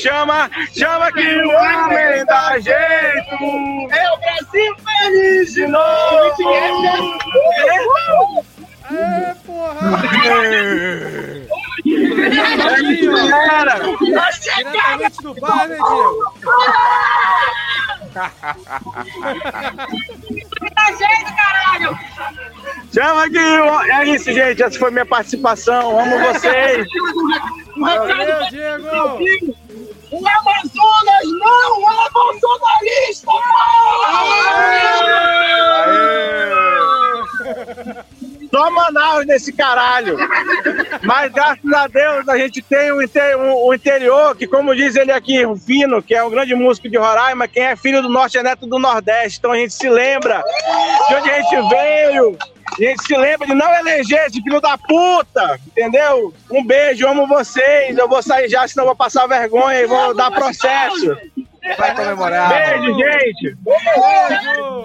chama, chama que o homem dá jeito. É o Brasil feliz de novo. É, porra! Galera, Diretamente do bar, né, Diego? chama que o... É isso, gente. Essa foi minha participação. Amo vocês. Valeu, Diego! Amazonas não é bolsonarista! Só Manaus nesse caralho. Mas graças a Deus a gente tem o, inte- o- interior, que como diz ele aqui, o Fino, que é um grande músico de Roraima, quem é filho do norte é neto do nordeste. Então a gente se lembra de onde a gente veio. A gente se lembra de não eleger esse filho da puta, entendeu? Um beijo, amo vocês. Eu vou sair já, senão eu vou passar vergonha e vou dar processo. Vai comemorar. Beijo, gente. Beijo!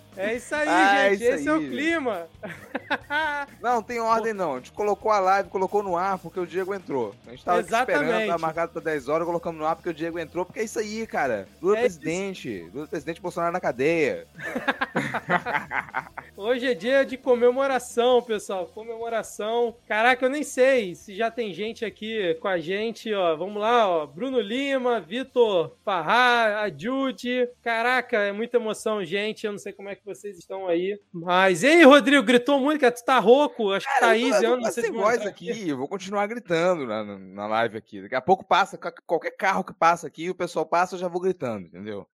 É isso aí, Ah, é gente. isso Esse é o aí. clima. Não, tem ordem não. A gente colocou a live, colocou no ar porque o Diego entrou. A gente tava esperando, tava marcado pra 10 horas, colocamos no ar porque o Diego entrou, porque é isso aí, cara. Lula É presidente. Lula presidente, Bolsonaro na cadeia. Hoje é dia de comemoração, pessoal. Comemoração. Caraca, eu nem sei se já tem gente aqui com a gente, ó. Vamos lá, ó. Bruno Lima, Vitor Farrar, a Judy. Caraca, é muita emoção, gente. Eu não sei como é que vocês estão aí. Mas, ei, Rodrigo, gritou muito, cara. Tu tá rouco? Acho que Cara, Thaís, eu eu tô não sei se voz aqui, eu vou continuar gritando na, na- live aqui. Daqui a pouco passa, qualquer carro que passa aqui, o pessoal passa, eu já vou gritando, entendeu?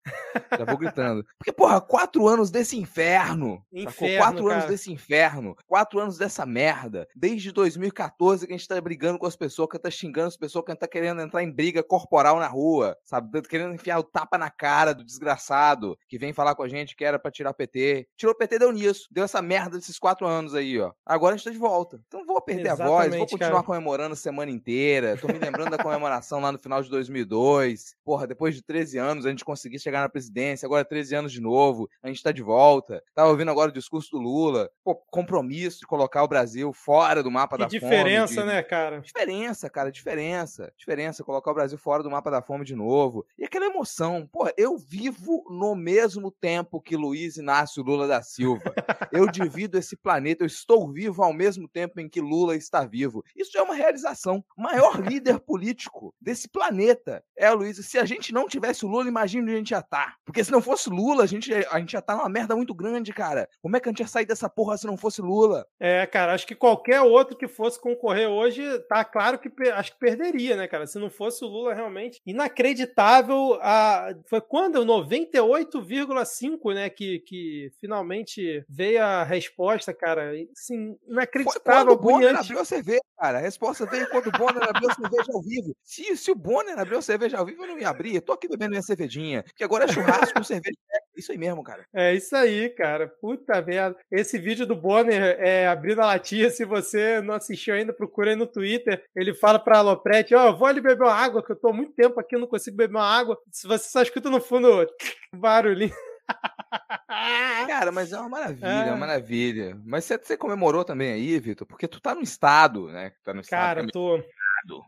Já vou gritando. Porque, porra, quatro anos desse inferno. Inferno, Quatro anos cara. desse inferno. Quatro anos dessa merda. Desde 2014 que a gente tá brigando com as pessoas, que tá xingando as pessoas, que tá querendo entrar em briga corporal na rua, sabe? Querendo enfiar o tapa na cara do desgraçado que vem falar com a gente que era pra tirar PT. Tirou o PT, deu nisso. Deu essa merda desses quatro anos aí, ó. Agora a gente tá de volta. Então não vou perder a voz, vou Exatamente, continuar cara. comemorando a semana inteira. Tô me lembrando da comemoração lá no final de 2002. Porra, depois de 13 anos a gente conseguiu chegar na presidência, agora 13 anos de novo, a gente tá de volta. Tava ouvindo agora o discurso do Lula. Pô, compromisso de colocar o Brasil fora do mapa Que da diferença, fome. de- né, cara? Diferença, cara, diferença. Diferença, colocar o Brasil fora do mapa da fome de novo. E aquela emoção. Pô, eu vivo no mesmo tempo que Luiz Inácio Lula da Silva. Eu divido esse planeta, eu estou vivo ao mesmo tempo em que Lula está vivo. Isso é uma realização. O maior líder político desse planeta é Luiz. Se a gente não tivesse o Lula, imagina onde a gente ia estar. Porque se não fosse Lula, a gente, a gente ia estar numa merda muito grande, cara. Como é que a gente ia sair dessa porra se não fosse Lula? É, cara, acho que qualquer outro que fosse concorrer hoje, tá claro que acho que perderia, né, cara? Se não fosse o Lula realmente inacreditável. A, foi quando? 98,5, né? Que, que finalmente veio a resposta, cara. Assim, Foi inacreditável, quando o Bonner abriu a cerveja, cara. A resposta veio quando o Bonner abriu a cerveja ao vivo. Se, se o Bonner abriu a cerveja ao vivo, eu não ia abrir. Eu tô aqui bebendo minha cervejinha. Que agora é churrasco com cerveja. Isso aí mesmo, cara. É isso aí, cara. Puta merda. Esse vídeo do Bonner é, abrindo a latinha, se você não assistiu ainda, procura aí no Twitter. Ele fala pra Aloprete, ó, eu vou ali beber uma água, que eu tô há muito tempo aqui, eu não consigo beber uma água. Se você só escuta no fundo barulhinho. Cara, mas é uma maravilha, é É. uma maravilha. Mas você, você comemorou também aí, Vitor? Porque tu tá no estado, né? Tá no estado. Cara, também. tô.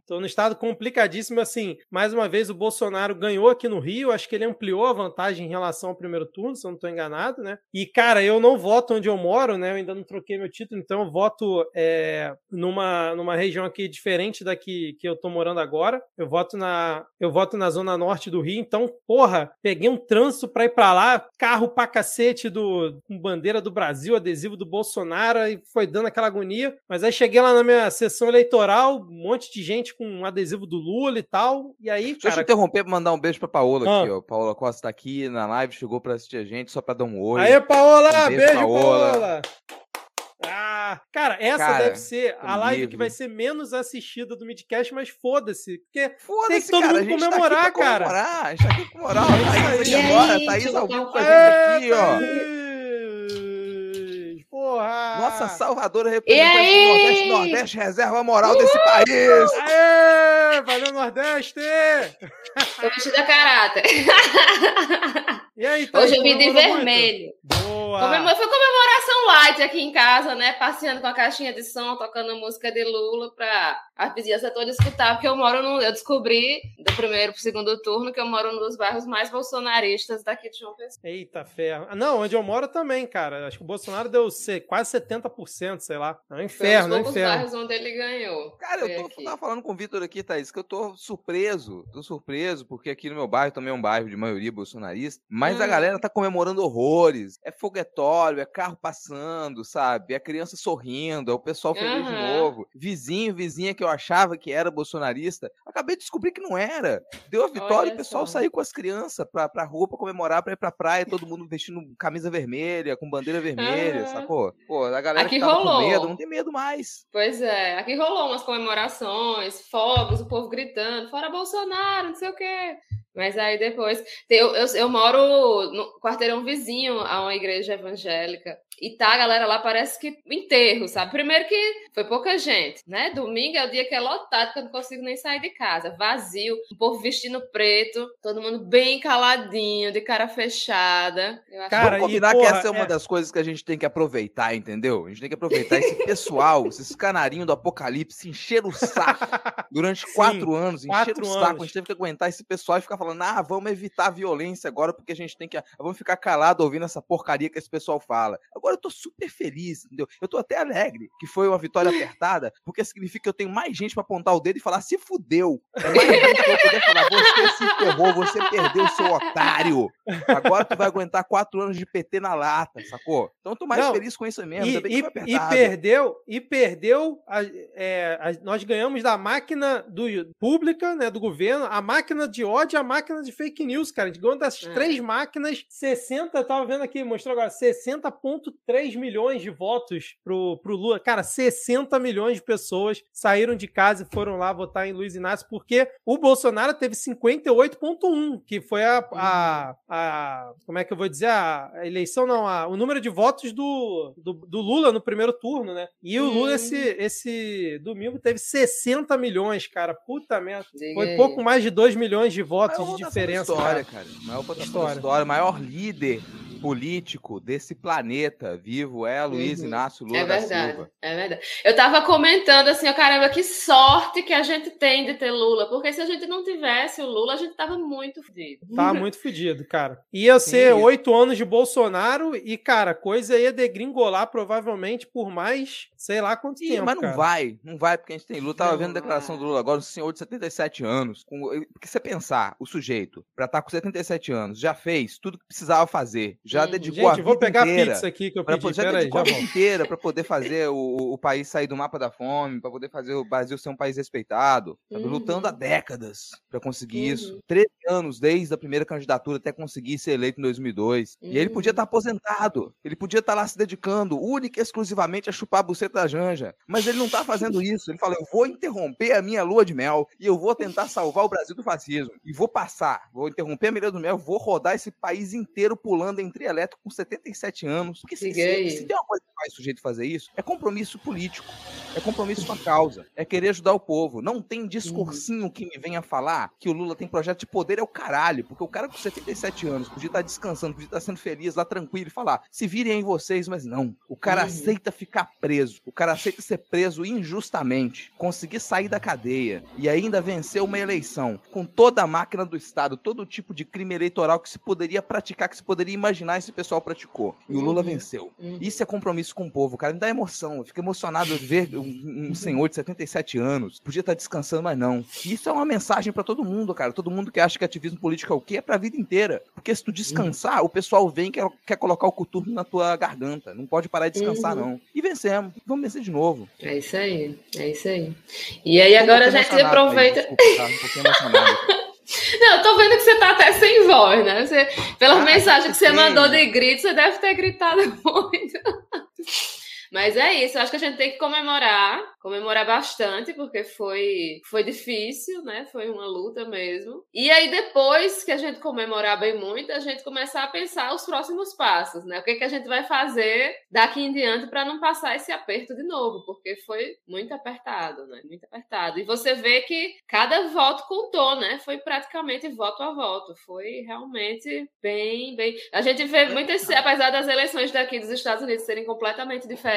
Tô no estado complicadíssimo, assim. Mais uma vez, o Bolsonaro ganhou aqui no Rio. Acho que ele ampliou a vantagem em relação ao primeiro turno, se eu não tô enganado, né? E, cara, eu não voto onde eu moro, né? Eu ainda não troquei meu título, então eu voto é, numa, numa região aqui diferente da que, que eu tô morando agora. Eu voto na eu voto na zona norte do Rio. Então, porra, peguei um trânsito pra ir pra lá, carro pra cacete do, com bandeira do Brasil, adesivo do Bolsonaro, e foi dando aquela agonia. Mas aí cheguei lá na minha sessão eleitoral, um monte de gente com um adesivo do Lula e tal. E aí, Deixa eu te cara. interromper pra mandar um beijo pra Paola Ah. aqui, ó. Paola Costa tá aqui na live, chegou pra assistir a gente só pra dar um oi. Aê, Paola! Um beijo, beijo, Paola. Paola! Ah, cara, essa Cara, deve ser a live livre. que vai ser menos assistida do Midcast, mas foda-se. Porque Foda-se, tem que todo cara, mundo a gente comemorar, tá aqui pra cara. comemorar, A gente tá aqui com moral. É Thaís aí. agora, Gente, Thaís ao eu vivo com a gente aqui, ó. Porra! Nossa Salvadora representante do Nordeste, Nordeste, reserva moral desse país. Aê! Valeu, Nordeste! Tô vestida caráter. E aí, Thaís, Hoje eu vim de comemorou muito? vermelho. Boa! Comemora... Foi comemoração light aqui em casa, né? Passeando com a caixinha de som, tocando música de Lula pra as vizinhança toda escutar, porque eu moro no. Eu descobri do primeiro pro segundo turno que eu moro num dos bairros mais bolsonaristas daqui de João Pessoa. Eita ferro. Não, onde eu moro também, cara. Acho que o Bolsonaro deu quase 70%, sei lá. É um inferno, é um inferno. bairros onde ele ganhou. Cara, eu tô, tava falando com o Vitor aqui, Thaís, que eu tô surpreso. Tô surpreso, porque aqui no meu bairro também é um bairro de maioria bolsonarista, mas hum. a galera tá comemorando horrores. É foguetório, é carro passando, sabe? É criança sorrindo, é o pessoal feliz uhum. de novo. Vizinho, vizinha que eu achava que era bolsonarista, acabei de descobrir que não era. Deu a vitória e o pessoal saiu com as crianças pra, pra rua pra comemorar, pra ir pra praia, todo mundo vestindo camisa vermelha, com bandeira vermelha, uhum. sacou? Pô, a galera aqui que tava rolou. com medo, não tem medo mais. Pois é, aqui rolou umas comemorações, fogos, o povo gritando, fora Bolsonaro, não sei o quê. Mas aí depois. Eu, eu, eu, moro no quarteirão vizinho a uma igreja evangélica. E tá, a galera lá parece que enterro, sabe? Primeiro que foi pouca gente, né? Domingo é o dia que é lotado, que eu não consigo nem sair de casa. Vazio, o povo vestindo preto, todo mundo bem caladinho, de cara fechada. Cara, Vamos combinar e, porra, que essa é uma é... das coisas que a gente tem que aproveitar, entendeu? A gente tem que aproveitar esse pessoal, esses canarinhos do apocalipse, encher o saco durante Sim, quatro anos, encher o saco. Anos. A gente teve que aguentar esse pessoal e ficar falando, ah, vamos evitar a violência agora, porque a gente tem que. Vamos ficar calado ouvindo essa porcaria que esse pessoal fala. Agora eu tô super feliz, entendeu? Eu tô até alegre que foi uma vitória apertada, porque significa que eu tenho mais gente para apontar o dedo e falar, se fudeu. É mais gente pra poder falar, você se ferrou, você perdeu, seu otário. Agora tu vai aguentar quatro anos de PT na lata, sacou? Então eu tô mais Não, feliz com isso mesmo. E, e, e perdeu, e perdeu, a, é, a, nós ganhamos da máquina do, pública, né, do governo, a máquina de ódio a máquina de fake news, cara. A gente ganhou das é. três máquinas, 60, eu tava vendo aqui, mostrou agora, 60,3 3 milhões de votos pro, pro Lula. Cara, 60 milhões de pessoas saíram de casa e foram lá votar em Luiz Inácio, porque o Bolsonaro teve 58,1, que foi a, a, a, Como é que eu vou dizer? A, eleição, não, a, o número de votos do, do, do, Lula no primeiro turno, né? E o Lula, esse, esse domingo, teve 60 milhões, cara. Puta merda. Foi pouco mais de 2 milhões de votos de diferença. História, cara. cara. Maior história. história. Maior líder político desse planeta vivo é Luiz uhum. Inácio Lula é verdade, da Silva. É verdade. Eu tava comentando assim, oh, caramba, que sorte que a gente tem de ter Lula, porque se a gente não tivesse o Lula, a gente tava muito fudido. Tava muito fudido, cara. Ia ser oito anos de Bolsonaro e, cara, coisa ia degringolar provavelmente por mais, sei lá quanto Ih, tempo. Mas não cara. vai, não vai, porque a gente tem Lula. Tava não, vendo a declaração do Lula agora, um senhor de 77 anos. Com... Porque você pensar, o sujeito, pra estar tá com 77 anos, já fez tudo que precisava fazer já hum, dedicou gente, a vida vou pegar inteira, a pizza aqui que eu pedi. Já dedicou aí, já a vida inteira para poder fazer o, o país sair do mapa da fome, para poder fazer o Brasil ser um país respeitado. Uhum. Lutando há décadas para conseguir uhum. isso. 13 anos desde a primeira candidatura até conseguir ser eleito em 2002. Uhum. E ele podia estar tá aposentado. Ele podia estar tá lá se dedicando única e exclusivamente a chupar a buceta da Janja. Mas ele não está fazendo isso. Ele fala: eu vou interromper a minha lua de mel e eu vou tentar salvar o Brasil do fascismo. E vou passar. Vou interromper a minha lua de mel, vou rodar esse país inteiro pulando em trio elétrico com 77 anos. Porque se, se, se, tem uma coisa que faz o sujeito fazer isso, é compromisso político. É compromisso com a causa. É querer ajudar o povo. Não tem discursinho que me venha falar que o Lula tem projeto de poder, é o caralho. Porque o cara com 77 anos podia estar descansando, podia estar sendo feliz lá tranquilo e falar: se virem em vocês, mas não. O cara uhum. aceita ficar preso. O cara aceita ser preso injustamente. Conseguir sair da cadeia e ainda vencer uma eleição com toda a máquina do Estado, todo tipo de crime eleitoral que se poderia praticar, que se poderia imaginar esse pessoal praticou. E o Lula uhum. venceu. Uhum. Isso é compromisso com o povo, cara. Me dá emoção. Eu fico emocionado de ver um, um senhor de 77 anos. Podia estar descansando, mas não. E isso é uma mensagem para todo mundo, cara. Todo mundo que acha que ativismo político é o quê? É pra vida inteira. Porque se tu descansar, uhum. o pessoal vem e quer, quer colocar o coturno na tua garganta. Não pode parar de descansar, uhum. não. E vencemos. Vamos vencer de novo. É isso aí. É isso aí. E aí agora a gente aproveita. Aí, desculpa, tá? Um pouquinho emocionado. Não, eu tô vendo que você tá até sem voz, né? Você, pela ah, mensagem que você sim. mandou de grito, você deve ter gritado muito. Mas é isso, acho que a gente tem que comemorar, comemorar bastante, porque foi, foi difícil, né? Foi uma luta mesmo. E aí, depois que a gente comemorar bem muito, a gente começar a pensar os próximos passos, né? O que, que a gente vai fazer daqui em diante para não passar esse aperto de novo, porque foi muito apertado, né? Muito apertado. E você vê que cada voto contou, né? Foi praticamente voto a voto. Foi realmente bem, bem. A gente vê muitas, apesar das eleições daqui dos Estados Unidos serem completamente diferentes,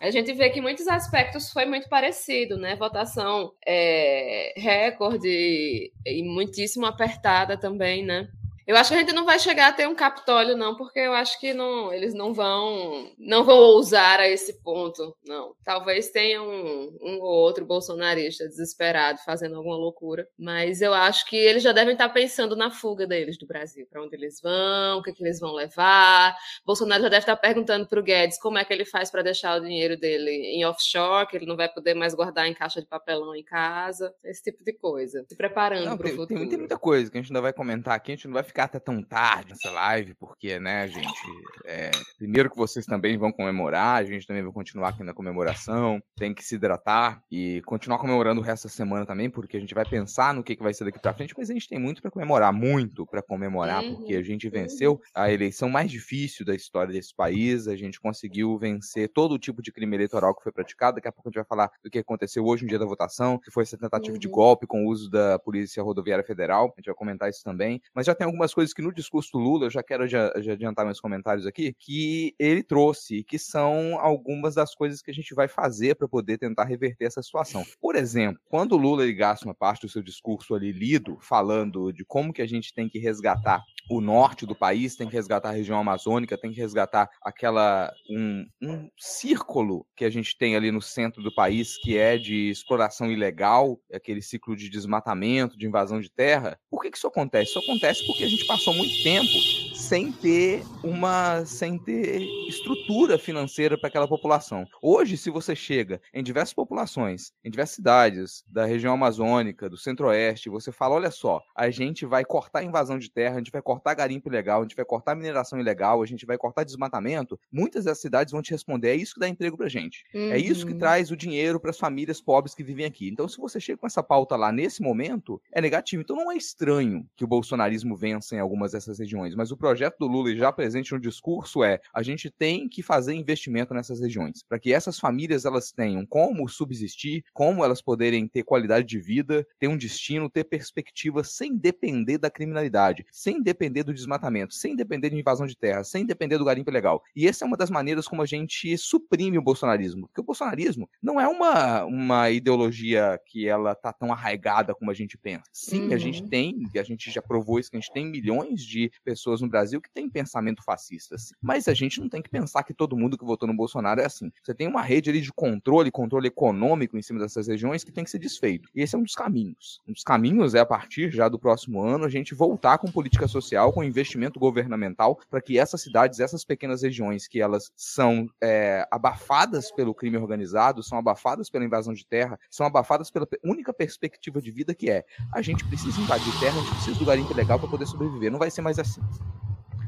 a gente vê que muitos aspectos foi muito parecido, né? Votação é, recorde e muitíssimo apertada também, né? Eu acho que a gente não vai chegar a ter um Capitólio, não, porque eu acho que não, eles não vão não vão ousar a esse ponto, não. Talvez tenha um, um ou outro bolsonarista desesperado fazendo alguma loucura, mas eu acho que eles já devem estar pensando na fuga deles do Brasil, para onde eles vão, o que, que eles vão levar. Bolsonaro já deve estar perguntando para o Guedes como é que ele faz para deixar o dinheiro dele em offshore, que ele não vai poder mais guardar em caixa de papelão em casa, esse tipo de coisa. Se preparando para o futuro. Tem, tem muita coisa que a gente ainda vai comentar aqui, a gente não vai ficar até tão tarde nessa live, porque, né, gente, é, primeiro que vocês também vão comemorar, a gente também vai continuar aqui na comemoração, tem que se hidratar e continuar comemorando o resto da semana também, porque a gente vai pensar no que, que vai ser daqui pra frente, mas a gente tem muito para comemorar, muito para comemorar, uhum, porque a gente venceu uhum. a eleição mais difícil da história desse país, a gente conseguiu vencer todo o tipo de crime eleitoral que foi praticado, daqui a pouco a gente vai falar do que aconteceu hoje no dia da votação, que foi essa tentativa uhum. de golpe com o uso da Polícia Rodoviária Federal, a gente vai comentar isso também, mas já tem algumas algumas coisas que no discurso do Lula, eu já quero já, já adiantar meus comentários aqui, que ele trouxe, que são algumas das coisas que a gente vai fazer para poder tentar reverter essa situação. Por exemplo, quando o Lula ele gasta uma parte do seu discurso ali lido, falando de como que a gente tem que resgatar o norte do país, tem que resgatar a região amazônica, tem que resgatar aquela um, um círculo que a gente tem ali no centro do país, que é de exploração ilegal, aquele ciclo de desmatamento, de invasão de terra. Por que, que isso acontece? Isso acontece porque gente passou muito tempo sem ter uma sem ter estrutura financeira para aquela população. Hoje, se você chega em diversas populações, em diversas cidades da região amazônica, do centro-oeste, você fala, olha só, a gente vai cortar a invasão de terra, a gente vai cortar garimpo ilegal, a gente vai cortar mineração ilegal, a gente vai cortar desmatamento, muitas das cidades vão te responder, é isso que dá emprego pra gente. Uhum. É isso que uhum. traz o dinheiro para as famílias pobres que vivem aqui. Então, se você chega com essa pauta lá nesse momento, é negativo. Então, não é estranho que o bolsonarismo vença em algumas dessas regiões, mas o projeto do Lula já presente no discurso é: a gente tem que fazer investimento nessas regiões, para que essas famílias elas tenham como subsistir, como elas poderem ter qualidade de vida, ter um destino, ter perspectiva sem depender da criminalidade, sem depender do desmatamento, sem depender de invasão de terra, sem depender do garimpo ilegal. E essa é uma das maneiras como a gente suprime o bolsonarismo, porque o bolsonarismo não é uma, uma ideologia que ela tá tão arraigada como a gente pensa. Sim, uhum. a gente uhum. tem, e a gente já provou isso, que a gente tem milhões de pessoas no Brasil que têm pensamento fascista, assim. mas a gente não tem que pensar que todo mundo que votou no Bolsonaro é assim. Você tem uma rede ali de controle, controle econômico em cima dessas regiões que tem que ser desfeito. E esse é um dos caminhos. Um dos caminhos é, a partir já do próximo ano, a gente voltar com política social, com investimento governamental, para que essas cidades, essas pequenas regiões que elas são é, abafadas pelo crime organizado, são abafadas pela invasão de terra, são abafadas pela única perspectiva de vida que é a gente precisa invadir terra, a gente precisa do garimpo legal para poder sobreviver. Não vai ser mais assim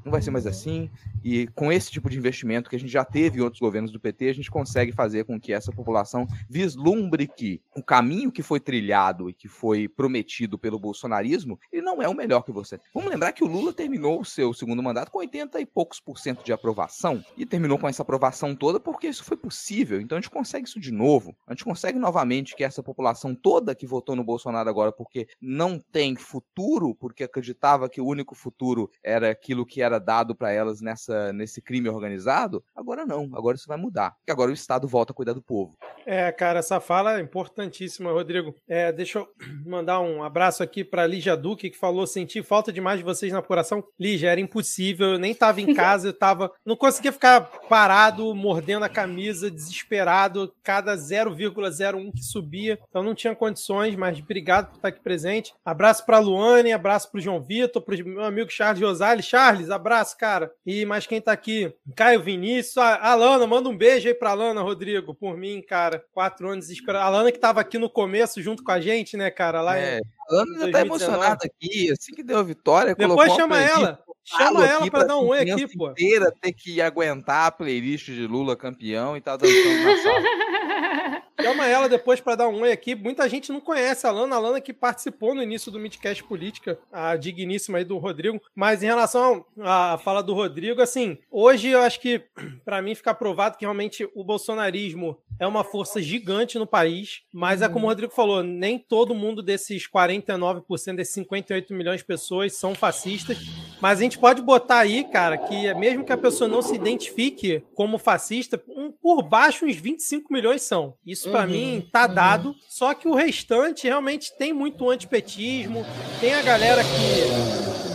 não vai ser mais assim. E com esse tipo de investimento que a gente já teve em outros governos do PT, a gente consegue fazer com que essa população vislumbre que o caminho que foi trilhado e que foi prometido pelo bolsonarismo, ele não é o melhor que você. Vamos lembrar que o Lula terminou o seu segundo mandato com 80 e poucos por cento de aprovação e terminou com essa aprovação toda porque isso foi possível. Então a gente consegue isso de novo. A gente consegue novamente que essa população toda que votou no Bolsonaro agora porque não tem futuro, porque acreditava que o único futuro era aquilo que era era dado para elas nessa, nesse crime organizado, agora não, agora isso vai mudar. Porque agora o Estado volta a cuidar do povo. É, cara, essa fala é importantíssima, Rodrigo. É, deixa eu mandar um abraço aqui para Lígia Duque, que falou: senti falta demais de vocês na apuração. Lígia, era impossível, eu nem estava em casa, eu tava. Não conseguia ficar parado, mordendo a camisa, desesperado, cada 0,01 que subia. Então não tinha condições, mas obrigado por estar aqui presente. Abraço para Luane, abraço para o João Vitor, para o meu amigo Charles Rosales. Charles, abraço, cara. E mais quem tá aqui? Caio Vinícius. A Lana, manda um beijo aí pra Lana, Rodrigo, por mim, cara. Quatro anos esperando. A Lana que tava aqui no começo junto com a gente, né, cara? Lá é, em... a Lana já tá emocionada aqui, assim que deu a vitória. Depois chama ela. Chama ela pra dar um oi aqui, pô. inteira ter que aguentar a playlist de Lula campeão e tá dançando na sala. Chama ela depois para dar um oi aqui. Muita gente não conhece a Lana, a Lana que participou no início do Midcast Política, a digníssima aí do Rodrigo. Mas em relação à fala do Rodrigo, assim, hoje eu acho que para mim fica provado que realmente o bolsonarismo é uma força gigante no país, mas é como o uhum. Rodrigo falou, nem todo mundo desses 49%, desses 58 milhões de pessoas são fascistas, mas a gente pode botar aí, cara, que mesmo que a pessoa não se identifique como fascista, um, por baixo uns 25 milhões são. Isso para uhum, mim tá uhum. dado, só que o restante realmente tem muito antipetismo, tem a galera que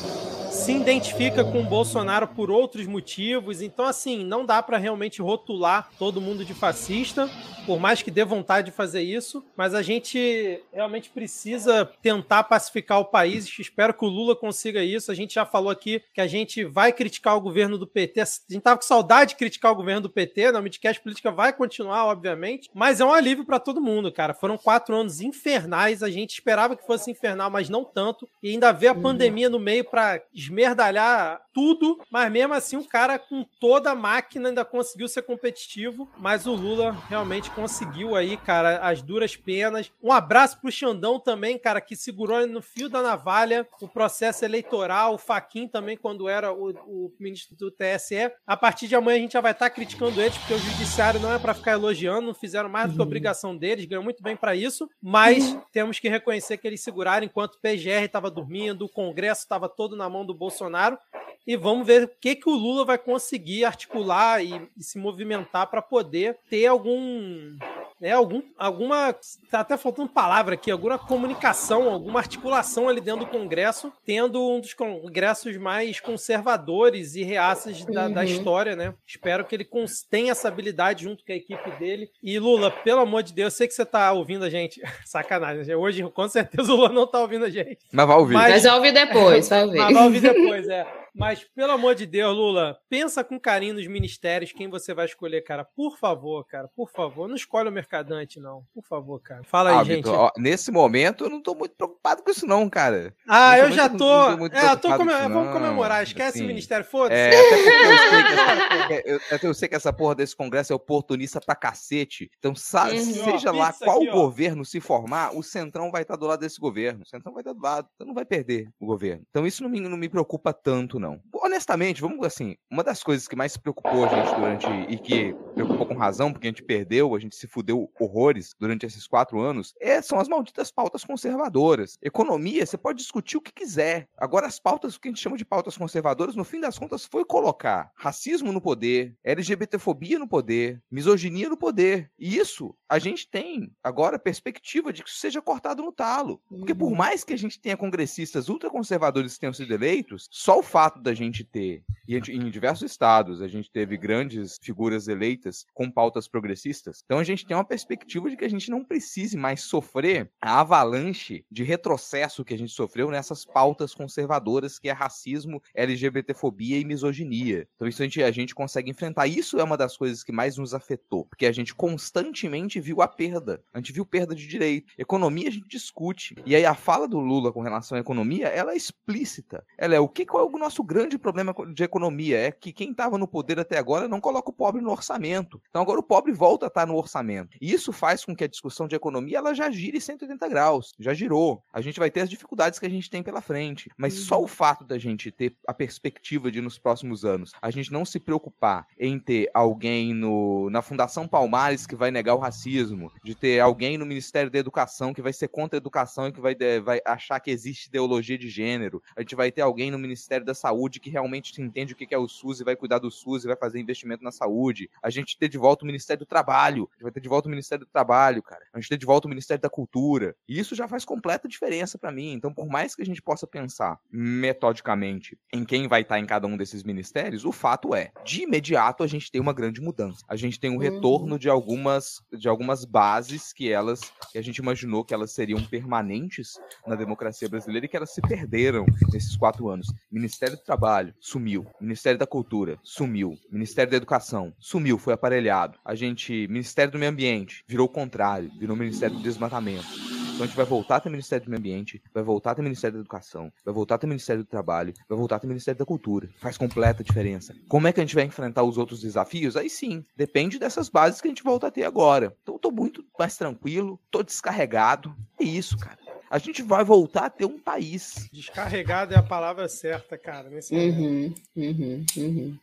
se identifica com o Bolsonaro por outros motivos. Então, assim, não dá para realmente rotular todo mundo de fascista por mais que dê vontade de fazer isso, mas a gente realmente precisa tentar pacificar o país. Espero que o Lula consiga isso. A gente já falou aqui que a gente vai criticar o governo do PT. A gente tava com saudade de criticar o governo do PT, na Midcast Política vai continuar, obviamente, mas é um alívio para todo mundo, cara. Foram quatro anos infernais, a gente esperava que fosse infernal, mas não tanto, e ainda vê a uhum. pandemia no meio para esmerdalhar tudo, mas mesmo assim o cara com toda a máquina ainda conseguiu ser competitivo, mas o Lula realmente conseguiu aí, cara, as duras penas. Um abraço pro Xandão também, cara, que segurou no fio da navalha o processo eleitoral, o Faquin também, quando era o, o ministro do TSE. A partir de amanhã a gente já vai estar tá criticando eles, porque o judiciário não é para ficar elogiando, não fizeram mais do que a uhum. obrigação deles, ganham muito bem para isso, mas uhum. temos que reconhecer que eles seguraram enquanto o PGR estava dormindo, o Congresso estava todo na mão do Bolsonaro. E vamos ver o que, que o Lula vai conseguir articular e, e se movimentar para poder ter algum né, algum, alguma. Tá até faltando palavra aqui, alguma comunicação, alguma articulação ali dentro do Congresso, tendo um dos congressos mais conservadores e reaças da, uhum. da história, né? Espero que ele tenha essa habilidade junto com a equipe dele. E Lula, pelo amor de Deus, eu sei que você tá ouvindo a gente. Sacanagem. Hoje, com certeza, o Lula não tá ouvindo a gente. Mas vai ouvir. Mas, Mas vai ouvir depois, vai ouvir. Mas vai ouvir depois, é. Mas, pelo amor de Deus, Lula, pensa com carinho nos ministérios quem você vai escolher, cara. Por favor, cara, por favor. Não escolhe o mercadante, não. Por favor, cara. Fala aí, ah, gente. Ó, nesse momento, eu não tô muito preocupado com isso, não, cara. Ah, eu já tô. tô é, eu tô come... Vamos comemorar. Esquece assim, o ministério, foda-se. É, até porque eu sei, que essa, eu, eu sei que essa porra desse congresso é oportunista pra cacete. Então, sa... uhum. seja lá qual aqui, governo se formar, o Centrão vai estar do lado desse governo. O Centrão vai estar do lado. Então, não vai perder o governo. Então, isso não me, não me preocupa tanto, não não. Honestamente, vamos assim, uma das coisas que mais preocupou a gente durante, e que preocupou com razão, porque a gente perdeu, a gente se fudeu horrores durante esses quatro anos, é, são as malditas pautas conservadoras. Economia, você pode discutir o que quiser. Agora, as pautas, o que a gente chama de pautas conservadoras, no fim das contas, foi colocar racismo no poder, LGBTfobia no poder, misoginia no poder. E isso, a gente tem agora perspectiva de que isso seja cortado no talo. Porque por uhum. mais que a gente tenha congressistas ultraconservadores que tenham sido eleitos, só o fato fato da gente ter, e em diversos estados, a gente teve grandes figuras eleitas com pautas progressistas, então a gente tem uma perspectiva de que a gente não precise mais sofrer a avalanche de retrocesso que a gente sofreu nessas pautas conservadoras, que é racismo, LGBTfobia e misoginia. Então isso a gente, a gente consegue enfrentar. Isso é uma das coisas que mais nos afetou, porque a gente constantemente viu a perda. A gente viu perda de direito. Economia a gente discute. E aí a fala do Lula com relação à economia, ela é explícita. Ela é o que qual é o nosso grande problema de economia é que quem estava no poder até agora não coloca o pobre no orçamento. Então agora o pobre volta a estar tá no orçamento. E isso faz com que a discussão de economia ela já gire 180 graus. Já girou. A gente vai ter as dificuldades que a gente tem pela frente. Mas uhum. só o fato da gente ter a perspectiva de nos próximos anos a gente não se preocupar em ter alguém no, na Fundação Palmares que vai negar o racismo, de ter alguém no Ministério da Educação que vai ser contra a educação e que vai, vai achar que existe ideologia de gênero. A gente vai ter alguém no Ministério da Saúde saúde que realmente entende o que é o SUS e vai cuidar do SUS e vai fazer investimento na saúde. A gente ter de volta o Ministério do Trabalho. A gente vai ter de volta o Ministério do Trabalho, cara. A gente ter de volta o Ministério da Cultura. E isso já faz completa diferença para mim. Então, por mais que a gente possa pensar metodicamente em quem vai estar em cada um desses ministérios, o fato é, de imediato a gente tem uma grande mudança. A gente tem um retorno uhum. de algumas de algumas bases que elas que a gente imaginou que elas seriam permanentes na democracia brasileira e que elas se perderam nesses quatro anos. Ministério do Trabalho, sumiu. Ministério da Cultura, sumiu. Ministério da Educação, sumiu, foi aparelhado. A gente, Ministério do Meio Ambiente, virou o contrário, virou Ministério do Desmatamento. Então a gente vai voltar a ter Ministério do Meio Ambiente, vai voltar a ter Ministério da Educação, vai voltar a ter Ministério do Trabalho, vai voltar a ter Ministério da Cultura. Faz completa diferença. Como é que a gente vai enfrentar os outros desafios? Aí sim, depende dessas bases que a gente volta a ter agora. Então eu tô muito mais tranquilo, tô descarregado. É isso, cara a gente vai voltar a ter um país. Descarregado é a palavra certa, cara. Nesse uhum, uhum, uhum.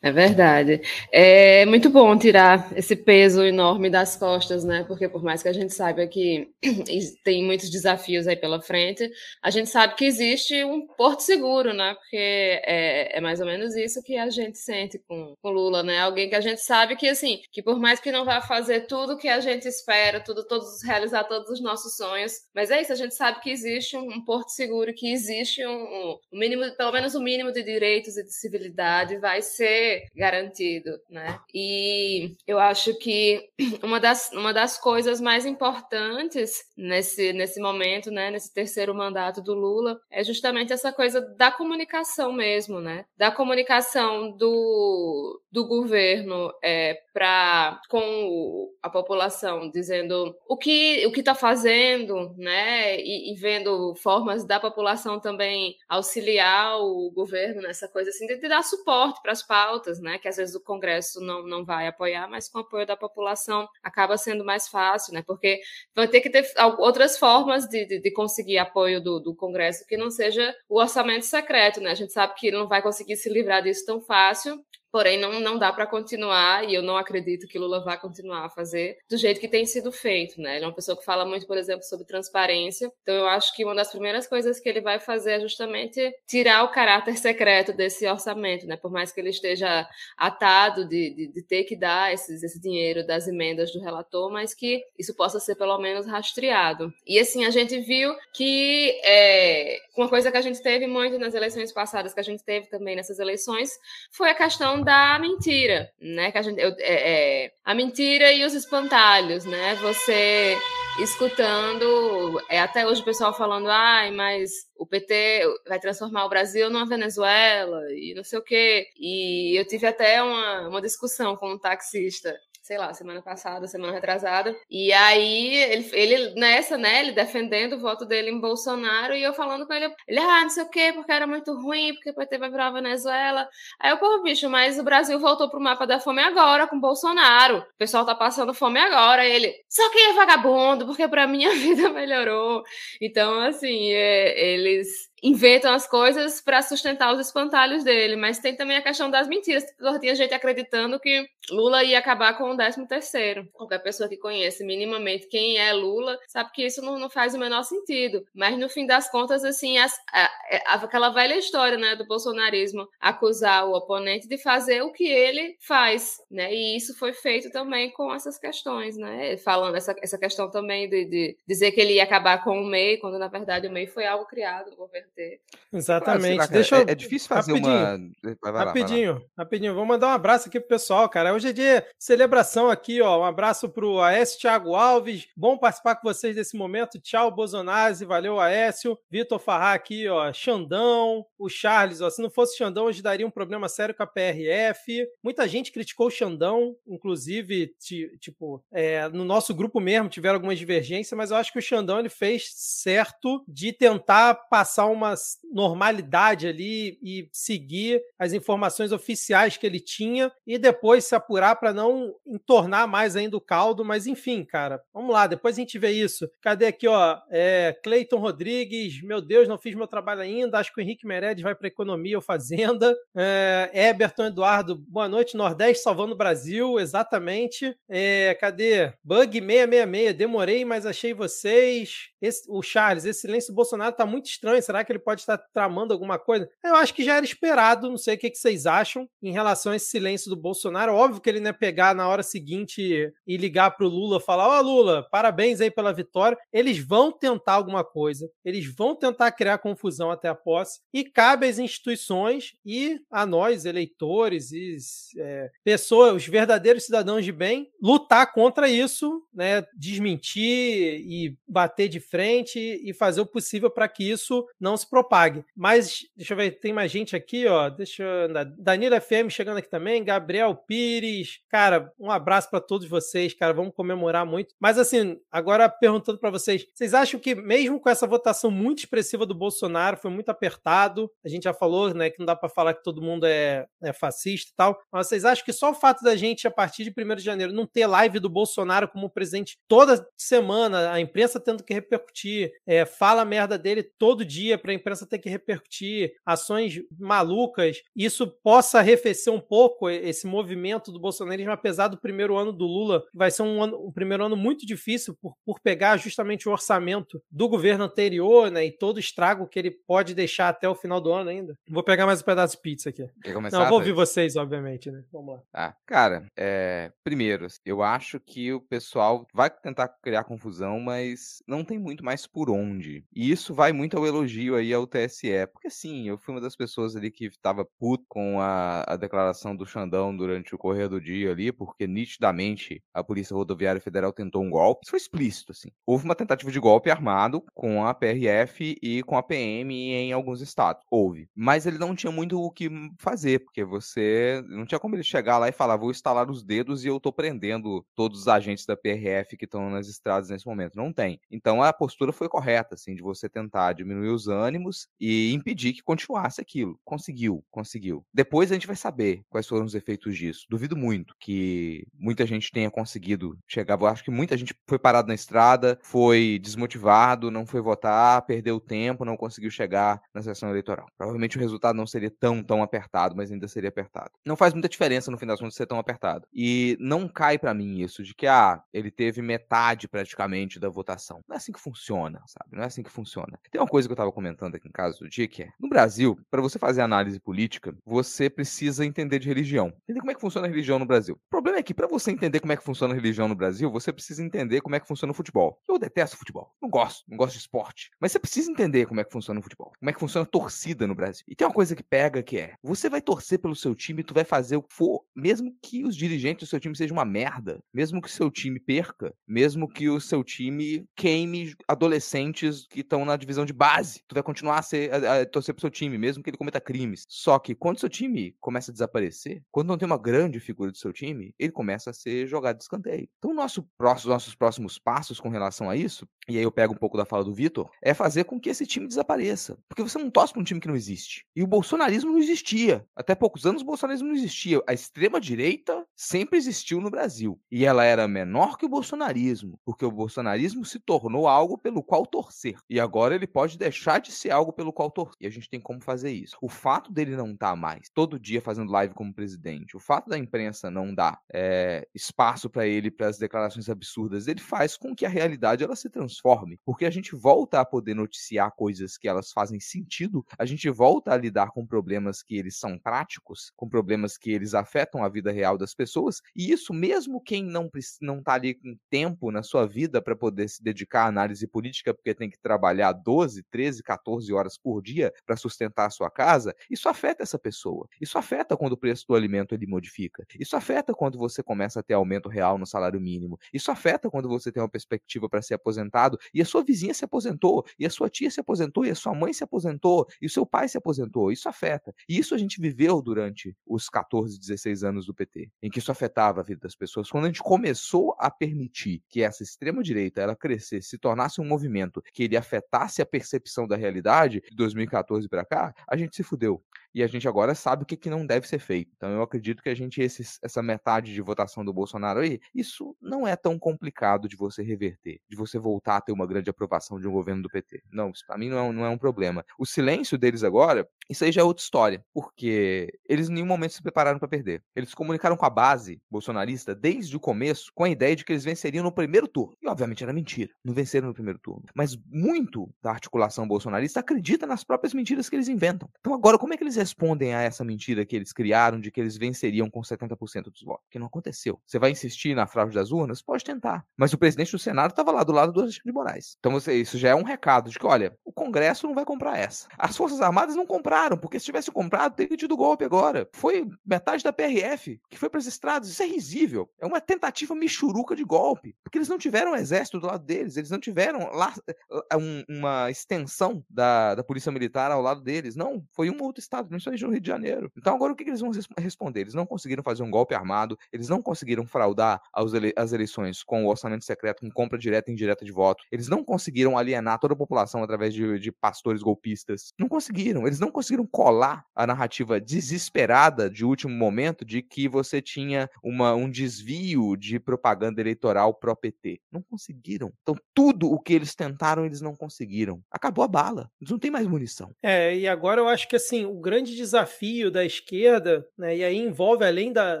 É verdade. É muito bom tirar esse peso enorme das costas, né? Porque por mais que a gente saiba que tem muitos desafios aí pela frente, a gente sabe que existe um porto seguro, né? Porque é, é mais ou menos isso que a gente sente com, com Lula, né? Alguém que a gente sabe que, assim, que por mais que não vá fazer tudo que a gente espera, tudo, todos realizar todos os nossos sonhos, mas é isso, a gente sabe que existe um, um porto seguro, que existe um, um mínimo, pelo menos o um mínimo de direitos e de civilidade vai ser garantido, né? E eu acho que uma das, uma das coisas mais importantes nesse, nesse momento, né, nesse terceiro mandato do Lula, é justamente essa coisa da comunicação mesmo, né? Da comunicação do, do governo é, para com a população, dizendo o que o que está fazendo, né? E, e, vendo formas da população também auxiliar o governo nessa coisa assim, de, de dar suporte para as pautas, né, que às vezes o Congresso não, não vai apoiar, mas com o apoio da população acaba sendo mais fácil, né, porque vai ter que ter outras formas de, de, de conseguir apoio do, do Congresso que não seja o orçamento secreto, né, a gente sabe que ele não vai conseguir se livrar disso tão fácil, Porém, não, não dá para continuar, e eu não acredito que Lula vá continuar a fazer do jeito que tem sido feito, né? Ele é uma pessoa que fala muito, por exemplo, sobre transparência. Então, eu acho que uma das primeiras coisas que ele vai fazer é justamente tirar o caráter secreto desse orçamento, né? Por mais que ele esteja atado de, de, de ter que dar esses, esse dinheiro das emendas do relator, mas que isso possa ser pelo menos rastreado. E assim, a gente viu que é, uma coisa que a gente teve muito nas eleições passadas, que a gente teve também nessas eleições, foi a questão da mentira, né? Que a, gente, eu, é, é, a mentira e os espantalhos, né? Você escutando, é, até hoje o pessoal falando, ai, mas o PT vai transformar o Brasil numa Venezuela e não sei o quê. E eu tive até uma, uma discussão com um taxista sei lá, semana passada, semana retrasada. E aí, ele, ele nessa, né, ele defendendo o voto dele em Bolsonaro e eu falando com ele, ele, ah, não sei o quê, porque era muito ruim, porque PT vai virar a Venezuela. Aí eu, pô, bicho, mas o Brasil voltou pro mapa da fome agora, com Bolsonaro. O pessoal tá passando fome agora. Ele, só que é vagabundo, porque pra mim a vida melhorou. Então, assim, é, eles inventam as coisas para sustentar os espantalhos dele, mas tem também a questão das mentiras. Tinha gente acreditando que Lula ia acabar com o 13 terceiro. Qualquer pessoa que conhece minimamente quem é Lula sabe que isso não, não faz o menor sentido. Mas no fim das contas, assim, as, a, a, aquela velha história, né, do bolsonarismo acusar o oponente de fazer o que ele faz, né? E isso foi feito também com essas questões, né? Falando essa, essa questão também de, de dizer que ele ia acabar com o MEI, quando na verdade o MEI foi algo criado no governo ter. Exatamente. Claro, Deixa eu... é, é, difícil fazer rapidinho, uma. Vai, vai rapidinho, lá, rapidinho. Vou mandar um abraço aqui pro pessoal, cara. Hoje é dia de celebração aqui, ó. Um abraço pro Aécio Thiago Alves. Bom participar com vocês desse momento. Tchau, Bozonazzi. Valeu, Aécio. Vitor Farrar aqui, ó. Xandão. O Charles, ó. Se não fosse Xandão, hoje daria um problema sério com a PRF. Muita gente criticou o Xandão, inclusive, tipo, é, no nosso grupo mesmo tiveram algumas divergências, mas eu acho que o Xandão ele fez certo de tentar passar um uma normalidade ali e seguir as informações oficiais que ele tinha e depois se apurar para não entornar mais ainda o caldo, mas enfim, cara, vamos lá, depois a gente vê isso. Cadê aqui, ó, é, Cleiton Rodrigues, meu Deus, não fiz meu trabalho ainda, acho que o Henrique Meredes vai para economia ou fazenda. É, Eberton Eduardo, boa noite, Nordeste salvando o Brasil, exatamente. É, cadê? Bug 666, demorei, mas achei vocês. Esse, o Charles, esse silêncio do Bolsonaro tá muito estranho, será que que ele pode estar tramando alguma coisa? Eu acho que já era esperado, não sei o que, vocês acham em relação a esse silêncio do Bolsonaro. Óbvio que ele não ia pegar na hora seguinte e ligar para o Lula falar: Ó, oh, Lula, parabéns aí pela vitória. Eles vão tentar alguma coisa, eles vão tentar criar confusão até a posse, e cabe às instituições e a nós, eleitores e é, pessoas, os verdadeiros cidadãos de bem, lutar contra isso, né? Desmentir e bater de frente e fazer o possível para que isso não se propague. Mas, deixa eu ver, tem mais gente aqui, ó. Deixa eu. Danilo FM chegando aqui também, Gabriel Pires. Cara, um abraço para todos vocês, cara. Vamos comemorar muito. Mas, assim, agora perguntando para vocês, vocês acham que, mesmo com essa votação muito expressiva do Bolsonaro, foi muito apertado? A gente já falou, né, que não dá para falar que todo mundo é, é fascista e tal. Mas vocês acham que só o fato da gente, a partir de 1 de janeiro, não ter live do Bolsonaro como presidente toda semana, a imprensa tendo que repercutir, é, fala merda dele todo dia para a imprensa ter que repercutir, ações malucas, isso possa arrefecer um pouco esse movimento do bolsonarismo, apesar do primeiro ano do Lula, que vai ser um, ano, um primeiro ano muito difícil por, por pegar justamente o orçamento do governo anterior, né, e todo o estrago que ele pode deixar até o final do ano ainda. Vou pegar mais um pedaço de pizza aqui. Quer começar? Não, vou ouvir vocês, obviamente, né? Vamos lá. Ah, cara, é... primeiro, eu acho que o pessoal vai tentar criar confusão, mas não tem muito mais por onde. E isso vai muito ao elogio aí ao TSE, porque sim, eu fui uma das pessoas ali que estava puto com a, a declaração do Xandão durante o correr do dia ali, porque nitidamente a Polícia Rodoviária Federal tentou um golpe. Isso foi explícito, assim. Houve uma tentativa de golpe armado com a PRF e com a PM em alguns estados. Houve. Mas ele não tinha muito o que fazer, porque você não tinha como ele chegar lá e falar, vou instalar os dedos e eu tô prendendo todos os agentes da PRF que estão nas estradas nesse momento. Não tem. Então a postura foi correta, assim, de você tentar diminuir os ânimos e impedir que continuasse aquilo. Conseguiu, conseguiu. Depois a gente vai saber quais foram os efeitos disso. Duvido muito que muita gente tenha conseguido chegar. Eu acho que muita gente foi parado na estrada, foi desmotivado, não foi votar, perdeu tempo, não conseguiu chegar na sessão eleitoral. Provavelmente o resultado não seria tão, tão apertado, mas ainda seria apertado. Não faz muita diferença no fim das contas ser tão apertado. E não cai para mim isso de que, ah, ele teve metade praticamente da votação. Não é assim que funciona, sabe? Não é assim que funciona. Tem uma coisa que eu tava comentando aqui em casa do dia que é, no Brasil, para você fazer análise política, você precisa entender de religião. Entender como é que funciona a religião no Brasil. O problema é que para você entender como é que funciona a religião no Brasil, você precisa entender como é que funciona o futebol. Eu detesto futebol. Não gosto, não gosto de esporte. Mas você precisa entender como é que funciona o futebol. Como é que funciona a torcida no Brasil. E tem uma coisa que pega que é, você vai torcer pelo seu time, tu vai fazer o que for, mesmo que os dirigentes do seu time sejam uma merda, mesmo que o seu time perca, mesmo que o seu time queime adolescentes que estão na divisão de base, tu vai continuar a, ser, a, a torcer pro seu time, mesmo que ele cometa crimes. Só que quando seu time começa a desaparecer, quando não tem uma grande figura do seu time, ele começa a ser jogado de escanteio. Então, nosso próximo, nossos próximos passos com relação a isso, e aí eu pego um pouco da fala do Vitor, é fazer com que esse time desapareça. Porque você não torce pra um time que não existe. E o bolsonarismo não existia. Até poucos anos o bolsonarismo não existia. A extrema-direita sempre existiu no Brasil. E ela era menor que o bolsonarismo, porque o bolsonarismo se tornou algo pelo qual torcer. E agora ele pode deixar de ser algo pelo qual torcer. E a gente tem como fazer isso. O fato dele não estar tá mais todo dia fazendo live como presidente, o fato da imprensa não dar é, espaço para ele para as declarações absurdas, ele faz com que a realidade ela se transforme. Porque a gente volta a poder noticiar coisas que elas fazem sentido, a gente volta a lidar com problemas que eles são práticos, com problemas que eles afetam a vida real das pessoas, e isso mesmo quem não não tá ali com tempo na sua vida para poder se dedicar à análise política, porque tem que trabalhar 12, 13, 14 horas por dia para sustentar a sua casa, isso afeta essa pessoa. Isso afeta quando o preço do alimento ele modifica. Isso afeta quando você começa a ter aumento real no salário mínimo. Isso afeta quando você tem uma perspectiva para ser aposentado e a sua vizinha se aposentou, e a sua tia se aposentou, e a sua mãe se aposentou, e o seu pai se aposentou. Isso afeta. E isso a gente viveu durante os 14, 16 anos do PT, em que isso afetava a vida das pessoas. Quando a gente começou a permitir que essa extrema direita ela crescesse, se tornasse um movimento que ele afetasse a percepção da realidade de 2014 para cá, a gente se fudeu e a gente agora sabe o que, que não deve ser feito. Então eu acredito que a gente, esse, essa metade de votação do Bolsonaro aí, isso não é tão complicado de você reverter, de você voltar a ter uma grande aprovação de um governo do PT. Não, isso pra mim não é, não é um problema. O silêncio deles agora, isso aí já é outra história, porque eles em nenhum momento se prepararam para perder. Eles comunicaram com a base bolsonarista desde o começo com a ideia de que eles venceriam no primeiro turno. E obviamente era mentira, não venceram no primeiro turno. Mas muito da articulação bolsonarista acredita nas próprias mentiras que eles inventam. Então agora como é que eles respondem a essa mentira que eles criaram de que eles venceriam com 70% dos votos? Que não aconteceu. Você vai insistir na fraude das urnas? Pode tentar. Mas o presidente do Senado estava lá do lado do Alexandre de Moraes. Então você, isso já é um recado de que, olha, o Congresso não vai comprar essa. As Forças Armadas não compraram, porque se tivesse comprado, teria tido golpe agora. foi metade da PRF que foi para as estradas. Isso é risível. É uma tentativa michuruca de golpe. Porque eles não tiveram um exército do lado deles, eles não tiveram lá eh, um, uma extensão da, da polícia militar ao lado deles. Não, foi um outro estado, principalmente no Rio de Janeiro. Então agora o que, eles vão responder? Eles não conseguiram fazer um golpe armado, eles não conseguiram fraudar as eleições com o orçamento secreto, com compra direta e indireta de voto. Eles não conseguiram alienar toda a população através de, de pastores golpistas. Não conseguiram. Eles não conseguiram colar a narrativa desesperada de último momento de que você tinha uma, um desvio de propaganda eleitoral pró-PT. Não conseguiram. Então, tudo o que eles tentaram, eles não conseguiram. Acabou a bala. Eles não têm mais munição. É, e agora eu acho que assim, o grande desafio da esquerda, né, e aí envolve além da,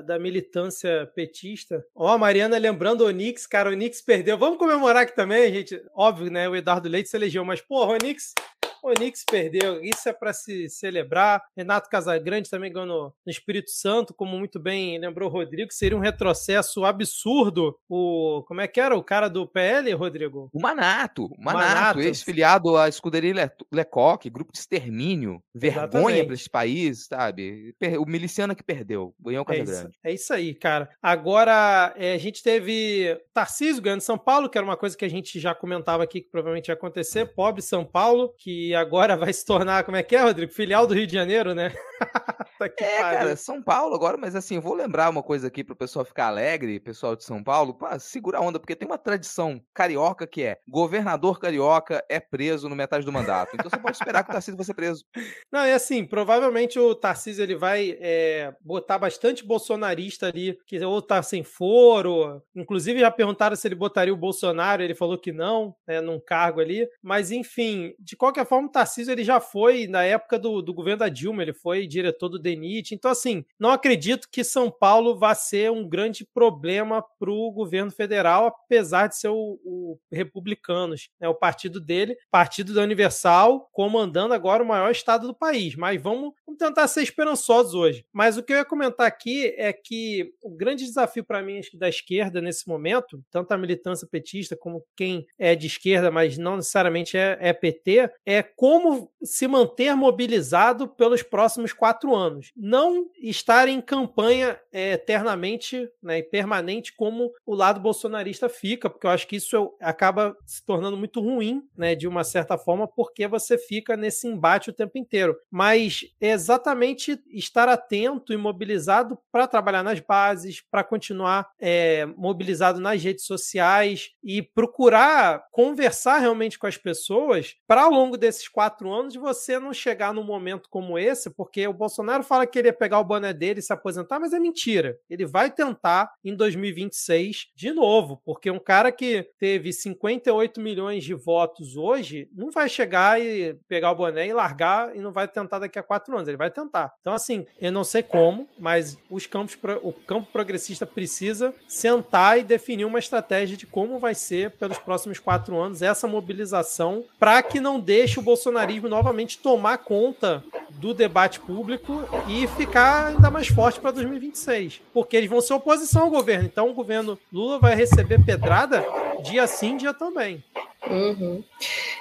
da militância petista. Ó, a Mariana lembrando o Onix, cara, o Onix perdeu. Vamos comemorar aqui também, gente. Óbvio, né? O Eduardo Leite se elegeu, mas, porra, o Onix o Onix perdeu, isso é para se celebrar. Renato Casagrande também ganhou no, no, Espírito Santo, como muito bem lembrou o Rodrigo, seria um retrocesso absurdo. O como é que era o cara do PL, Rodrigo? O Manato, o Manato, Manato. ex-filiado à escuderia Lecoque, grupo de extermínio, vergonha para esse país, sabe? O miliciano que perdeu, ganhou o Casagrande. É, é isso aí, cara. Agora, é, a gente teve Tarcísio ganhando São Paulo, que era uma coisa que a gente já comentava aqui que provavelmente ia acontecer, pobre São Paulo, que agora vai se tornar, como é que é, Rodrigo? Filial do Rio de Janeiro, né? tá é, pariu. cara, São Paulo agora, mas assim, eu vou lembrar uma coisa aqui pro pessoal ficar alegre, pessoal de São Paulo, pá, segura a onda, porque tem uma tradição carioca que é governador carioca é preso no metade do mandato. Então você pode esperar que o Tarcísio vai ser preso. Não, é assim, provavelmente o Tarcísio ele vai é, botar bastante bolsonarista ali, que ou tá sem foro, inclusive já perguntaram se ele botaria o Bolsonaro, ele falou que não, né, num cargo ali, mas enfim, de qualquer forma o Tarcísio ele já foi, na época do, do governo da Dilma, ele foi diretor do DENIT. Então, assim, não acredito que São Paulo vá ser um grande problema para o governo federal, apesar de ser o, o Republicanos, né, o partido dele, partido da Universal, comandando agora o maior estado do país. Mas vamos, vamos tentar ser esperançosos hoje. Mas o que eu ia comentar aqui é que o grande desafio para mim da esquerda nesse momento, tanto a militância petista como quem é de esquerda, mas não necessariamente é, é PT, é como se manter mobilizado pelos próximos quatro anos. Não estar em campanha é, eternamente né, e permanente como o lado bolsonarista fica, porque eu acho que isso acaba se tornando muito ruim, né, de uma certa forma, porque você fica nesse embate o tempo inteiro. Mas é exatamente estar atento e mobilizado para trabalhar nas bases, para continuar é, mobilizado nas redes sociais e procurar conversar realmente com as pessoas para ao longo desses quatro anos você não chegar num momento como esse, porque o Bolsonaro fala que ele ia pegar o boné dele e se aposentar, mas é mentira. Ele vai tentar em 2026 de novo, porque um cara que teve 58 milhões de votos hoje não vai chegar e pegar o boné e largar e não vai tentar daqui a quatro anos. Ele vai tentar. Então, assim, eu não sei como, mas os campos, o campo progressista precisa sentar e definir uma estratégia de como vai ser pelos próximos quatro anos essa mobilização para que não deixe o bolsonarismo novamente tomar conta do debate público e ficar ainda mais forte para 2026. Porque eles vão ser oposição ao governo. Então o governo Lula vai receber pedrada dia sim, dia também. Uhum.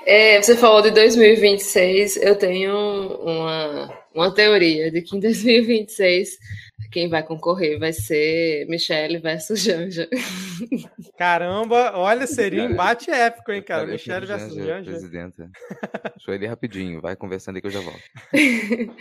É, você falou de 2026, eu tenho uma, uma teoria de que em 2026 quem vai concorrer vai ser Michelle versus Janja. Caramba, olha, seria um embate épico, hein, cara? Michelle versus Janja. Presidenta. Deixa eu ir rapidinho, vai conversando aí que eu já volto.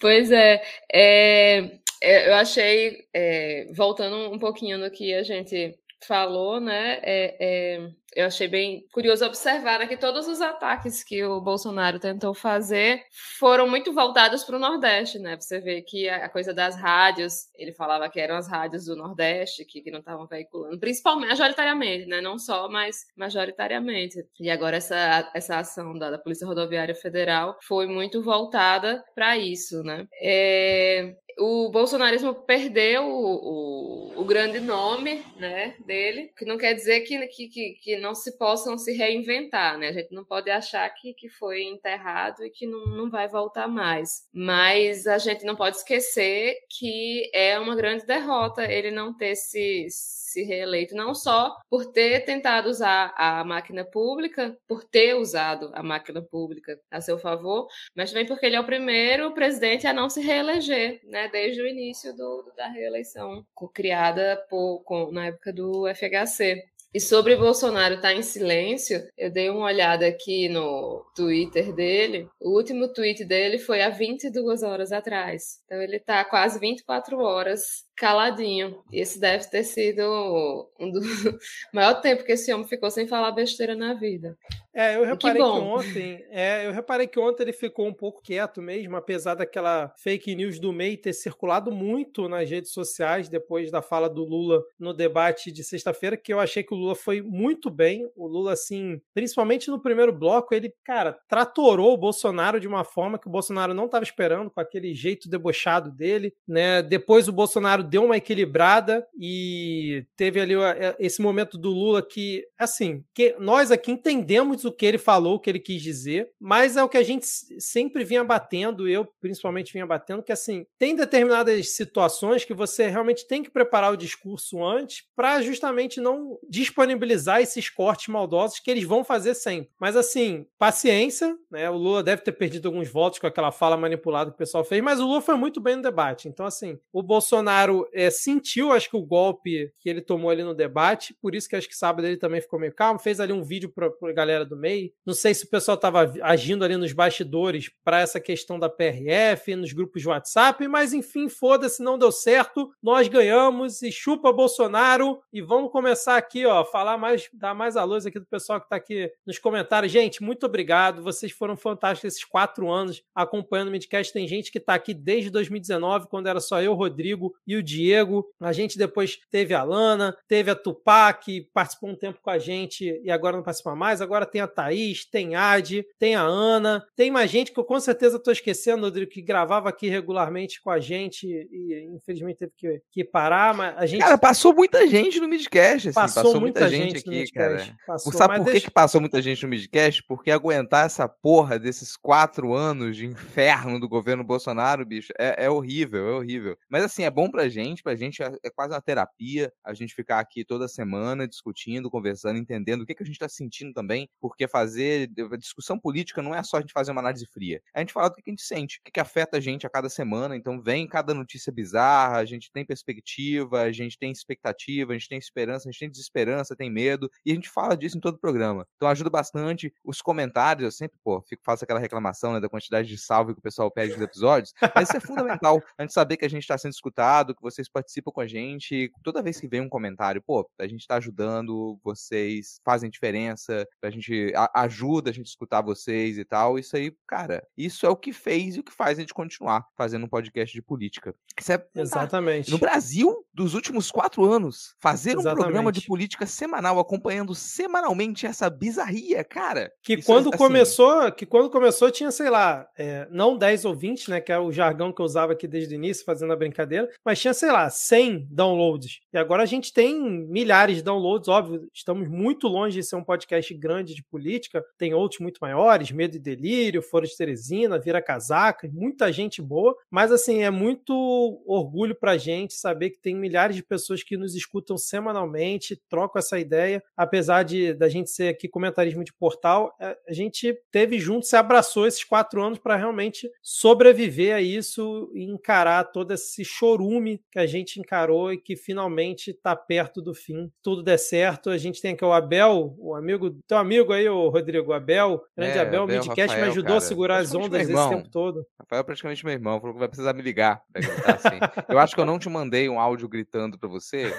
pois é, é, é eu achei, é, voltando um pouquinho no que a gente falou, né? É, é, eu achei bem curioso observar né, que todos os ataques que o Bolsonaro tentou fazer foram muito voltados para o Nordeste, né? Você vê que a coisa das rádios, ele falava que eram as rádios do Nordeste que, que não estavam veiculando, principalmente, majoritariamente, né? Não só, mas majoritariamente. E agora essa, essa ação da, da Polícia Rodoviária Federal foi muito voltada para isso, né? É, o bolsonarismo perdeu o, o, o, grande nome né, dele, que não quer dizer que, que, que, não não se possam se reinventar, né? A gente não pode achar que, que foi enterrado e que não, não vai voltar mais. Mas a gente não pode esquecer que é uma grande derrota ele não ter se, se reeleito, não só por ter tentado usar a máquina pública, por ter usado a máquina pública a seu favor, mas também porque ele é o primeiro presidente a não se reeleger, né, desde o início do, da reeleição, criada por, com, na época do FHC. E sobre Bolsonaro estar tá em silêncio, eu dei uma olhada aqui no Twitter dele. O último tweet dele foi há 22 horas atrás. Então ele está quase 24 horas caladinho. Esse deve ter sido um do maior tempo que esse homem ficou sem falar besteira na vida. É, eu reparei que, que, ontem, é, eu reparei que ontem ele ficou um pouco quieto mesmo, apesar daquela fake news do MEI ter circulado muito nas redes sociais depois da fala do Lula no debate de sexta-feira, que eu achei que o Lula foi muito bem. O Lula, assim, principalmente no primeiro bloco, ele, cara, tratorou o Bolsonaro de uma forma que o Bolsonaro não estava esperando, com aquele jeito debochado dele, né? Depois o Bolsonaro deu uma equilibrada e teve ali esse momento do Lula que, assim, que nós aqui entendemos o que ele falou, o que ele quis dizer, mas é o que a gente sempre vinha batendo, eu principalmente vinha batendo, que assim, tem determinadas situações que você realmente tem que preparar o discurso antes para justamente não disponibilizar esses cortes maldosos que eles vão fazer sempre. Mas assim, paciência, né? O Lula deve ter perdido alguns votos com aquela fala manipulada que o pessoal fez, mas o Lula foi muito bem no debate. Então, assim, o Bolsonaro é, sentiu, acho que o golpe que ele tomou ali no debate, por isso que acho que sábado ele também ficou meio calmo, fez ali um vídeo para a galera do MEI. Não sei se o pessoal estava agindo ali nos bastidores para essa questão da PRF, nos grupos de WhatsApp, mas enfim, foda-se, não deu certo, nós ganhamos e chupa Bolsonaro e vamos começar aqui, ó, falar mais, dar mais a luz aqui do pessoal que está aqui nos comentários. Gente, muito obrigado, vocês foram fantásticos esses quatro anos acompanhando o Midcast. Tem gente que está aqui desde 2019, quando era só eu, Rodrigo e o Diego. A gente depois teve a Lana, teve a Tupac, que participou um tempo com a gente e agora não participa mais. Agora tem a Thaís, tem a Adi, tem a Ana, tem mais gente que eu com certeza estou esquecendo, Rodrigo, que gravava aqui regularmente com a gente e infelizmente teve que, que parar. Mas a gente... Cara, passou muita gente no Midcast. Assim, passou, passou, muita, muita gente, gente aqui, cara. Passou, Sabe por deixa... que passou muita gente no Midcast? Porque aguentar essa porra desses quatro anos de inferno do governo Bolsonaro, bicho, é, é horrível, é horrível. Mas assim, é bom pra gente pra gente é, é quase uma terapia a gente ficar aqui toda semana discutindo, conversando, entendendo o que, que a gente está sentindo também, porque fazer discussão política não é só a gente fazer uma análise fria, é a gente falar do que, que a gente sente, o que, que afeta a gente a cada semana, então vem cada notícia bizarra, a gente tem perspectiva, a gente tem expectativa, a gente tem esperança, a gente tem desesperança, tem medo, e a gente fala disso em todo o programa. Então ajuda bastante os comentários, eu sempre, pô, fico, faço aquela reclamação né, da quantidade de salve que o pessoal pede nos episódios, mas isso é fundamental, a gente saber que a gente está sendo escutado, que vocês participam com a gente. Toda vez que vem um comentário, pô, a gente tá ajudando, vocês fazem diferença, a gente a, ajuda a gente a escutar vocês e tal. Isso aí, cara, isso é o que fez e o que faz a gente continuar fazendo um podcast de política. Isso é Exatamente. No Brasil, dos últimos quatro anos, fazer Exatamente. um programa de política semanal, acompanhando semanalmente essa bizarria, cara. Que quando assim... começou, que quando começou tinha, sei lá, é, não 10 ou 20, né, que é o jargão que eu usava aqui desde o início, fazendo a brincadeira, mas tinha, sei lá, 100 downloads. E agora a gente tem milhares de downloads, óbvio, estamos muito longe de ser um podcast grande de política, tem outros muito maiores, Medo e Delírio, Fora de Teresina, Vira Casaca, muita gente boa, mas assim, é muito orgulho pra gente saber que tem milhares de pessoas que nos escutam semanalmente, trocam essa ideia, apesar de da gente ser aqui comentarismo de portal, é, a gente teve junto, se abraçou esses quatro anos para realmente sobreviver a isso e encarar todo esse chorume que a gente encarou e que finalmente está perto do fim. Tudo der certo. A gente tem aqui o Abel, o amigo, teu amigo aí, o Rodrigo Abel, grande é, Abel, o Midcast me ajudou cara, a segurar as ondas esse tempo todo. Rafael é praticamente meu irmão, falou que vai precisar me ligar pra gritar assim. eu acho que eu não te mandei um áudio gritando para você.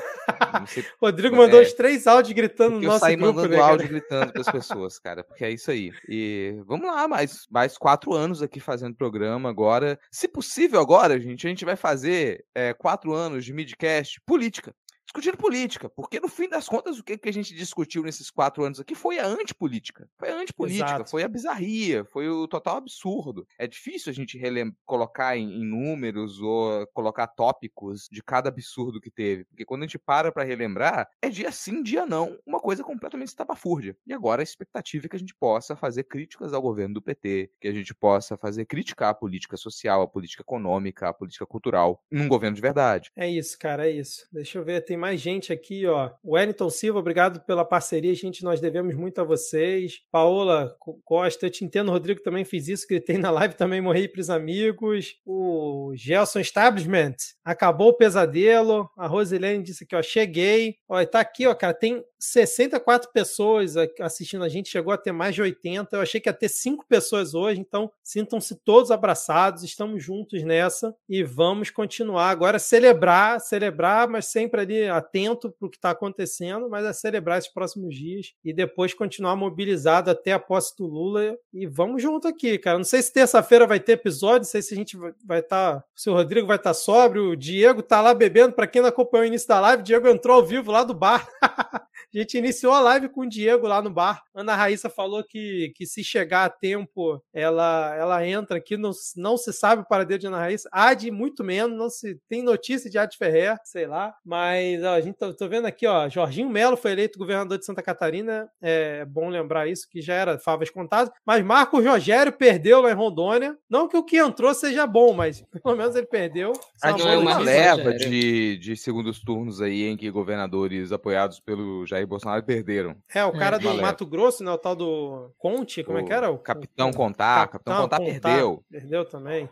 Sei, Rodrigo é, mandou os três áudios gritando no nosso eu saí grupo, mandando né, áudio gritando para as pessoas, cara, porque é isso aí. E vamos lá, mais, mais quatro anos aqui fazendo programa agora. Se possível agora, gente, a gente vai fazer é, quatro anos de midcast política. Discutindo política, porque no fim das contas o que, que a gente discutiu nesses quatro anos aqui foi a antipolítica. Foi a antipolítica, Exato. foi a bizarria, foi o total absurdo. É difícil a gente colocar em, em, números ou colocar tópicos de cada absurdo que teve, porque quando a gente para para relembrar, é dia sim, dia não, uma coisa completamente estapafúrdia. E agora a expectativa é que a gente possa fazer críticas ao governo do PT, que a gente possa fazer criticar a política social, a política econômica, a política cultural, num governo de verdade. É isso, cara, é isso. Deixa eu ver, tem mais gente aqui, ó. Wellington Silva, obrigado pela parceria, gente, nós devemos muito a vocês. Paola Costa, eu te entendo, Rodrigo também fiz isso, gritei na live, também morri pros amigos. O Gelson Establishment, acabou o pesadelo. A Rosilene disse aqui, ó, cheguei. Ó, tá aqui, ó, cara, tem 64 pessoas assistindo a gente, chegou a ter mais de 80. Eu achei que ia ter 5 pessoas hoje, então sintam-se todos abraçados, estamos juntos nessa e vamos continuar agora celebrar, celebrar, mas sempre ali atento para o que está acontecendo, mas é celebrar esses próximos dias e depois continuar mobilizado até a posse do Lula e vamos junto aqui, cara. Não sei se terça-feira vai ter episódio, não sei se a gente vai estar, tá, se o Rodrigo vai estar tá sóbrio, o Diego tá lá bebendo, para quem não acompanhou o início da live, o Diego entrou ao vivo lá do bar. A gente iniciou a live com o Diego lá no bar. Ana Raíssa falou que, que se chegar a tempo, ela, ela entra aqui. Não, não se sabe o paradeiro de Ana Raíssa. Há de muito menos, não se tem notícia de Ad Ferrer, sei lá. Mas ó, a gente tá, tô vendo aqui, ó. Jorginho Melo foi eleito governador de Santa Catarina. É bom lembrar isso, que já era favas contadas. Mas Marco Rogério perdeu lá em Rondônia. Não que o que entrou seja bom, mas pelo menos ele perdeu. A gente uma leva de, de segundos turnos aí em que governadores apoiados pelo Jair Bolsonaro perderam. É, o cara é, do Mato Grosso, né? O tal do Conte, como o é que era? O Capitão Contar, Capitão, Capitão Contar, perdeu. Perdeu também.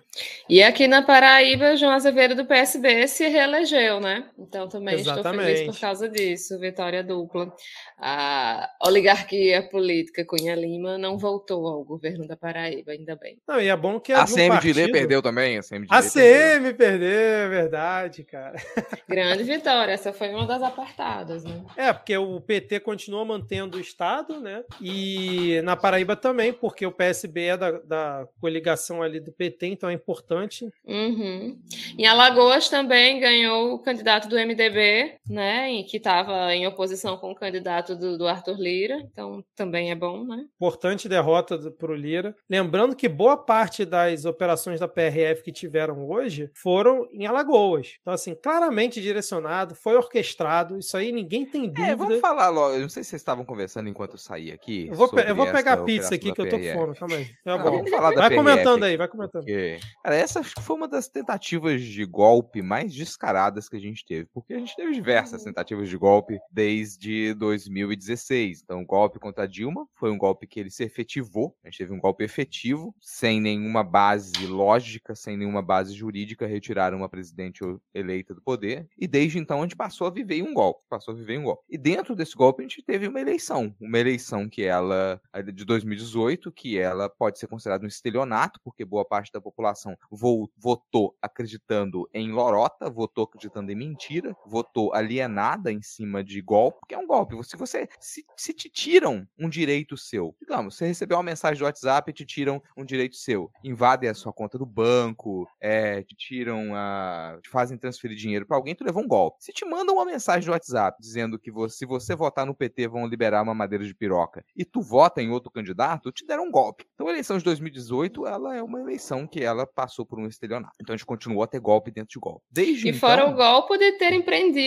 E aqui na Paraíba, João Azevedo do PSB se reelegeu, né? Então também Exatamente. Estou feliz por causa disso, vitória dupla. A oligarquia política Cunha Lima não voltou ao governo da Paraíba, ainda bem. Não, e é bom que é a CM partido... de Lê perdeu também. A CM, de a CM perdeu. perdeu, é verdade, cara. Grande vitória, essa foi uma das apartadas, né? É, porque o o PT continua mantendo o Estado, né? E na Paraíba também, porque o PSB é da, da coligação ali do PT, então é importante. Uhum. Em Alagoas também ganhou o candidato do MDB, né? Que estava em oposição com o candidato do, do, Arthur Lira, então também é bom, né? Importante derrota para o Lira. Lembrando que boa parte das operações da PRF que tiveram hoje foram em Alagoas. Então, assim, claramente direcionado, foi orquestrado, isso aí ninguém tem dúvida. É, vamos falar logo. Eu não sei se vocês estavam conversando enquanto eu saí aqui. Eu vou, eu vou pegar a pizza aqui que eu tô com fome. Calma aí. Tá vamos falar da vai PRF comentando aí, vai comentando. Porque, cara, essa acho que foi uma das tentativas de golpe mais descaradas que a gente teve. Porque a gente teve diversas tentativas de golpe desde 2016. Então, o golpe contra Dilma foi um golpe que ele se efetivou. A gente teve um golpe efetivo, sem nenhuma base lógica, sem nenhuma base jurídica, retiraram uma presidente eleita do poder. E desde então a gente passou a viver um golpe. Passou a viver um golpe. E dentro desse golpe, a gente teve uma eleição. Uma eleição que ela, de 2018, que ela pode ser considerada um estelionato, porque boa parte da população votou acreditando em lorota, votou acreditando em mentira, votou alienada em cima de golpe, que é um golpe. Se você se, se te tiram um direito seu, digamos, você recebeu uma mensagem do WhatsApp e te tiram um direito seu, invadem a sua conta do banco, é, te tiram a. te fazem transferir dinheiro para alguém, tu levou um golpe. Se te mandam uma mensagem do WhatsApp dizendo que você, se você você votar no PT vão liberar uma madeira de piroca e tu vota em outro candidato, te deram um golpe. Então a eleição de 2018, ela é uma eleição que ela passou por um estelionato. Então a gente continuou a ter golpe dentro de golpe. Desde e então... fora o golpe de ter empreendido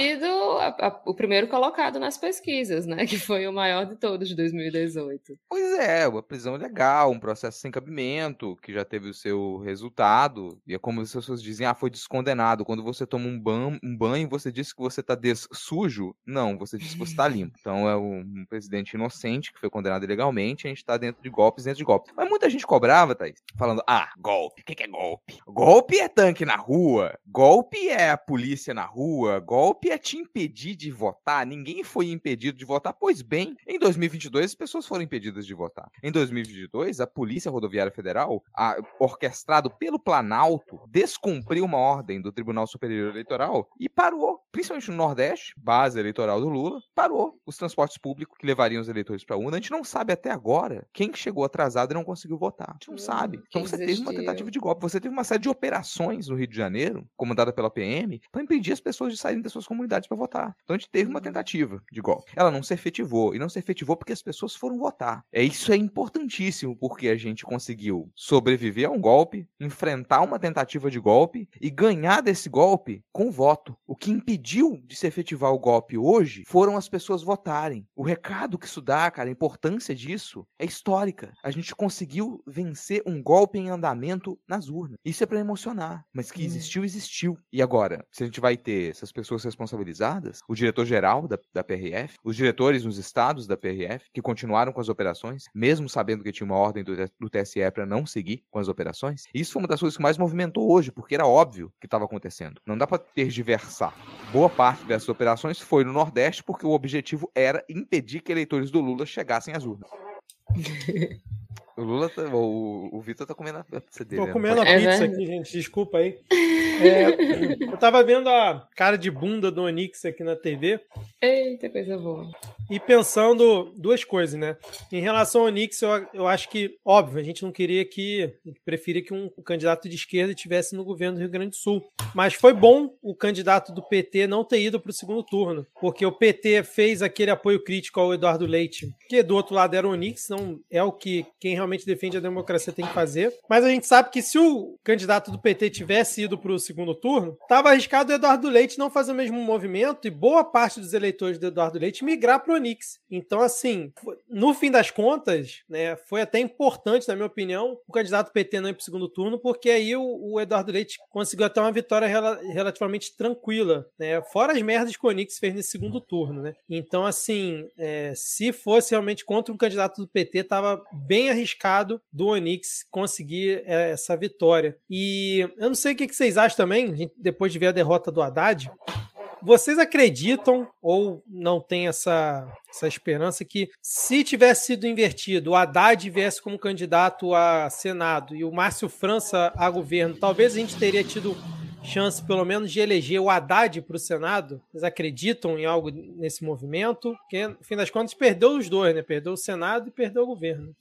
a, a, o primeiro colocado nas pesquisas, né? Que foi o maior de todos de 2018. Pois é, uma prisão legal, um processo sem cabimento, que já teve o seu resultado. E é como as pessoas dizem, ah, foi descondenado. Quando você toma um, ban um banho, você disse que você tá sujo. Não, você disse que você tá limpo. Então é um presidente inocente que foi condenado ilegalmente, a gente tá dentro de golpes dentro de golpes. Mas muita gente cobrava, Thaís, falando: ah, golpe, o que, que é golpe? Golpe é tanque na rua, golpe é a polícia na rua, golpe é te impedir de votar. Ninguém foi impedido de votar. Pois bem, em 2022 as pessoas foram impedidas de votar. Em 2022, a Polícia Rodoviária Federal, a, orquestrado pelo Planalto, descumpriu uma ordem do Tribunal Superior Eleitoral e parou, principalmente no Nordeste, base eleitoral do Lula, parou os transportes públicos que levariam os eleitores para a urna. A gente não sabe até agora quem chegou atrasado e não conseguiu votar. A gente não hum, sabe. Então você teve uma tentativa de golpe, você teve uma série de operações no Rio de Janeiro, comandada pela PM, para impedir as pessoas de saírem das suas comunidades para votar. Então a gente teve uma uhum. tentativa de golpe. Ela não se efetivou, e não se efetivou porque as pessoas foram votar. É isso é importantíssimo, porque a gente conseguiu sobreviver a um golpe, enfrentar uma tentativa de golpe e ganhar desse golpe com voto. O que impediu de se efetivar o golpe hoje foram as pessoas votarem. O recado que isso dá, cara, a importância disso é histórica. A gente conseguiu vencer um golpe em andamento nas urnas. Isso é para emocionar, mas que hum. existiu, existiu. E agora, se a gente vai ter essas pessoas responsabilizadas, o diretor-geral da, da PRF, os diretores nos estados da PRF, que continuaram com as operações, mesmo sabendo que tinha uma ordem do, do TSE para não seguir com as operações, isso foi uma das coisas que mais movimentou hoje, porque era óbvio que estava acontecendo. Não dá para tergiversar. Boa parte dessas operações foi no Nordeste, porque o objetivo era impedir que eleitores do Lula chegassem às urnas. O Lula, tá, o, o Vitor tá comendo a pizza dele. Tô né? comendo a é pizza aqui, gente. Desculpa aí. É, eu tava vendo a cara de bunda do Onix aqui na TV. Eita, coisa boa. E pensando duas coisas, né? Em relação ao Onix, eu, eu acho que, óbvio, a gente não queria que. preferia que um, um candidato de esquerda estivesse no governo do Rio Grande do Sul. Mas foi bom o candidato do PT não ter ido para o segundo turno, porque o PT fez aquele apoio crítico ao Eduardo Leite, que do outro lado era o Onix, não é o que quem realmente defende a democracia tem que fazer. Mas a gente sabe que se o candidato do PT tivesse ido para o segundo turno, estava arriscado o Eduardo Leite não fazer o mesmo movimento e boa parte dos eleitores do Eduardo Leite migrar para o Onix. Então, assim, no fim das contas, né, foi até importante, na minha opinião, o candidato PT não ir para o segundo turno, porque aí o, o, Eduardo Leite conseguiu até uma vitória rela relativamente tranquila, né? Fora as merdas que o Onix fez nesse segundo turno, né? Então, assim, é, se fosse realmente contra um candidato do PT, estava bem arriscado do Onix conseguir é, essa vitória. E eu não sei o que vocês acham também, depois de ver a derrota do Haddad, vocês acreditam ou não tem essa, essa esperança que se tivesse sido invertido, o Haddad viesse como candidato a Senado e o Márcio França a governo, talvez a gente teria tido chance, pelo menos, de eleger o Haddad para o Senado? Vocês acreditam em algo nesse movimento? Porque, no fim das contas, perdeu os dois, né? Perdeu o Senado e perdeu o governo.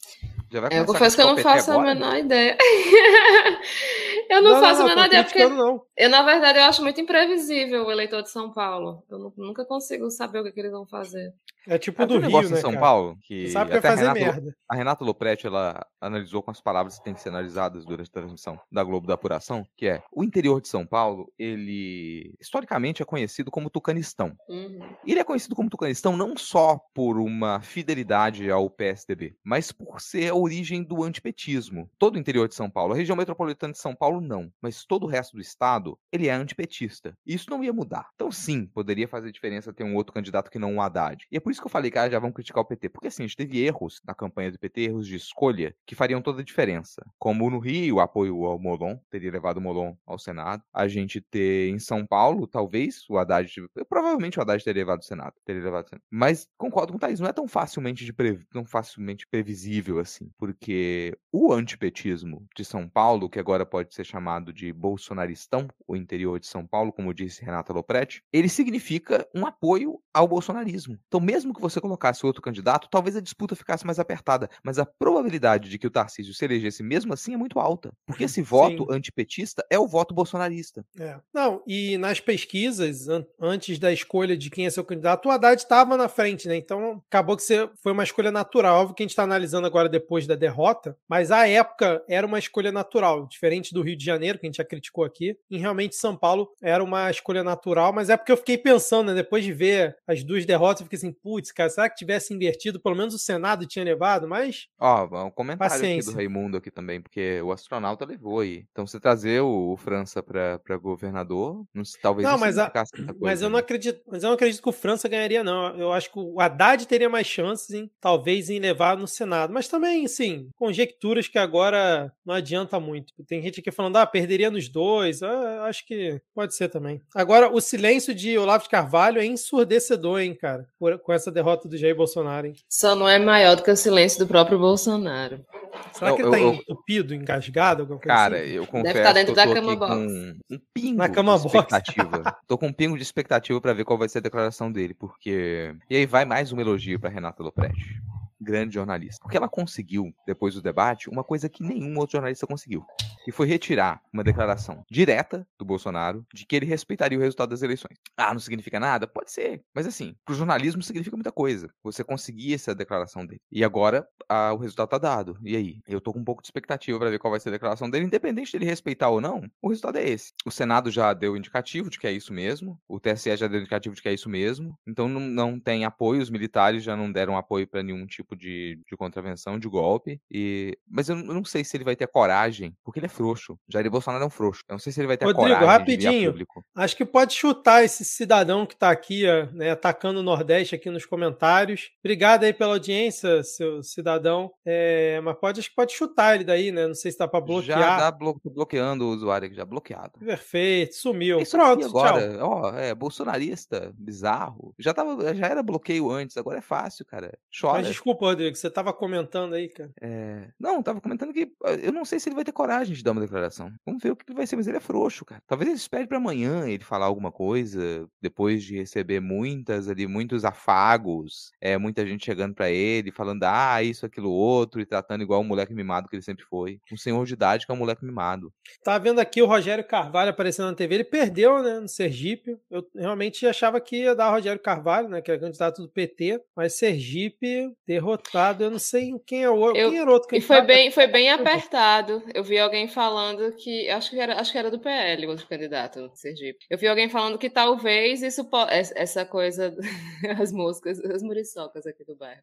eu confesso que eu não faço agora, a menor né? ideia. eu não, não faço não, a menor ideia, porque não. eu, na verdade, eu acho muito imprevisível o eleitor de São Paulo. Eu nunca consigo saber o que, que eles vão fazer. É tipo é do Rio, né, São cara? Paulo, que sabe que vai fazer Renata, merda. A Renata Lopretti, ela analisou com as palavras que têm que ser analisadas durante a transmissão da Globo da Apuração, que é o interior de São Paulo, ele historicamente é conhecido como Tucanistão. Uhum. Ele é conhecido como Tucanistão não só por uma fidelidade ao PSDB, mas por ser a origem do antipetismo. Todo o interior de São Paulo, a região metropolitana de São Paulo não, mas todo o resto do estado, ele é antipetista. E isso não ia mudar. Então sim, poderia fazer diferença ter um outro candidato que não o Haddad. E é por isso que eu falei que ah, já vão criticar o PT, porque assim, a gente teve erros na campanha do PT, erros de escolha, que fariam toda a diferença. Como no Rio, o apoio ao Molon, teria levado o Molon ao Senado. A gente ter em São Paulo, talvez, o Haddad, provavelmente o Haddad teria levado o Senado, teria levado o Senado. Mas concordo com o Thaís, não é tão facilmente, de tão facilmente previsível assim, porque o antipetismo de São Paulo, que agora pode ser chamado de bolsonaristão, o interior de São Paulo, como disse Renata Lopretti, ele significa um apoio ao bolsonarismo. Então, mesmo que você colocasse outro candidato, talvez a disputa ficasse mais apertada, mas a probabilidade de que o Tarcísio se elegesse mesmo assim é muito alta, porque esse voto Sim. antipetista é o voto bolsonarista. É. Não, e nas pesquisas, an antes da escolha de quem é seu candidato, o Haddad estava na frente, né? Então, acabou que foi uma escolha natural. Óbvio que a gente está analisando agora depois da derrota, mas à época era uma escolha natural, diferente do Rio de Janeiro, que a gente já criticou aqui. E realmente São Paulo era uma escolha natural, mas é porque eu fiquei pensando, né? Depois de ver as duas derrotas, eu fiquei assim, putz, cara, será que tivesse invertido, pelo menos o Senado tinha levado, mas. Ó, oh, um comentário Paciência. aqui do Raimundo aqui também, porque o astronauta levou aí. Então, você trazer o, França para governador, não, talvez não, mas, a, coisa, mas eu não né? acredito, mas eu não acredito que o França ganharia, não. Eu acho que o Haddad teria mais chances, em, talvez, em levar no Senado. Mas também, sim, conjecturas que agora não adianta muito. Tem gente aqui falando ah, perderia nos dois. Ah, acho que pode ser também. Agora, o silêncio de Olavo de Carvalho é ensurdecedor, hein, cara, por, com essa derrota do Jair Bolsonaro, hein? Só não é maior do que o silêncio do próprio Bolsonaro. Será que Eu- ele tá eu- eu- entupido, engasgado? alguma coisa Cara, assim? eu confesso estar dentro que eu da cama box. com um pingo Na cama de box. expectativa. tô com um pingo de expectativa pra ver qual vai ser a declaração dele, porque... E aí vai mais um elogio pra Renata Lopresti. Grande jornalista. Porque ela conseguiu, depois do debate, uma coisa que nenhum outro jornalista conseguiu. Que foi retirar uma declaração direta do Bolsonaro de que ele respeitaria o resultado das eleições. Ah, não significa nada? Pode ser. Mas assim, pro jornalismo significa muita coisa. Você conseguir essa declaração dele. E agora, ah, o resultado tá dado. E aí? Eu tô com um pouco de expectativa pra ver qual vai ser a declaração dele, independente dele respeitar ou não. O resultado é esse. O Senado já deu indicativo de que é isso mesmo. O TSE já deu indicativo de que é isso mesmo. Então não, não tem apoio. Os militares já não deram apoio pra nenhum tipo de, de contravenção, de golpe. E... Mas eu não- sei se ele vai ter coragem, porque ele é frouxo. Jair Bolsonaro é um frouxo. Eu não sei se ele vai ter a Rodrigo, coragem rapidinho. público. Acho que pode chutar esse cidadão que tá aqui, ó, né, atacando o Nordeste aqui nos comentários. Obrigado aí pela audiência, seu cidadão. É, mas pode, acho que pode chutar ele daí, né? Não sei se dá pra Já bloquear. dá blo- tô bloqueando o usuário aqui, já bloqueado. Perfeito, sumiu. Isso Pronto, aqui tchau. agora, ó, é bolsonarista, bizarro. Já tava, já era bloqueio antes, agora é fácil, cara. Chora. Mas desculpa, Rodrigo, você tava comentando aí, cara. É, Não, tava comentando que ah, eu não sei se ele vai ter coragem de dar uma declaração. Vamos ver o que vai ser, mas ele é frouxo, cara. Talvez ele espere pra amanhã ele falar alguma coisa, depois de receber muitas ali, muitos afagos, é, muita gente chegando pra ele, falando, ah, isso, aquilo, outro, e tratando igual o moleque mimado que ele sempre foi. Um senhor de idade que é um moleque mimado. Tá vendo aqui o Rogério Carvalho aparecendo na TV. Ele perdeu, né, no Sergipe. Eu realmente achava que ia dar o Rogério Carvalho, né, que era candidato do PT. Mas Sergipe, derrotado. Eu não sei quem é o outro. Eu- Quem era o outro E foi bem, foi bem apertado. Eu vi alguém falando que. Acho que era, acho que era do PL, o outro candidato no Sergipe. Eu vi alguém falando que talvez isso essa coisa. As moscas, as muriçocas aqui do bairro.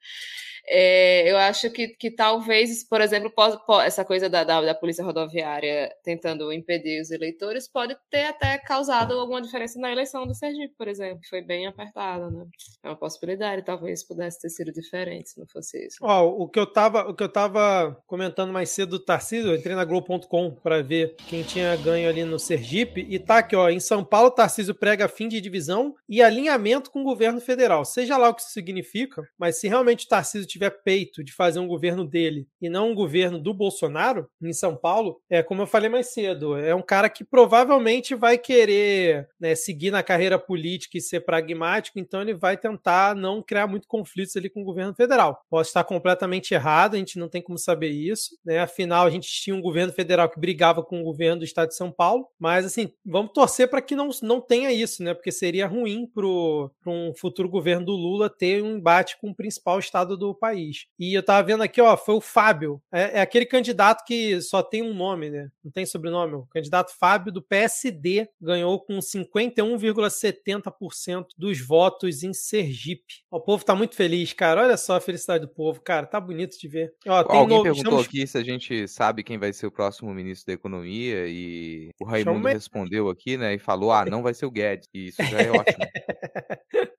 É, eu acho que, que talvez, por exemplo, essa coisa da, da, da polícia rodoviária tentando impedir os eleitores pode ter até causado alguma diferença na eleição do Sergipe, por exemplo. que Foi bem apertada, né? É uma possibilidade, talvez pudesse ter sido diferente se não fosse isso. Ó, o que eu tava, o que eu tava comentando mais cedo do Tarcísio, eu entrei na Globo.com para ver quem tinha ganho ali no Sergipe e tá aqui, ó, em São Paulo, Tarcísio prega fim de divisão e alinhamento com o governo federal. Seja lá o que isso significa, mas se realmente o Tarcísio tiver peito de fazer um governo dele e não um governo do Bolsonaro em São Paulo, é como eu falei mais cedo, é um cara que provavelmente vai querer né, seguir na carreira política e ser pragmático, então ele vai tentar não criar muito conflitos ali com o governo federal. Posso estar completamente errado, a gente não tem como saber isso, né? Afinal, a gente tinha um governo federal que brigava com o governo do estado de São Paulo, mas assim, vamos torcer para que não, não tenha isso, né? Porque seria ruim para um futuro governo do Lula ter um embate com o principal estado do país. E eu tava vendo aqui, ó, foi o Fábio, é, é aquele candidato que só tem um nome, né? Não tem sobrenome. O candidato Fábio do PSD ganhou com 51,70% dos votos em Sergipe. O povo tá muito feliz, cara. Olha só a felicidade do povo, cara. Tá bonito de ver. Ó, tem Alguém novo- perguntou estamos- aqui se a gente sabe quem vai ser o próximo ministro da Economia e o Raimundo Chama- respondeu aqui, né, e falou, ah, não vai ser o Guedes. E isso já é ótimo.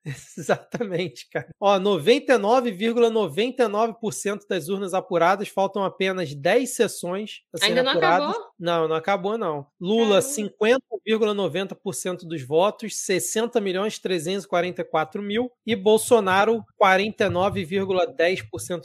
Exatamente, cara. Ó, 99,99% das urnas apuradas, faltam apenas 10 sessões Ainda não apuradas. acabou? Não, não acabou, não. Lula, Caramba. 50,90% dos votos, 60 milhões 344 mil. E Bolsonaro, 49,10%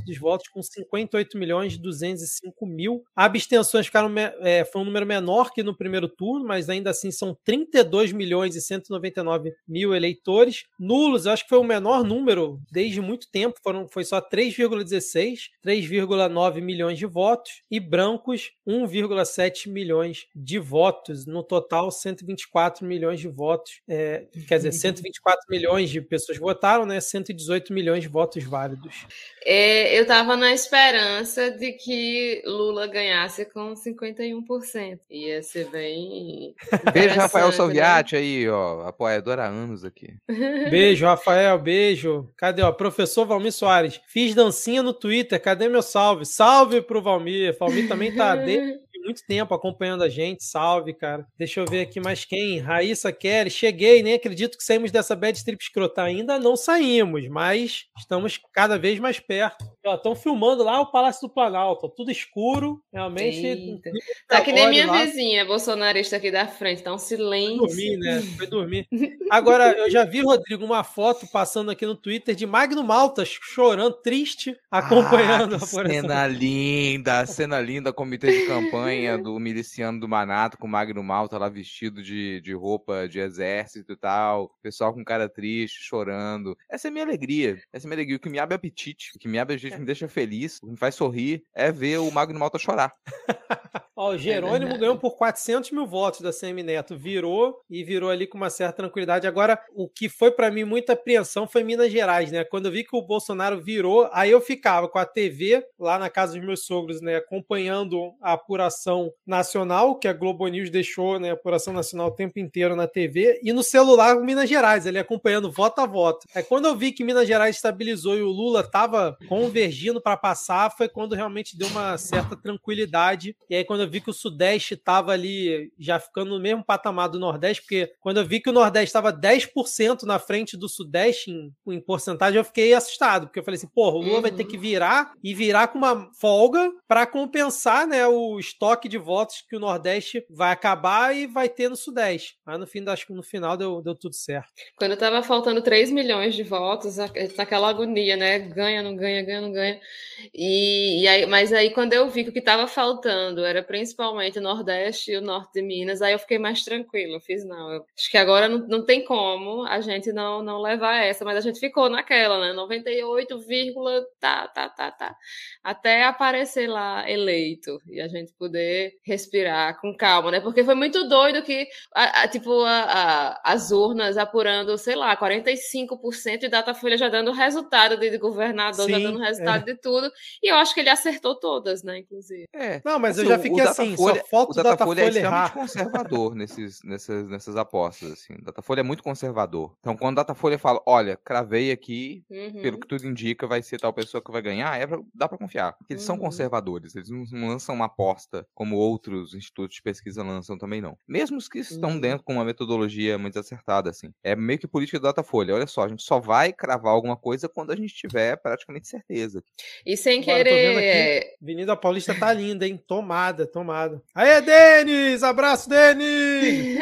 dos votos, com 58 milhões 205 mil. Abstenções ficaram, é, foi um número menor que no primeiro turno, mas ainda assim são 32 milhões e 199 mil eleitores. Nulos, acho que foi o menor número desde muito tempo, foram, foi só 3,16, 3,9 milhões de votos. E brancos, 1,7 milhões de votos. No total, 124 milhões de votos. É, quer dizer, 124 milhões de pessoas votaram, né? 118 milhões de votos válidos. É, eu tava na esperança de que Lula ganhasse com 51%. Ia ser bem. Beijo, Rafael interessante, né? Aí, ó, apoiador há anos aqui. Beijo, Rafael, beijo. Cadê, ó? Professor Valmir Soares. Fiz dancinha no Twitter, cadê meu salve? Salve pro Valmir. Valmir também tá desde muito tempo acompanhando a gente. Salve, cara. Deixa eu ver aqui mais quem. Raíssa Kelly. Cheguei, nem acredito que saímos dessa bad trip escrotar. Ainda não saímos, mas estamos cada vez mais perto. Estão filmando lá o Palácio do Planalto, tudo escuro, realmente. Eita. Tá que nem minha lá. vizinha, bolsonarista aqui da frente, tá um silêncio. Foi dormir, né? Foi dormir. Agora, eu já vi, Rodrigo, uma foto passando aqui no Twitter de Magno Malta chorando, triste, acompanhando ah, a Cena linda, cena linda, comitê de campanha do miliciano do Manato com Magno Malta lá vestido de, de roupa de exército e tal, pessoal com cara triste, chorando. Essa é a minha alegria. Essa é a minha alegria. O que me abre apetite, o que me abre gente me deixa feliz, o que me faz sorrir é ver o Magno Malta chorar. Ó, o é Jerônimo é ganhou por 400 mil votos da CM Neto, virou e virou ali com uma certa tranquilidade. Agora, o que foi para mim muita apreensão foi Minas Gerais, né? Quando eu vi que o Bolsonaro virou, aí eu ficava com a TV lá na casa dos meus sogros, né, acompanhando a apuração nacional, que a Globo News deixou, né, a apuração nacional o tempo inteiro na TV, e no celular Minas Gerais, ele acompanhando voto a voto. Aí quando eu vi que Minas Gerais estabilizou e o Lula tava convergindo para passar, foi quando realmente deu uma certa tranquilidade. E aí quando eu vi que o Sudeste estava ali já ficando no mesmo patamar do Nordeste, porque quando eu vi que o Nordeste estava 10% na frente do Sudeste em, em, porcentagem, eu fiquei assustado, porque eu falei assim, porra, o Lula uhum. vai ter que uhum. virar e virar com uma folga para compensar né, o estoque de votos que o Nordeste vai acabar e vai ter no Sudeste. Mas no fim, acho que no final deu, deu tudo certo. Quando estava faltando 3 milhões de votos, naquela agonia, né? Ganha, não ganha, ganha, não ganha. E, e aí, mas aí quando eu vi que o que estava faltando era principalmente o Nordeste e o Norte de Minas, aí eu fiquei mais tranquilo. Fiz, não, eu, acho que agora não, não tem como a gente não, não levar essa, mas a gente ficou naquela, né? 98, tá, tá, tá, tá. Até aparecer lá eleito e a gente poder respirar com calma, né? Porque foi muito doido que, a, a, tipo, a, as urnas apurando, sei lá, 45% e Datafolha já dando resultado de governador, Sim, já dando resultado é. de tudo. E eu acho que ele acertou todas, né, inclusive. É. Não, mas assim, eu já fiquei assim, só falta o Datafolha, o Datafolha é extremamente conservador nesses, nessas, nessas apostas, assim. O Datafolha é muito conservador. Então, quando o Datafolha fala, olha, cravei aqui, uhum. pelo que tudo indica, vai ser tal pessoa que vai ganhar, é pra, dá para confiar. Porque eles uhum. são conservadores, eles não lançam uma aposta como outros institutos de pesquisa lançam também, não. Mesmo os que estão uhum. dentro com uma metodologia muito acertada, assim. É meio que política do Datafolha. Olha só, a gente só vai cravar alguma coisa quando a gente tiver praticamente certeza. E sem querer. Aqui, Avenida Paulista tá linda, hein? Tomada, tomada. Aê, Denis! Abraço, Denis!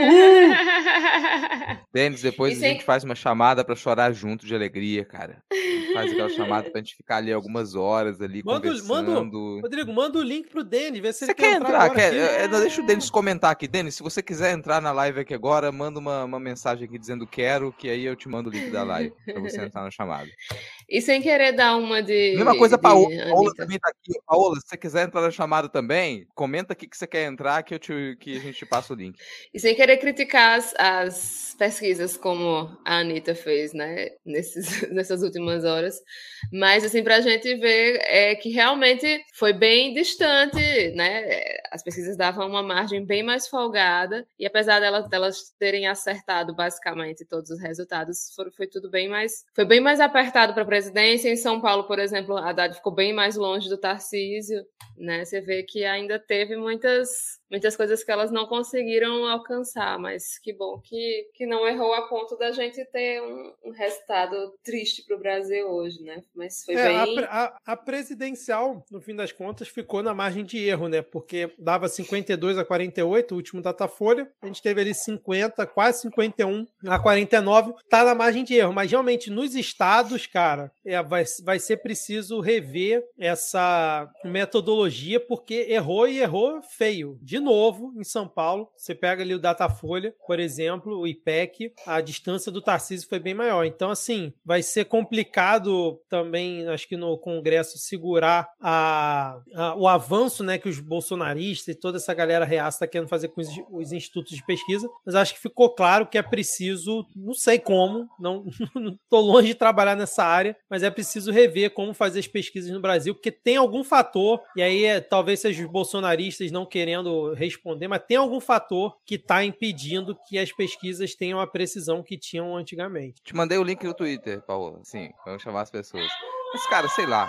Denis, depois sem... a gente faz uma chamada para chorar junto de alegria, cara. Faz aquela chamada pra gente ficar ali algumas horas ali manda, conversando. Manda, Rodrigo, manda o link pro Denis, vê se você ele quer entrar. entrar quer, é, deixa o Denis comentar aqui. Denis, se você quiser entrar na live aqui agora, manda uma, uma mensagem aqui dizendo quero, que aí eu te mando o link da live pra você entrar na chamada. E sem querer dar uma de. Mesma coisa, de Paola. Paola também tá aqui. Paola, se você quiser entrar na chamada também, comenta aqui que você quer entrar, que, eu te, que a gente te passa o link. E sem querer criticar as, as pesquisas como a Anitta fez, né, nesses, nessas últimas horas. Mas, assim, para a gente ver é que realmente foi bem distante, né? As pesquisas davam uma margem bem mais folgada, e apesar delas, delas terem acertado basicamente todos os resultados, foi, foi tudo bem mais. Foi bem mais apertado para a presidência. Em São Paulo, por exemplo, a Haddad ficou bem mais longe do Tarcísio, né? Você vê que ainda teve muitas muitas coisas que elas não conseguiram alcançar, mas que bom que, que não errou a ponto da gente ter um, um resultado triste para o Brasil hoje, né? Mas foi é, bem. A, a, a, presidencial, no fim das contas, ficou na margem de erro, né? Porque dava 52 a 48, o último Datafolha, a gente teve ali 50, quase 51 a 49, tá na margem de erro, mas realmente nos estados, cara, é, vai, vai ser preciso rever essa metodologia, porque errou e errou feio. De novo em São Paulo. Você pega ali o Datafolha, por exemplo, o IPEC, a distância do Tarcísio foi bem maior. Então, assim, vai ser complicado também, acho que no Congresso, segurar a, a o avanço né, que os bolsonaristas e toda essa galera reaça está querendo fazer com os, os, institutos de pesquisa. Mas acho que ficou claro que é preciso, não sei como, não estou longe de trabalhar nessa área, mas é preciso rever como fazer as pesquisas no Brasil, porque tem algum fator, e aí é, talvez seja os bolsonaristas não querendo responder, mas tem algum fator que está impedindo que as pesquisas tenham a precisão que tinham antigamente. Te mandei o link no Twitter, Paulo. Sim, vamos chamar as pessoas. Mas, cara, sei lá.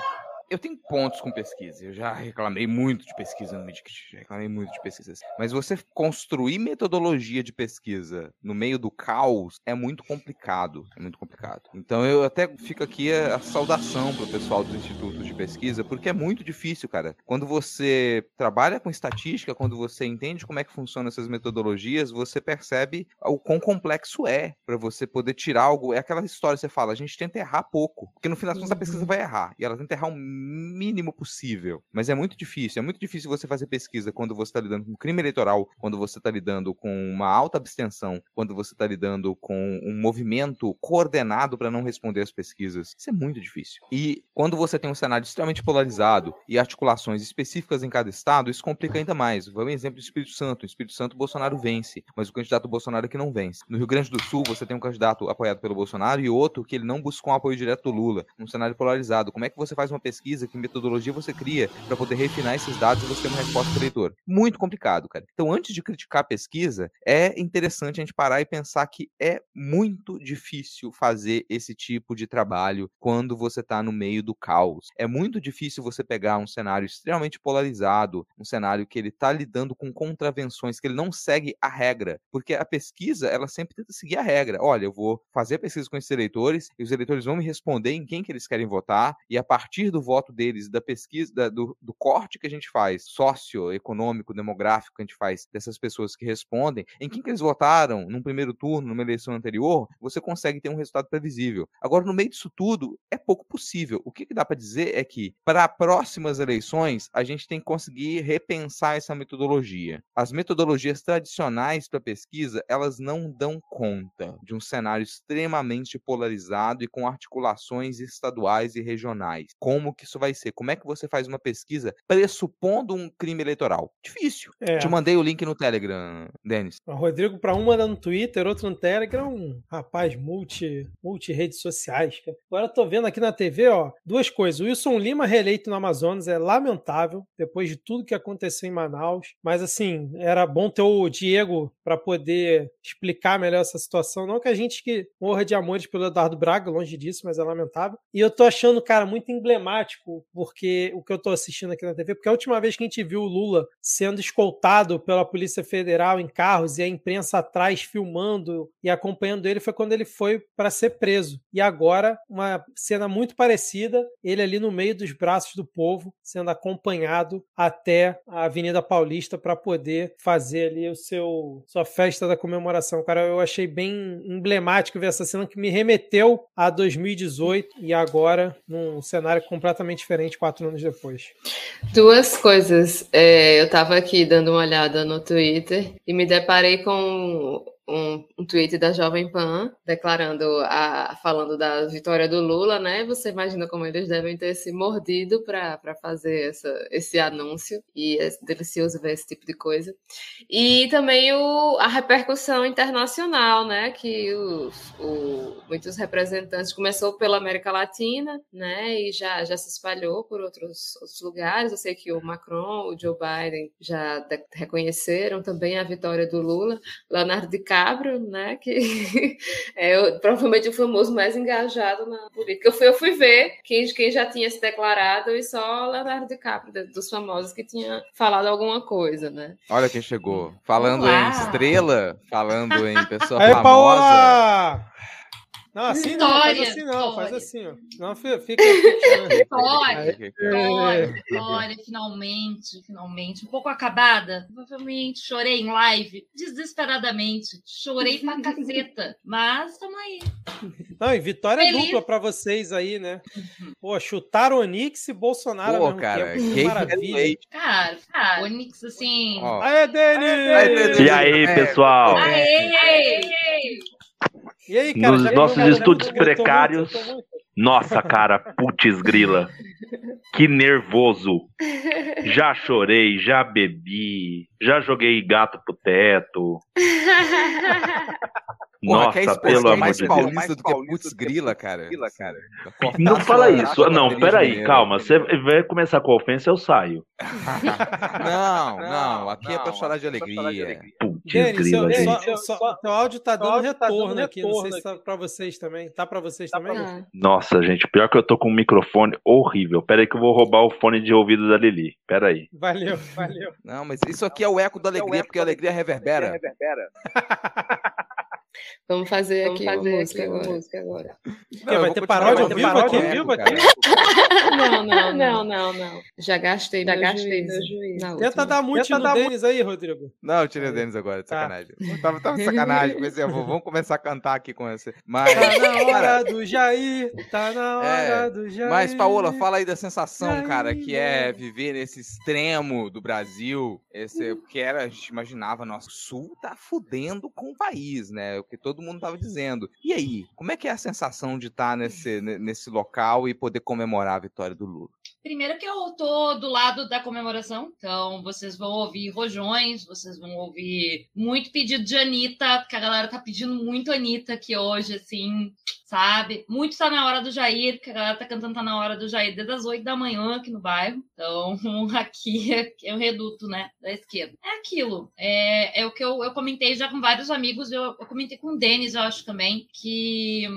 Eu tenho pontos com pesquisa. Eu já reclamei muito de pesquisa no Medkit, já reclamei muito de pesquisas. Mas você construir metodologia de pesquisa no meio do caos é muito complicado. É muito complicado. Então eu até fico aqui a, a saudação pro pessoal dos institutos de pesquisa, porque é muito difícil, cara. Quando você trabalha com estatística, quando você entende como é que funcionam essas metodologias, você percebe o quão complexo é para você poder tirar algo. É aquela história que você fala, a gente tenta errar pouco, porque no final das contas a pesquisa vai errar e ela tenta errar o mínimo possível. Mas é muito difícil, é muito difícil você fazer pesquisa quando você está lidando com crime eleitoral, quando você está lidando com uma alta abstenção, quando você está lidando com um movimento coordenado para não responder às pesquisas. Isso é muito difícil. E quando você tem um cenário extremamente polarizado e articulações específicas em cada estado, isso complica ainda mais. Vamos um exemplo do Espírito Santo. No Espírito Santo, Bolsonaro vence, mas o candidato Bolsonaro é que não vence. No Rio Grande do Sul, você tem um candidato apoiado pelo Bolsonaro e outro que ele não buscou um apoio direto do Lula, um cenário polarizado. Como é que você faz uma pesquisa, que metodologia você cria para poder refinar esses dados e você ter uma resposta para o eleitor? Muito complicado, cara. Então, antes de criticar a pesquisa, é interessante a gente parar e pensar que é muito difícil fazer esse tipo de trabalho quando você está no meio do caos. É muito difícil você pegar um cenário extremamente polarizado, um cenário que ele está lidando com contravenções, que ele não segue a regra, porque a pesquisa, ela sempre tenta seguir a regra. Olha, eu vou fazer a pesquisa com esses eleitores e os eleitores vão me responder em quem que eles querem votar e a partir do voto deles, da pesquisa, da, do, do corte que a gente faz, socioeconômico, demográfico que a gente faz dessas pessoas que respondem, em quem que eles votaram num primeiro turno, numa eleição anterior, você consegue ter um resultado previsível. Agora, no meio disso tudo, é pouco possível. O que, que dá para dizer é que, para próximas eleições, a gente tem que conseguir repensar essa metodologia. As metodologias tradicionais para pesquisa, elas não dão conta de um cenário extremamente polarizado e com articulações estaduais e regionais. Como que isso vai ser? Como é que você faz uma pesquisa pressupondo um crime eleitoral? Difícil. É. Te mandei o link no Telegram, Denis. O Rodrigo, para um manda no Twitter, outro no Telegram, um rapaz multi, multi redes sociais. Cara. Agora eu tô vendo aqui na TV, ó, duas coisas. O Wilson Lima reeleito no Amazonas é lamentável, depois de tudo que aconteceu em Manaus. Mas assim, era bom ter o Diego para poder explicar melhor essa situação. Não que a gente que morra de amores pelo Eduardo Braga, longe disso, mas é lamentável. E eu tô achando, cara, muito emblemático, porque o que eu tô assistindo aqui na TV, porque a última vez que a gente viu o Lula sendo escoltado pela Polícia Federal em carros e a imprensa atrás filmando e acompanhando ele foi quando ele foi para ser preso. E agora, uma cena muito parecida, ele ali no meio dos braços do povo, sendo acompanhado até a Avenida Paulista para poder fazer ali o seu sua festa da comemoração. Cara, eu achei bem emblemático ver essa cena que me remeteu a 2018 e agora num cenário completamente diferente quatro anos depois. Duas coisas. É, eu estava aqui dando uma olhada no Twitter e me deparei com um, um tweet da Jovem Pan declarando a falando da vitória do Lula, né? Você imagina como eles devem ter se mordido para fazer essa, esse anúncio e é delicioso ver esse tipo de coisa. E também o, a repercussão internacional, né? Que os, o, muitos representantes começou pela América Latina, né? E já, já se espalhou por outros, outros lugares. Eu sei que o Macron, o Joe Biden já reconheceram também a vitória do Lula. Leonardo DiCaprio Cabro, né? Que é provavelmente o famoso mais engajado na política. Eu fui, eu fui ver quem, quem já tinha se declarado e só Leonardo DiCaprio, dos famosos, que tinha falado alguma coisa, né? Olha quem chegou. Falando em estrela, falando em pessoa Aí, famosa. Paola! Não, assim não, faz assim não, faz assim, ó. Não, fica. Vitória, vitória, vitória, finalmente, finalmente. Um pouco acabada. Provavelmente chorei em live, desesperadamente. Chorei pra caceta. Mas tamo aí. Não, e vitória Feliz. dupla pra vocês aí, né? Pô, chutaram Onix e Bolsonaro Pô, cara, tempo. Que maravilha. Cara, cara, Onix, assim. Aê, Denis! E aí, pessoal? Aê! Aê! E aí, cara, Nos nossos estudos precários. Nossa, cara, putz grila. Que nervoso. Já chorei, já bebi, já joguei gato pro teto. Nossa, Porra, pelo amor mais de Deus. Mais do que putz grila, cara. cara. Não fala isso. Não, peraí, calma. Você vai começar com a ofensa, eu saio. não, não. Aqui é pra chorar de alegria. Putz grila, seu, gente. seu, seu áudio tá dando áudio retorno, tá dando aqui. Retorno não sei se tá pra vocês também. Tá pra vocês tá também? Pra Nossa, gente, pior que eu tô com um microfone horrível. Pera aí que eu vou roubar o fone de ouvido da Lili. Pera aí. Valeu, valeu. Não, mas isso aqui é o eco da alegria, porque a alegria reverbera. Vamos fazer Vamos aqui fazer uma música aqui agora. música agora. Não, vai ter paródia ao vivo aqui? Vivo aqui? Não, não, não, não, não. Já gastei, Já gastei juízo juízo. Tenta última. dar Tenta no dar Denis aí, Rodrigo. Não, eu tirei o Denis agora, de Tá. sacanagem. Tava, tava de sacanagem. Pensei, vou- vamos começar a cantar aqui com esse. Mas, Tá na hora cara, do Jair, tá na hora É, do Jair. mas, Paola, fala aí da sensação, cara, Jair, que é viver nesse extremo do Brasil. Esse, porque era, a gente imaginava, nossa, o Sul tá fudendo com o país, né? O que todo mundo tava dizendo. E aí, como é que é a sensação de estar nesse, ne- nesse local e poder comemorar a vitória do Lula? Primeiro que eu tô do lado da comemoração, então vocês vão ouvir rojões, vocês vão ouvir muito pedido de Anitta, porque a galera tá pedindo muito Anitta aqui hoje, assim, sabe? Muito tá na hora do Jair, porque a galera tá cantando tá na hora do Jair desde as 8 da manhã aqui no bairro. Então, aqui é, é um reduto, né, da esquerda. É aquilo, é, é o que eu, eu comentei já com vários amigos, eu, eu comentei com o Denis, eu acho também, que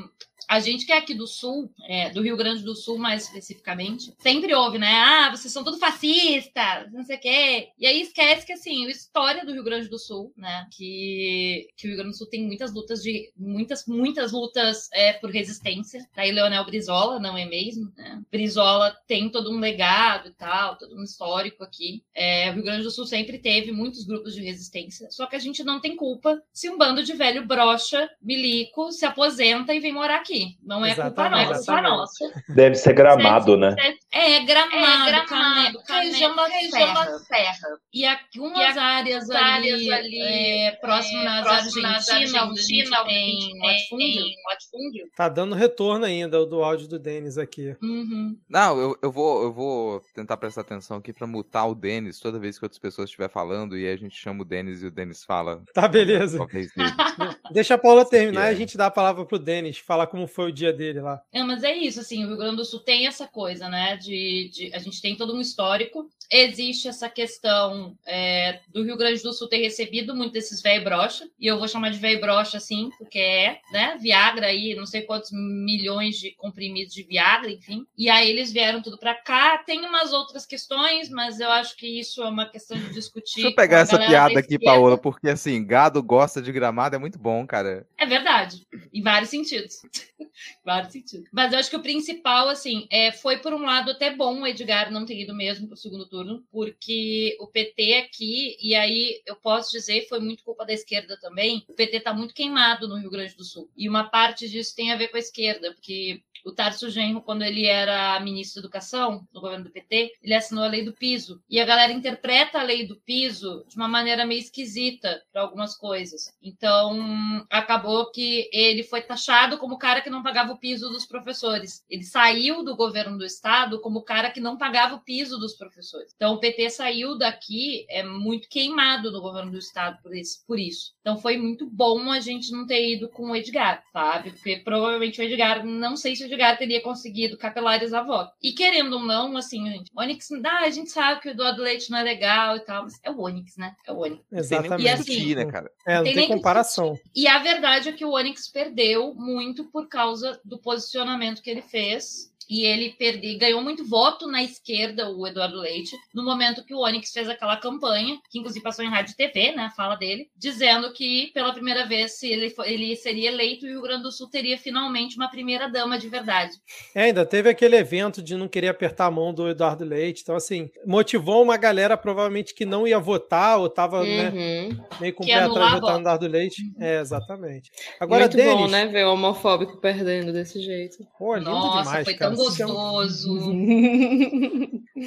a gente que é aqui do Sul, é, do Rio Grande do Sul mais especificamente, sempre ouve, né? Ah, vocês são tudo fascistas, não sei o quê. E aí esquece que, assim, a história do Rio Grande do Sul, né? Que, que o Rio Grande do Sul tem muitas lutas de. Muitas, muitas lutas é, por resistência. Daí Leonel Brizola, não é mesmo? Né? Brizola tem todo um legado e tal, todo um histórico aqui. É, o Rio Grande do Sul sempre teve muitos grupos de resistência. Só que a gente não tem culpa se um bando de velho brocha, milico, se aposenta e vem morar aqui. Não é culpa Exatamente, nossa, culpa exatamente. nossa. Deve ser gramado, né? É, gramado, É, gramado, Cane- região da Serra. Serra. E algumas E áreas ali, ali, é, próximas à próximas à Argentina, onde a gente Argentina, tem latifúndio. Tá dando retorno ainda o do áudio do Denis aqui. Uhum. Não, eu, eu, vou, eu vou tentar prestar atenção aqui pra mutar o Denis toda vez que outras pessoas estiver falando e aí a gente chama o Denis e o Denis fala. Tá, beleza. Deixa a Paula terminar é. e a gente dá a palavra pro Denis, falar como foi o dia dele lá. É, mas é isso, assim, o Rio Grande do Sul tem essa coisa, né, de, de- a gente tem todo um histórico, existe essa questão é, do Rio Grande do Sul ter recebido muito desses velho brocha, e eu vou chamar de velho brocha, assim, porque é, né, Viagra aí, não sei quantos milhões de comprimidos de Viagra, enfim, e aí eles vieram tudo pra cá, tem umas outras questões, mas eu acho que isso é uma questão de discutir Deixa eu pegar essa piada aqui. Paola, porque assim, gado gosta de gramado é muito bom, cara. É verdade, em vários sentidos. vários sentidos. Mas eu acho que o principal, assim, é, foi por um lado até bom o Edgar não ter ido mesmo pro segundo turno, porque o PT aqui, e aí eu posso dizer, foi muito culpa da esquerda também, o PT tá muito queimado no Rio Grande do Sul. E uma parte disso tem a ver com a esquerda, porque o Tarso Genro, quando ele era ministro da Educação, no governo do PT, ele assinou a lei do piso. E a galera interpreta a lei do piso de uma maneira meio esquisita para algumas coisas. Então, acabou que ele foi taxado como o cara que não pagava o piso dos professores. Ele saiu do governo do estado como o cara que não pagava o piso dos professores. Então, o PT saiu daqui é muito queimado no governo do estado por isso. Por isso. Então, foi muito bom a gente não ter ido com o Edgar, sabe? Porque provavelmente o Edgar, não sei se o Edgar teria conseguido capelarizar voto. E querendo ou não, assim, gente, o Onyx, ah, a gente sabe que o Eduardo Leite não é legal e tal, mas é o Onyx, né? É o Onyx. Não tem nem o Exatamente. E assim, né, cara? É, não tem tem, nem que comparação. E a verdade é que o Onyx perdeu muito por causa do posicionamento que ele fez. E ele perde, ganhou muito voto na esquerda, o Eduardo Leite, no momento que o Onyx fez aquela campanha, que inclusive passou em rádio e TV, né, a fala dele, dizendo que pela primeira vez, se ele, for- ele seria eleito, e o Rio Grande do Sul teria finalmente uma primeira dama de verdade. É, ainda teve aquele evento de não querer apertar a mão do Eduardo Leite. Então, assim, motivou uma galera provavelmente que não ia votar ou tava né, Uhum. meio com o pé atrás de votar no. Eduardo Leite. É, exatamente. Agora, Muito Denis, bom, né? Ver o homofóbico perdendo desse jeito. Pô, lindo Nossa, demais, foi cara. Um- gostoso.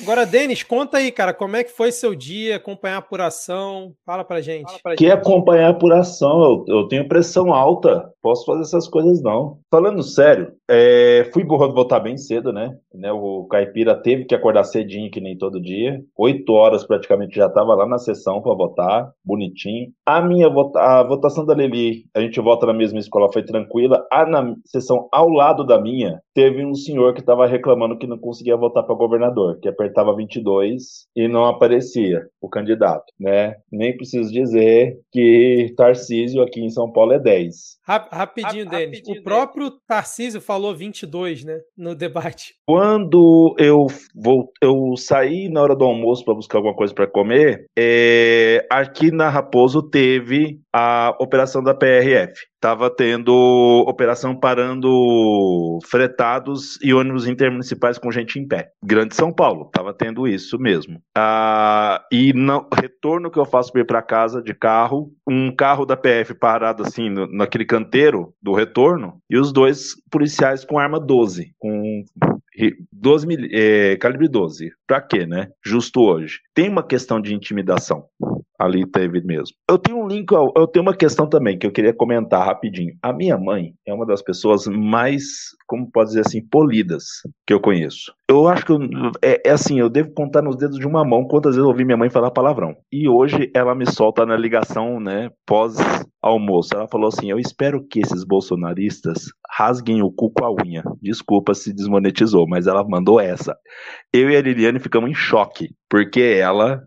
Agora, Denis, conta aí, cara, como é que foi seu dia, acompanhar a apuração? Fala pra gente. Que acompanhar a apuração, eu, eu tenho pressão alta, posso fazer essas coisas não. Falando sério, É, fui votar bem cedo, né? né? O caipira teve que acordar cedinho, que nem todo dia. Oito horas praticamente já estava lá na sessão para votar, bonitinho. A minha vota a votação da Leli, a gente vota na mesma escola, foi tranquila. A na sessão ao lado da minha, teve um senhor que estava reclamando que não conseguia votar para governador, que apertava 22 e não aparecia o candidato, né? Nem preciso dizer que Tarcísio aqui em São Paulo é 10. Rapidinho, Denis. O próprio Tarcísio falou 22, né? No debate. Quando eu vou, eu saí na hora do almoço para buscar alguma coisa para comer, é, aqui na Raposo teve a operação da PRF. Estava tendo operação parando fretados e ônibus intermunicipais com gente em pé. Grande São Paulo, estava tendo isso mesmo. Ah, e no retorno que eu faço para ir para casa de carro, um carro da PF parado assim no, naquele canteiro do retorno e os dois policiais com arma 12, com 12 é, calibre 12. Pra quê, né? Justo hoje. Tem uma questão de intimidação. Ali teve mesmo. Eu tenho um link, eu tenho uma questão também que eu queria comentar rapidinho. A minha mãe é uma das pessoas mais, como pode dizer assim, polidas que eu conheço. Eu acho que eu, é, é, assim, eu devo contar nos dedos de uma mão quantas vezes eu ouvi minha mãe falar palavrão. E hoje ela me solta na ligação, né, pós almoço. Ela falou assim: Eu espero que esses bolsonaristas rasguem o cu com a unha. Desculpa se desmonetizou, mas ela mandou essa. Eu e a Liliane ficamos em choque, porque ela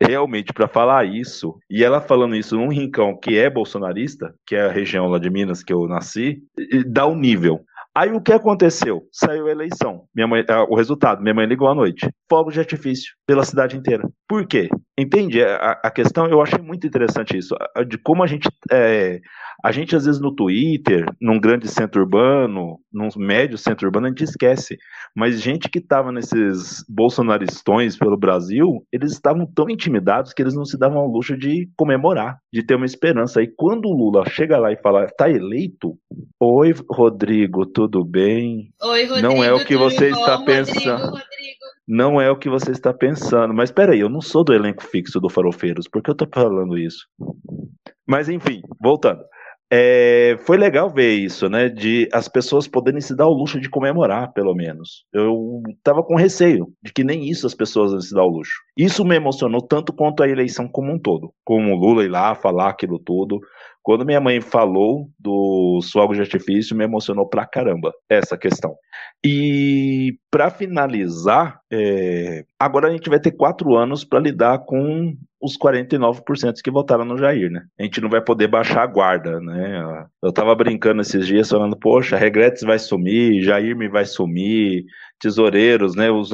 realmente para falar isso, e ela falando isso num rincão que é bolsonarista, que é a região lá de Minas que eu nasci, dá um nível. Aí o que aconteceu? Saiu a eleição. Minha mãe, ah, o resultado, minha mãe ligou à noite. Fogo de artifício pela cidade inteira. Por quê? Entende? A, a questão, eu achei muito interessante isso, de como a gente é, a gente, às vezes, no Twitter, num grande centro urbano, num médio centro urbano, a gente esquece. Mas gente que estava nesses bolsonaristões pelo Brasil, eles estavam tão intimidados que eles não se davam ao luxo de comemorar, de ter uma esperança. E quando o Lula chega lá e fala, tá eleito? Oi, Rodrigo, tudo bem? Oi, Rodrigo. Não é o que você bom, está pensando. Rodrigo, Rodrigo. Não é o que você está pensando. Mas peraí, eu não sou do elenco fixo do Farofeiros. Por que eu tô falando isso? Mas enfim, voltando. É, foi legal ver isso, né? De as pessoas poderem se dar o luxo de comemorar, pelo menos. Eu estava com receio de que nem isso as pessoas vão se dar o luxo. Isso me emocionou tanto quanto a eleição como um todo. Como o Lula ir lá falar aquilo tudo. Quando minha mãe falou dos fogos de artifício, me emocionou pra caramba essa questão. E para finalizar, é, agora a gente vai ter quatro anos para lidar com os 49% que votaram no Jair, né? A gente não vai poder baixar a guarda, né? Eu tava brincando esses dias falando, poxa, Regretes vai sumir, Jair me vai sumir, tesoureiros, né? Os,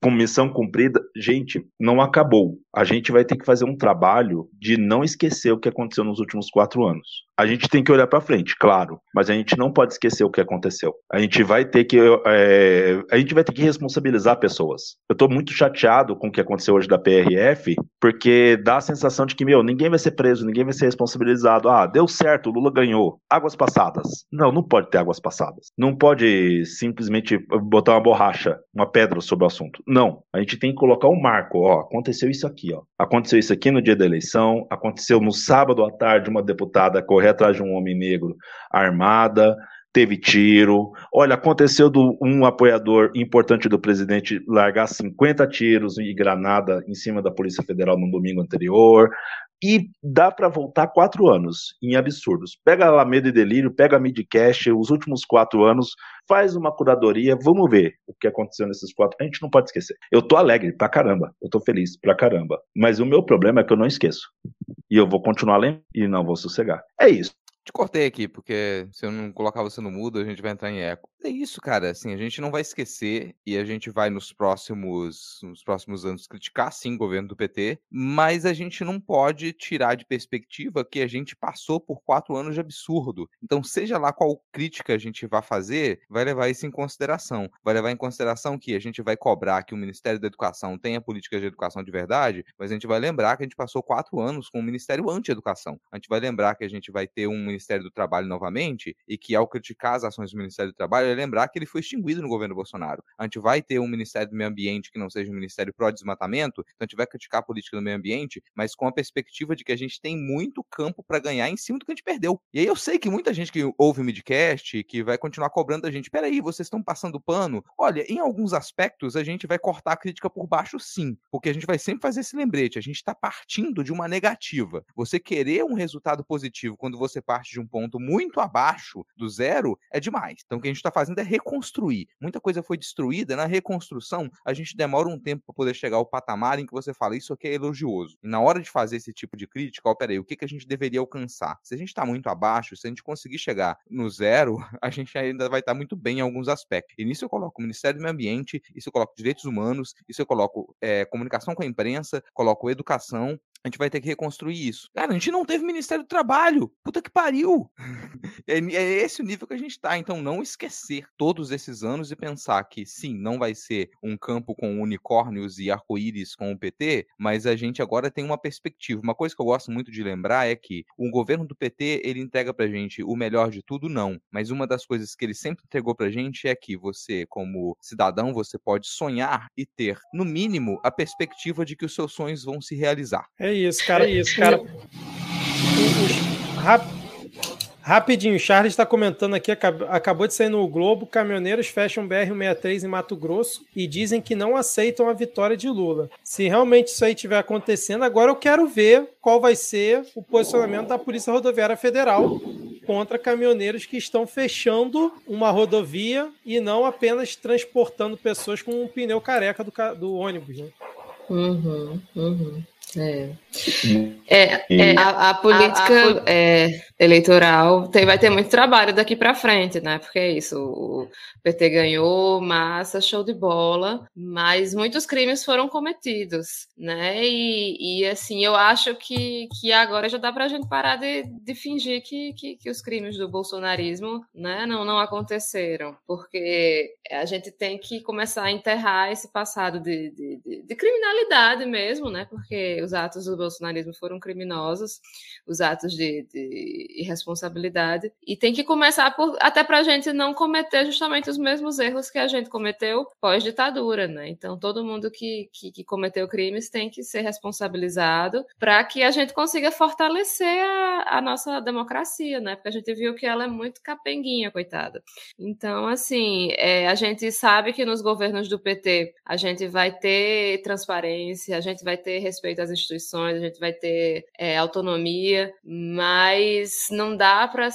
com missão cumprida. Gente, não acabou. A gente vai ter que fazer um trabalho de não esquecer o que aconteceu nos últimos quatro anos. A gente tem que olhar para frente, claro, mas a gente não pode esquecer o que aconteceu. A gente vai ter que, é, a gente vai ter que responsabilizar pessoas. Eu estou muito chateado com o que aconteceu hoje da PRF, porque dá a sensação de que meu, ninguém vai ser preso, ninguém vai ser responsabilizado. Ah, deu certo, o Lula ganhou. Águas passadas. Não, não pode ter águas passadas. Não pode simplesmente botar uma borracha uma pedra sobre o assunto. Não. A gente tem que colocar um marco. Ó, aconteceu isso aqui, ó. Aconteceu isso aqui no dia da eleição. Aconteceu no sábado à tarde uma deputada correr atrás de um homem negro armada teve tiro. Olha, aconteceu do um apoiador importante do presidente largar 50 tiros e granada em cima da Polícia Federal no domingo anterior. E dá para voltar quatro anos em absurdos. Pega a Alameda e Delírio, pega a Midcast, os últimos quatro anos, faz uma curadoria, vamos ver o que aconteceu nesses quatro. A gente não pode esquecer. Eu tô alegre pra caramba, eu tô feliz pra caramba. Mas o meu problema é que eu não esqueço. E eu vou continuar lendo e não vou sossegar. É isso. Te cortei aqui, porque se eu não colocar você no mudo, a gente vai entrar em eco. É isso, cara. Assim, a gente não vai esquecer e a gente vai nos próximos, nos próximos anos criticar, sim, o governo do PT, mas a gente não pode tirar de perspectiva que a gente passou por quatro anos de absurdo. Então, seja lá qual crítica a gente vai fazer, vai levar isso em consideração. Vai levar em consideração que a gente vai cobrar que o Ministério da Educação tenha políticas de educação de verdade, mas a gente vai lembrar que a gente passou quatro anos com o Ministério anti-educação. A gente vai lembrar que a gente vai ter um Ministério do Trabalho novamente e que, ao criticar as ações do Ministério do Trabalho, vale lembrar que ele foi extinguido no governo Bolsonaro. A gente vai ter um Ministério do Meio Ambiente que não seja um Ministério pró-desmatamento, então a gente vai criticar a política do meio ambiente, mas com a perspectiva de que a gente tem muito campo para ganhar em cima do que a gente perdeu. E aí eu sei que muita gente que ouve o midcast, que vai continuar cobrando da gente, peraí, vocês estão passando pano? Olha, em alguns aspectos a gente vai cortar a crítica por baixo sim, porque a gente vai sempre fazer esse lembrete, a gente está partindo de uma negativa. Você querer um resultado positivo quando você parte de um ponto muito abaixo do zero é demais. Então o que a gente está fazendo é reconstruir. Muita coisa foi destruída, na reconstrução a gente demora um tempo para poder chegar ao patamar em que você fala isso aqui é elogioso. E na hora de fazer esse tipo de crítica, ó, peraí, o que, que a gente deveria alcançar? Se a gente está muito abaixo, se a gente conseguir chegar no zero, a gente ainda vai estar tá muito bem em alguns aspectos. E nisso eu coloco o Ministério do Meio Ambiente, isso eu coloco direitos humanos, isso eu coloco é, comunicação com a imprensa, coloco educação, a gente vai ter que reconstruir isso. Cara, a gente não teve Ministério do Trabalho. Puta que pariu. É, é, esse o nível que a gente tá. Então, não esquecer todos esses anos e pensar que, sim, não vai ser um campo com unicórnios e arco-íris com o PT, mas a gente agora tem uma perspectiva. Uma coisa que eu gosto muito de lembrar é que o governo do PT, ele entrega pra gente o melhor de tudo, não. Mas uma das coisas que ele sempre entregou pra gente é que você, como cidadão, você pode sonhar e ter, no mínimo, a perspectiva de que os seus sonhos vão se realizar. É isso, cara. É isso, cara. Rap... Rapidinho, Charles está comentando aqui, acabou de sair no Globo, caminhoneiros fecham BR-163 em Mato Grosso e dizem que não aceitam a vitória de Lula. Se realmente isso aí estiver acontecendo, agora eu quero ver qual vai ser o posicionamento da Polícia Rodoviária Federal contra caminhoneiros que estão fechando uma rodovia e não apenas transportando pessoas com um pneu careca do, do ônibus. Né? Uhum, uhum. É. É, é a, a, política a, a, é, eleitoral tem, vai ter muito trabalho daqui para frente, né? Porque é isso, o PT ganhou, massa, show de bola, mas muitos crimes foram cometidos, né? E, e assim, eu acho que, que agora já dá para a gente parar de, de fingir que, que, que, os crimes do bolsonarismo né, não, não aconteceram, porque a gente tem que começar a enterrar esse passado de, de, de, de criminalidade mesmo, né? Porque os atos do bolsonarismo foram criminosos, os atos de, de irresponsabilidade, e tem que começar por, até para a gente não cometer justamente os mesmos erros que a gente cometeu pós-ditadura, né? Então, todo mundo que, que, que, cometeu crimes tem que ser responsabilizado para que a gente consiga fortalecer a, a nossa democracia, né? Porque a gente viu que ela é muito capenguinha, coitada. Então, assim, é, a gente sabe que nos governos do PT a gente vai ter transparência, a gente vai ter respeito às as instituições, a gente vai ter é, autonomia, mas não dá para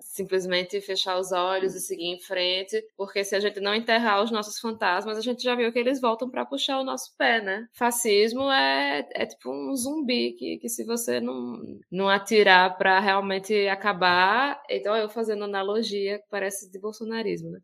simplesmente fechar os olhos e seguir em frente, porque se a gente não enterrar os nossos fantasmas, a gente já viu que eles voltam para puxar o nosso pé, né? Fascismo é, é tipo um zumbi que, que se você não, não atirar para realmente acabar, então eu fazendo analogia, parece de bolsonarismo, né?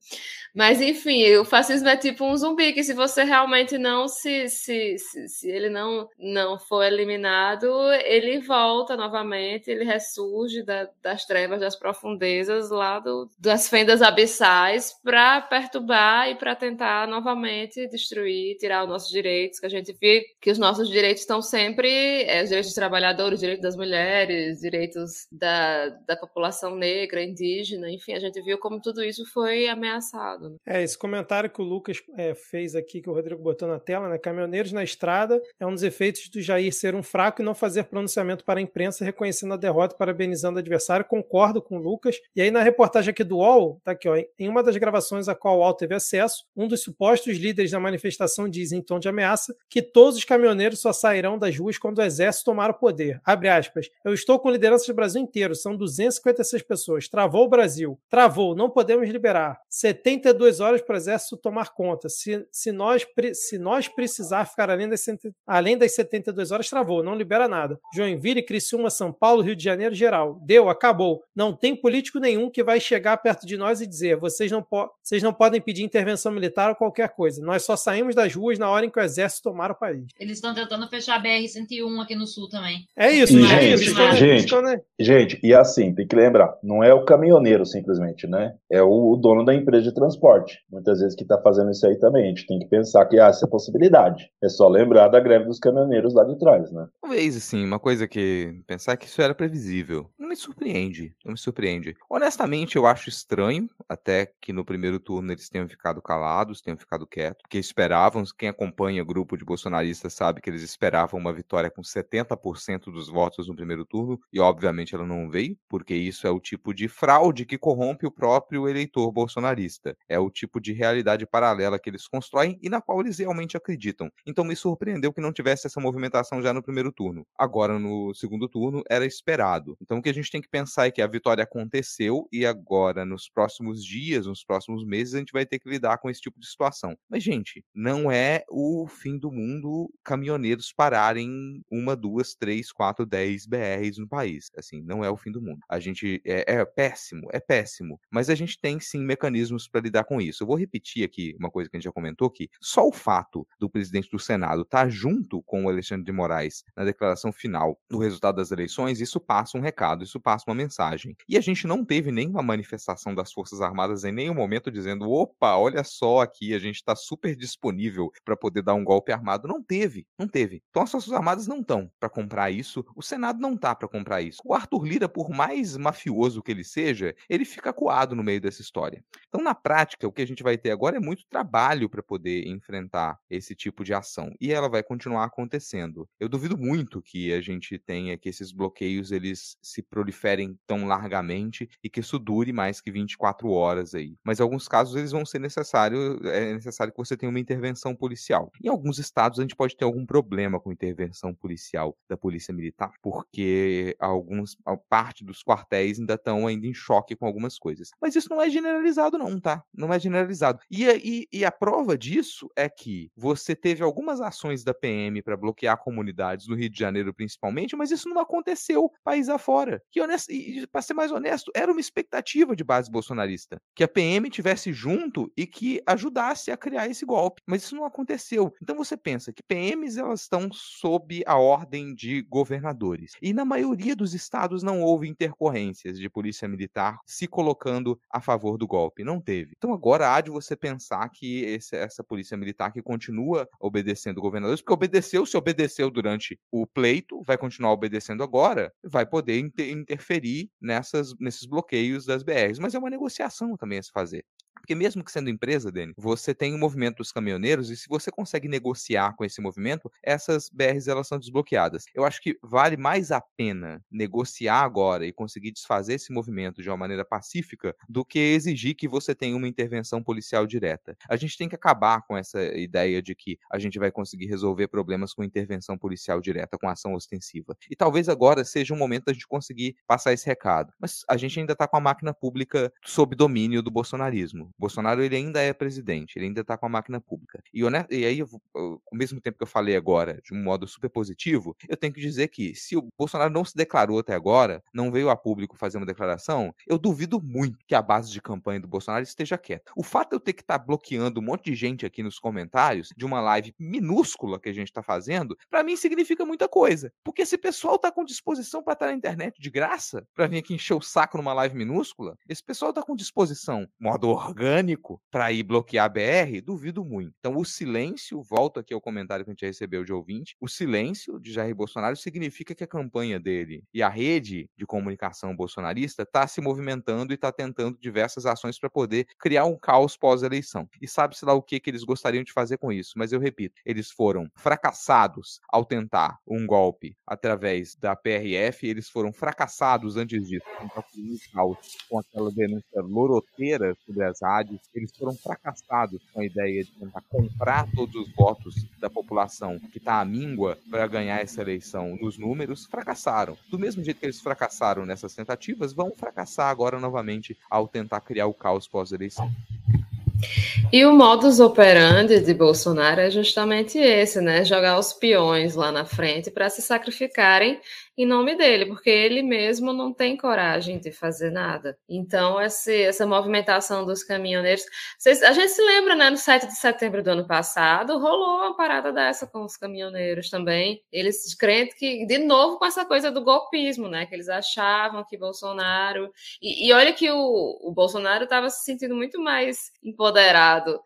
Mas enfim, o fascismo é tipo um zumbi que se você realmente não se, se, se, se ele não, não for eliminado, ele volta novamente, ele ressurge da, das trevas, das profundezas, lá do, das fendas abissais, para perturbar e para tentar novamente destruir, tirar os nossos direitos, que a gente vê que os nossos direitos estão sempre, é, os direitos dos trabalhadores, direitos das mulheres, direitos da, da população negra, indígena, enfim, a gente viu como tudo isso foi ameaçado. Né? É, esse comentário que o Lucas é, fez aqui, que o Rodrigo botou na tela, né? Caminhoneiros na estrada é um dos efeitos do Jair ser um fraco e não fazer pronunciamento para a imprensa reconhecendo a derrota e parabenizando o adversário. Concordo com o Lucas. E aí, na reportagem aqui do UOL, tá aqui, ó, em uma das gravações a qual o UOL teve acesso, um dos supostos líderes da manifestação diz, em tom de ameaça, que todos os caminhoneiros só sairão das ruas quando o exército tomar o poder. Abre aspas. Eu estou com liderança do Brasil inteiro, são 256 pessoas. Travou o Brasil. Travou, não podemos liberar. 72 horas para o exército tomar conta. Se, se, nós, se nós precisar ficar além das, além das 72 horas, travou, não libera nada. Joinville, Criciúma, São Paulo, Rio de Janeiro, geral. Deu, acabou. Não tem político nenhum que vai chegar perto de nós e dizer: vocês não, po vocês não podem pedir intervenção militar ou qualquer coisa. Nós só saímos das ruas na hora em que o exército tomar o país. Eles estão tentando fechar a BR-101 aqui no sul também. É isso, e, né? Gente, gente, gente, e assim, tem que lembrar: não é o caminhoneiro simplesmente, né? É o dono da empresa de transporte transporte. Muitas vezes que está fazendo isso aí também. A gente tem que pensar que há essa possibilidade. É só lembrar da greve dos caminhoneiros lá de trás, né? Talvez, assim, uma coisa que pensar que isso era previsível. Não me surpreende, não me surpreende. Honestamente, eu acho estranho até que no primeiro turno eles tenham ficado calados, tenham ficado quietos, que esperavam, quem acompanha o grupo de bolsonaristas sabe que eles esperavam uma vitória com 70% dos votos no primeiro turno, e obviamente ela não veio, porque isso é o tipo de fraude que corrompe o próprio eleitor bolsonarista. É o tipo de realidade paralela que eles constroem e na qual eles realmente acreditam. Então me surpreendeu que não tivesse essa movimentação já no primeiro turno. Agora, no segundo turno, era esperado. Então o que a gente tem que pensar é que a vitória aconteceu e agora, nos próximos dias, nos próximos meses, a gente vai ter que lidar com esse tipo de situação. Mas, gente, não é o fim do mundo caminhoneiros pararem uma, duas, três, quatro, dez BRs no país. Assim, não é o fim do mundo. A gente é, é péssimo, é péssimo. Mas a gente tem sim mecanismos para lidar com isso. Eu vou repetir aqui uma coisa que a gente já comentou que só o fato do presidente do Senado estar tá junto com o Alexandre de Moraes na declaração final do resultado das eleições, isso passa um recado, isso passa uma mensagem. E a gente não teve nenhuma manifestação das Forças Armadas em nenhum momento dizendo: opa, olha só aqui, a gente está super disponível para poder dar um golpe armado. Não teve, não teve. Então as Forças Armadas não estão para comprar isso, o Senado não tá para comprar isso. O Arthur Lira, por mais mafioso que ele seja, ele fica coado no meio dessa história. Então, na prática, o que a gente vai ter agora é muito trabalho para poder enfrentar esse tipo de ação. E ela vai continuar acontecendo. Eu duvido muito que a gente tenha que esses bloqueios eles se proliferem tão largamente e que isso dure mais que 24 horas aí. Mas em alguns casos eles vão ser necessário, é necessário que você tenha uma intervenção policial. Em alguns estados a gente pode ter algum problema com intervenção policial da polícia militar, porque alguns parte dos quartéis ainda estão ainda em choque com algumas coisas. Mas isso não é generalizado não, tá? Não é generalizado. E, e, e a prova disso é que você teve algumas ações da PM para bloquear comunidades no Rio de Janeiro principalmente, mas isso não aconteceu país afora. Que e, para ser mais honesto, era uma expectativa de base bolsonarista que a PM tivesse junto e que ajudasse a criar esse golpe, mas isso não aconteceu. Então você pensa que PMs elas estão sob a ordem de governadores. E na maioria dos estados não houve intercorrências de polícia militar se colocando a favor do golpe, não teve. Então agora há de você pensar que esse, essa polícia militar que continua obedecendo governadores, porque obedeceu, se obedeceu durante o pleito, vai continuar obedecendo agora, vai poder inter interferir nessas, nesses bloqueios das BRs. Mas é uma negociação também a se fazer. Porque mesmo que sendo empresa, Dani, você tem o movimento dos caminhoneiros e se você consegue negociar com esse movimento, essas BRs elas são desbloqueadas. Eu acho que vale mais a pena negociar agora e conseguir desfazer esse movimento de uma maneira pacífica do que exigir que você tenha uma intervenção policial direta. A gente tem que acabar com essa ideia de que a gente vai conseguir resolver problemas com intervenção policial direta, com ação ostensiva. E talvez agora seja um momento da gente conseguir passar esse recado. Mas a gente ainda está com a máquina pública sob domínio do bolsonarismo. Bolsonaro ele ainda é presidente, ele ainda está com a máquina pública. E, honesto, e aí, ao mesmo tempo que eu falei agora, de um modo super positivo, eu tenho que dizer que se o Bolsonaro não se declarou até agora, não veio a público fazer uma declaração, eu duvido muito que a base de campanha do Bolsonaro esteja quieta. O fato de eu ter que estar tá bloqueando um monte de gente aqui nos comentários de uma live minúscula que a gente está fazendo, para mim significa muita coisa. Porque esse pessoal está com disposição para estar tá na internet de graça, para vir aqui encher o saco numa live minúscula, esse pessoal está com disposição, modo orgânico orgânico para ir bloquear a BR, duvido muito. Então, o silêncio, volto aqui ao comentário que a gente recebeu de ouvinte, o silêncio de Jair Bolsonaro significa que a campanha dele e a rede de comunicação bolsonarista está se movimentando e está tentando diversas ações para poder criar um caos pós-eleição. E sabe-se lá o que, que eles gostariam de fazer com isso. Mas eu repito, eles foram fracassados ao tentar um golpe através da PRF, eles foram fracassados antes disso, com aquela denúncia loroteira sobre as eles foram fracassados com a ideia de tentar comprar todos os votos da população que está à míngua para ganhar essa eleição nos números, fracassaram. Do mesmo jeito que eles fracassaram nessas tentativas, vão fracassar agora novamente ao tentar criar o caos pós-eleição. E o modus operandi de Bolsonaro é justamente esse, né? Jogar os peões lá na frente para se sacrificarem em nome dele, porque ele mesmo não tem coragem de fazer nada. Então, esse, essa movimentação dos caminhoneiros. Vocês, a gente se lembra, né, no 7 de setembro do ano passado, rolou uma parada dessa com os caminhoneiros também. Eles crentes que, de novo, com essa coisa do golpismo, né? Que eles achavam que Bolsonaro. E, e olha que o, o Bolsonaro estava se sentindo muito mais empoderado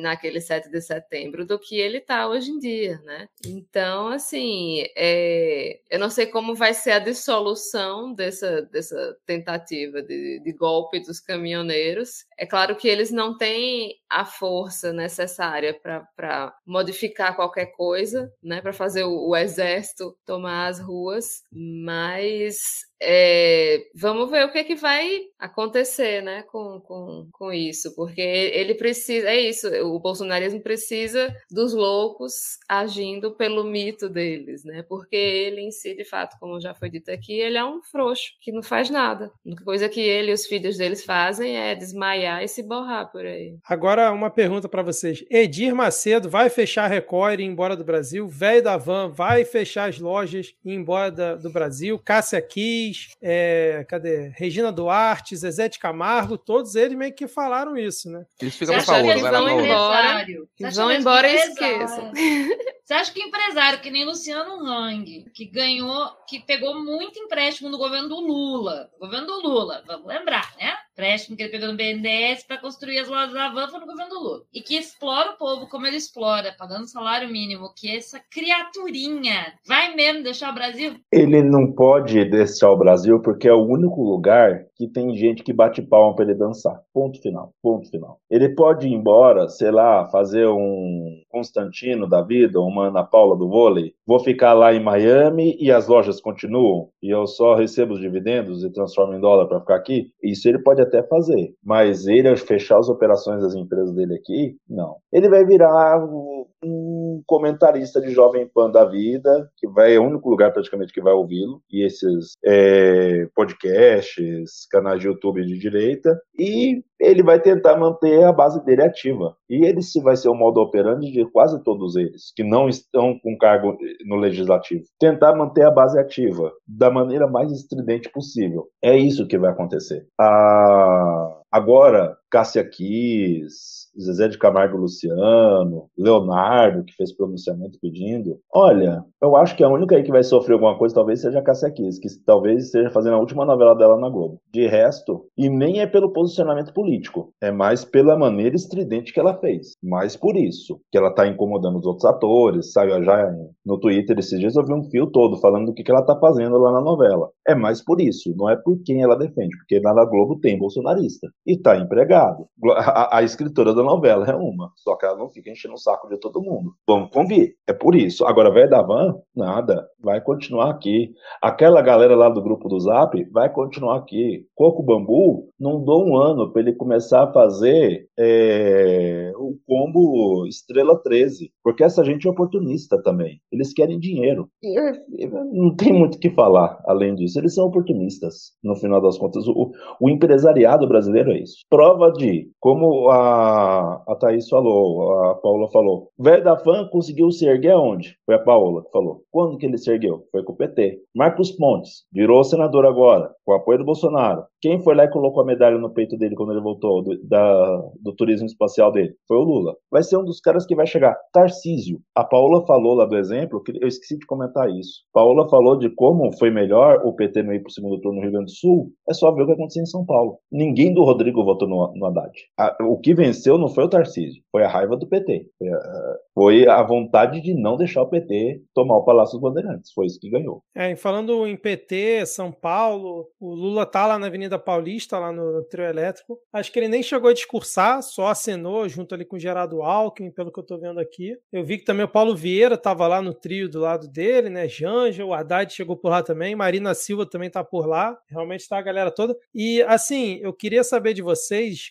naquele 7 de setembro do que ele está hoje em dia, né? Então, assim, é, eu não sei como vai ser a dissolução dessa, dessa tentativa de, de golpe dos caminhoneiros. É claro que eles não têm a força necessária para modificar qualquer coisa, né? Para fazer o, o exército tomar as ruas, mas é, vamos ver o que, é que vai acontecer né, com, com, com isso, porque ele precisa, é isso, o bolsonarismo precisa dos loucos agindo pelo mito deles, né? Porque ele em si, de fato, como já foi dito aqui, ele é um frouxo que não faz nada. A única coisa que ele e os filhos deles fazem é desmaiar e se borrar por aí. Agora, uma pergunta para vocês: Edir Macedo vai fechar a Record e ir embora do Brasil? Velho da Van vai fechar as lojas e ir embora da, do Brasil? Cássia Kiss é, cadê? Regina Duarte, Zezé de Camargo, todos eles meio que falaram isso, né? Isso fica pra Paola, vai lá, embora, Eles vão embora e esqueçam. Você acha que empresário que nem Luciano Hang, que ganhou, que pegou muito empréstimo no governo do Lula, governo do Lula, vamos lembrar, né? Empréstimo que ele pegou no BNDES para construir as lojas da Van foi no governo do Lula. E que explora o povo como ele explora, pagando salário mínimo, que essa criaturinha vai mesmo deixar o Brasil? Ele não pode deixar o Brasil porque é o único lugar que tem gente que bate palma para ele dançar. Ponto final. Ponto final. Ele pode ir embora, sei lá, fazer um Constantino da vida, uma Ana Paula do vôlei. Vou ficar lá em Miami e as lojas continuam e eu só recebo os dividendos e transformo em dólar para ficar aqui. Isso ele pode até fazer, mas ele fechar as operações das empresas dele aqui, não. Ele vai virar um comentarista de Jovem Pan da vida, que vai é o único lugar praticamente que vai ouvi-lo, e esses é, podcasts, canais de YouTube de direita, e ele vai tentar manter a base dele ativa. E ele se vai ser o modo operandi de quase todos eles, que não estão com cargo no legislativo. Tentar manter a base ativa da maneira mais estridente possível. É isso que vai acontecer. Ah, agora, Cássia Kiss, Zezé de Camargo Luciano, Leonardo, que fez pronunciamento pedindo. Olha, eu acho que a única aí que vai sofrer alguma coisa talvez seja a Cássia Kiss, que talvez esteja fazendo a última novela dela na Globo. De resto, e nem é pelo posicionamento político, é mais pela maneira estridente que ela fez. Mais por isso, que ela tá incomodando os outros atores, saiu já no Twitter esses dias eu vi um fio todo falando do que, que ela tá fazendo lá na novela. É mais por isso, não é por quem ela defende, porque lá na Globo tem bolsonarista e tá empregado. A, a escritora da novela é uma, só que ela não fica enchendo o saco de todo mundo. Vamos convir, é por isso. Agora, velho da van, nada, vai continuar aqui. Aquela galera lá do grupo do Zap vai continuar aqui. Coco Bambu, não dou um ano para ele começar a fazer é, o combo Estrela 13, porque essa gente é oportunista também. Eles querem dinheiro. Não tem muito o que falar além disso. Eles são oportunistas, no final das contas. O, o empresariado brasileiro é isso. Prova de, como a a, Thaís falou, a Paula falou. Velho da conseguiu se erguer aonde? Foi a Paula que falou. Quando que ele se ergueu? Foi com o PT. Marcos Pontes virou senador agora, com o apoio do Bolsonaro. Quem foi lá e colocou a medalha no peito dele quando ele voltou do, da, do turismo espacial dele? Foi o Lula. Vai ser um dos caras que vai chegar. Tarcísio. A Paula falou lá do exemplo, que eu esqueci de comentar isso. Paula falou de como foi melhor o PT não ir para o segundo turno no Rio Grande do Sul. É só ver o que aconteceu em São Paulo. Ninguém do Rodrigo votou no, no Haddad. A, o que venceu não foi o Tarcísio, foi a raiva do PT. Foi a, foi a vontade de não deixar o PT tomar o Palácio dos Bandeirantes. Foi isso que ganhou. É, e falando em PT, São Paulo, o Lula tá lá na Avenida Paulista, lá no, trio elétrico. Acho que ele nem chegou a discursar, só acenou junto ali com o Gerardo Alckmin, pelo que eu tô vendo aqui. Eu vi que também o Paulo Vieira tava lá no trio do lado dele, né? Janja, o Haddad chegou por lá também, Marina Silva também tá por lá. Realmente tá a galera toda. E assim, eu queria saber de vocês,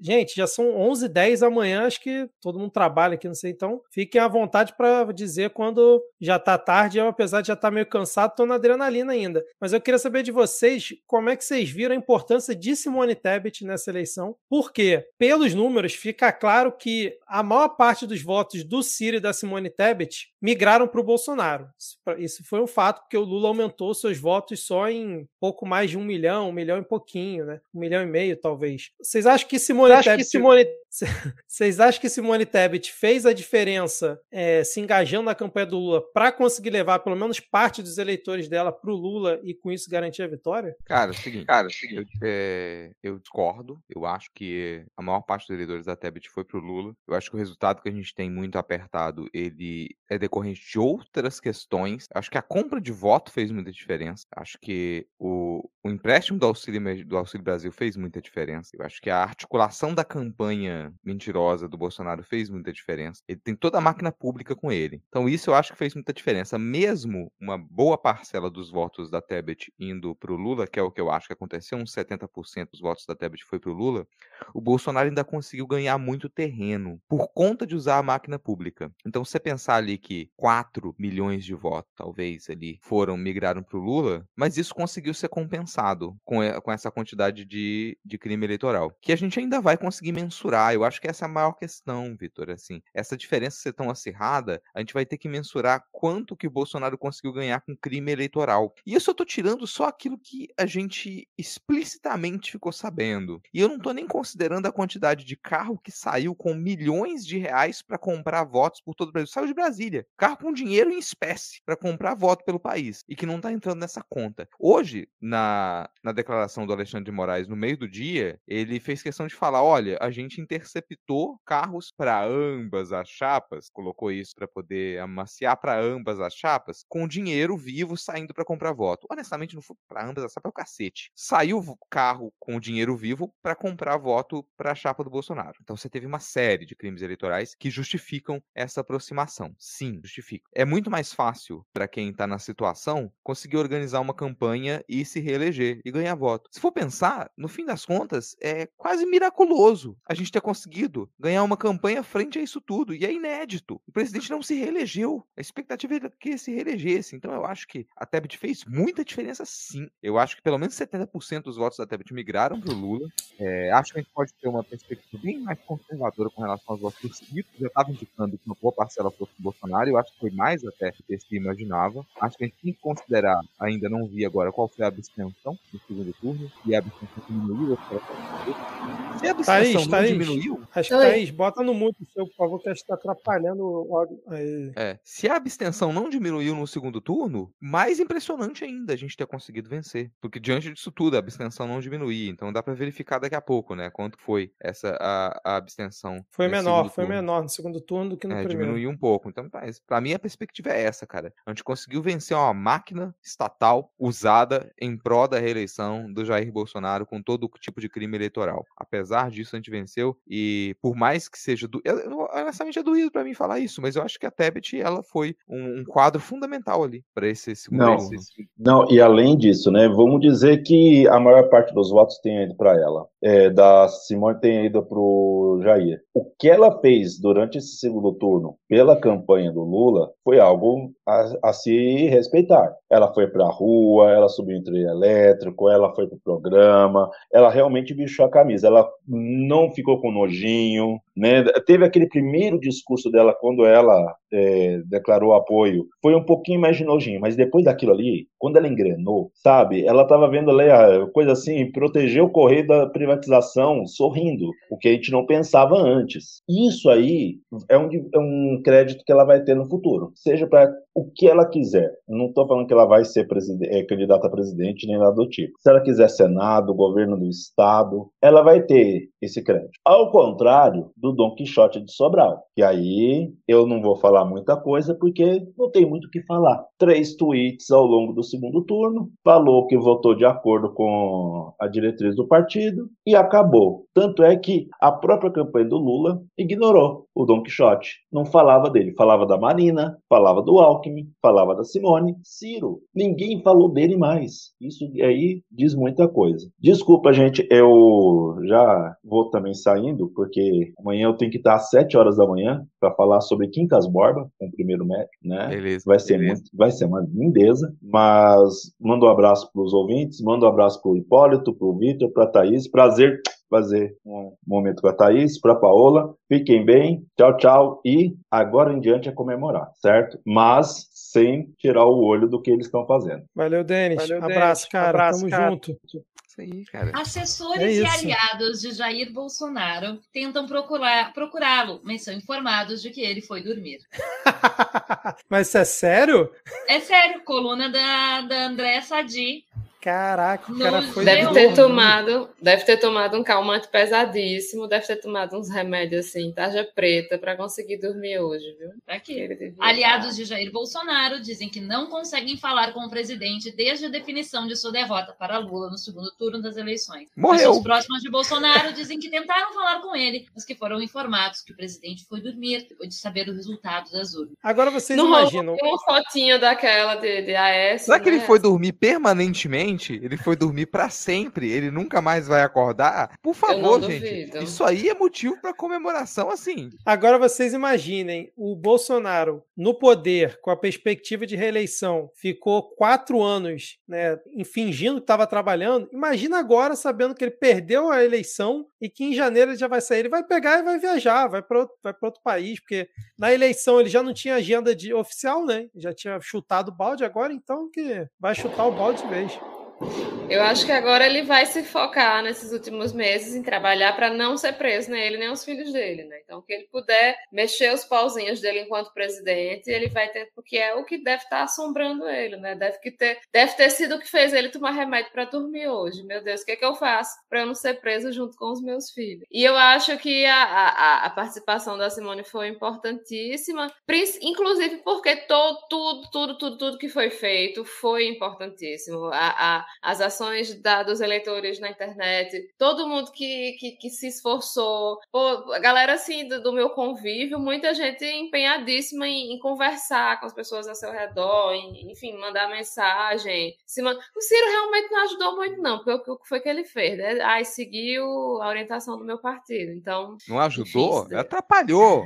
gente, já são 11 11 10 amanhã acho que todo mundo trabalha aqui, não sei. Então, fiquem à vontade para dizer quando já tá tarde. Eu, apesar de já estar tá meio cansado, tô na adrenalina ainda. Mas eu queria saber de vocês como é que vocês viram a importância de Simone Tebet nessa eleição. Porque, pelos números, fica claro que a maior parte dos votos do Ciro e da Simone Tebet migraram para o Bolsonaro. Isso foi um fato, porque o Lula aumentou seus votos só em pouco mais de um milhão, um milhão e pouquinho, né? Um milhão e meio, talvez. Vocês acham que Simone Tebet... Vocês acham que Simone Tebet fez a diferença é, se engajando na campanha do Lula para conseguir levar pelo menos parte dos eleitores dela para o Lula e com isso garantir a vitória? Cara, é o seguinte, cara, é o seguinte eu, é, eu, discordo. Eu acho que a maior parte dos eleitores da Tebet foi para o Lula. Eu acho que o resultado que a gente tem muito apertado ele é decorrente de outras questões. Acho que a compra de voto fez muita diferença. Acho que o, o empréstimo do Auxílio, do Auxílio Brasil fez muita diferença. Eu acho que a articulação da campanha mentirosa do Bolsonaro fez muita diferença. Ele tem toda a máquina pública com ele. Então, isso eu acho que fez muita diferença. Mesmo uma boa parcela dos votos da Tebet indo para o Lula, que é o que eu acho que aconteceu, uns 70% dos votos da Tebet foi para o Lula, o Bolsonaro ainda conseguiu ganhar muito terreno por conta de usar a máquina pública. Então, se você pensar ali que 4 milhões de votos, talvez, ali, foram, migraram para o Lula, mas isso conseguiu ser compensado com, com essa quantidade de, de crime eleitoral. Que a gente ainda vai conseguir mensurar. Eu acho que essa é a maior questão, Vitor. Assim, essa diferença ser tão acirrada, a gente vai ter que mensurar quanto que o Bolsonaro conseguiu ganhar com crime eleitoral. E eu tô tirando só aquilo que a gente explicitamente ficou sabendo. E eu não tô nem considerando a quantidade de carro que saiu com milhões de reais para comprar votos por todo o Brasil. Saiu de Brasília. Carro com dinheiro em espécie para comprar voto pelo país. E que não tá entrando nessa conta. Hoje, na na, declaração do Alexandre de Moraes no meio do dia, ele fez questão de falar: olha, a gente interceptou carros para ambas as chapas, colocou isso para poder amaciar para ambas as chapas, com dinheiro vivo saindo para comprar voto. Honestamente, não foi para ambas as chapas, é o cacete. Saiu o carro com dinheiro vivo para comprar voto para a chapa do Bolsonaro. Então você teve uma série de crimes eleitorais que justificam essa aproximação. Sim, justificam. É muito mais fácil para quem está na situação conseguir organizar uma campanha e se reeleger eleger e ganhar voto. Se for pensar, no fim das contas, é quase miraculoso a gente ter conseguido ganhar uma campanha frente a isso tudo. E é inédito. O presidente não se reelegeu. A expectativa era que se reelegesse. Então eu acho que a Tebet fez muita diferença sim. Eu acho que pelo menos 70% dos votos da Tebet migraram para o Lula. É, acho que a gente pode ter uma perspectiva bem mais conservadora com relação aos votos do Ciro. Já estava indicando que uma boa parcela fosse do Bolsonaro. Eu acho que foi mais até do que se imaginava. Acho que a gente tem que considerar, ainda não vi agora qual foi a abstenção no segundo turno e a abstenção diminuiu. Se a abstenção Thaís, não Thaís, diminuiu. Acho que Thaís, bota no mudo seu, por favor, que está atrapalhando o. É, se a abstenção não diminuiu no segundo turno, mais impressionante ainda a gente ter conseguido vencer. Porque diante disso tudo, a abstenção não diminuía. Então dá para verificar daqui a pouco, né? Quanto foi essa a, a abstenção. Foi menor, foi turno. menor no segundo turno do que no é, primeiro. Diminuiu um pouco. Então, para mim, a perspectiva é essa, cara. A gente conseguiu vencer uma máquina estatal usada em prol da reeleição do Jair Bolsonaro com todo tipo de crime eleitoral. Apesar disso, a gente venceu e por mais que seja do... eu, honestamente é doído para mim falar isso, mas eu acho que a Tebet ela foi um, um quadro fundamental ali para esse segundo não, não, e além disso, né, vamos dizer que a maior parte dos votos tem ido para ela, é, da Simone tem ido para o Jair. O que ela fez durante esse segundo turno pela campanha do Lula foi algo a, a se respeitar. Ela foi para a rua, ela subiu em elétrico, ela foi pro programa, ela realmente vestiu a camisa, ela não ficou com nojinho, né? Teve aquele primeiro discurso dela quando ela é, declarou apoio, foi um pouquinho mais de nojinho, mas depois daquilo ali, quando ela engrenou, sabe, ela estava vendo ali a coisa assim, proteger o correio da privatização sorrindo, o que a gente não pensava antes. Isso aí é um, é um crédito que ela vai ter no futuro, seja para o que ela quiser. Não estou falando que ela vai ser é, candidata a presidente nem nada do tipo. Se ela quiser Senado, governo do Estado, ela vai ter esse crédito. Ao contrário do Dom Quixote de Sobral, que aí eu não vou falar muita coisa porque não tem muito o que falar. Três tweets ao longo do segundo turno, falou que votou de acordo com a diretriz do partido e acabou. Tanto é que a própria campanha do Lula ignorou o Dom Quixote. Não falava dele, falava da Marina, falava do Alckmin, falava da Simone, Ciro. Ninguém falou dele mais. Isso aí diz muita coisa. Desculpa, gente, eu já vou também saindo, porque amanhã eu tenho que estar às 7 horas da manhã para falar sobre Quincas Borba, com o primeiro médico, né? Beleza, vai ser beleza. muito, vai ser uma lindeza, mas mando um abraço para os ouvintes, mando um abraço para o Hipólito, para o Vitor, para a Thaís, prazer fazer um momento com a Thaís, para a Paola, fiquem bem, tchau, tchau, e agora em diante é comemorar, certo? Mas sem tirar o olho do que eles estão fazendo. Valeu, Denis. Valeu, Abraço, Denis. cara. Abraço, Tamo cara. junto. Isso aí, cara. Assessores É e aliados de Jair Bolsonaro tentam procurá-lo, mas são informados de que ele foi dormir. Mas isso é sério? É sério, coluna da, da Andréa Sadi. Caraca, o cara foi Deve ter tomado, deve ter tomado um calmante pesadíssimo, deve ter tomado uns remédios assim, tarja preta, para conseguir dormir hoje, viu? Tá aqui. Aliados de Jair Bolsonaro dizem que não conseguem falar com o presidente desde a definição de sua derrota para Lula no segundo turno das eleições. Morreu. Pessoas próximas de Bolsonaro dizem que tentaram falar com ele, mas que foram informados que o presidente foi dormir depois de saber o resultado das urnas. Agora vocês Não imaginam. uma fotinha daquela de, de AS. Será que ele né? foi dormir permanentemente? Ele foi dormir pra sempre? Ele nunca mais vai acordar? Por favor, gente. duvido. Isso aí é motivo pra comemoração, assim. Agora vocês imaginem o Bolsonaro no poder, com a perspectiva de reeleição, ficou quatro anos, né, fingindo que estava trabalhando. Imagina agora sabendo que ele perdeu a eleição e que em janeiro ele já vai sair. Ele vai pegar e vai viajar, vai para outro, vai outro país, porque na eleição ele já não tinha agenda de oficial, né? Já tinha chutado o balde agora, então que vai chutar o balde de vez. Eu acho que agora ele vai se focar nesses últimos meses em trabalhar para não ser preso, nem ele nem os filhos dele, né? Então, que ele puder mexer os pauzinhos dele enquanto presidente, ele vai ter, porque é o que deve estar assombrando ele, né? Deve, que ter, deve ter sido o que fez ele tomar remédio para dormir hoje. Meu Deus, o que, é que eu faço para eu não ser preso junto com os meus filhos? E eu acho que a, a, a participação da Simone foi importantíssima, inclusive porque todo, tudo, tudo, tudo, tudo que foi feito foi importantíssimo. A, a, as ações da, dos eleitores na internet, todo mundo que, que, que se esforçou, Pô, a galera assim do, do meu convívio, muita gente empenhadíssima em, em conversar com as pessoas ao seu redor, em- enfim, mandar mensagem. Se man- O Ciro realmente não ajudou muito, não, porque o que foi que ele fez? Né? Ai, seguiu a orientação do meu partido. Então, Não ajudou? Difícil. Atrapalhou.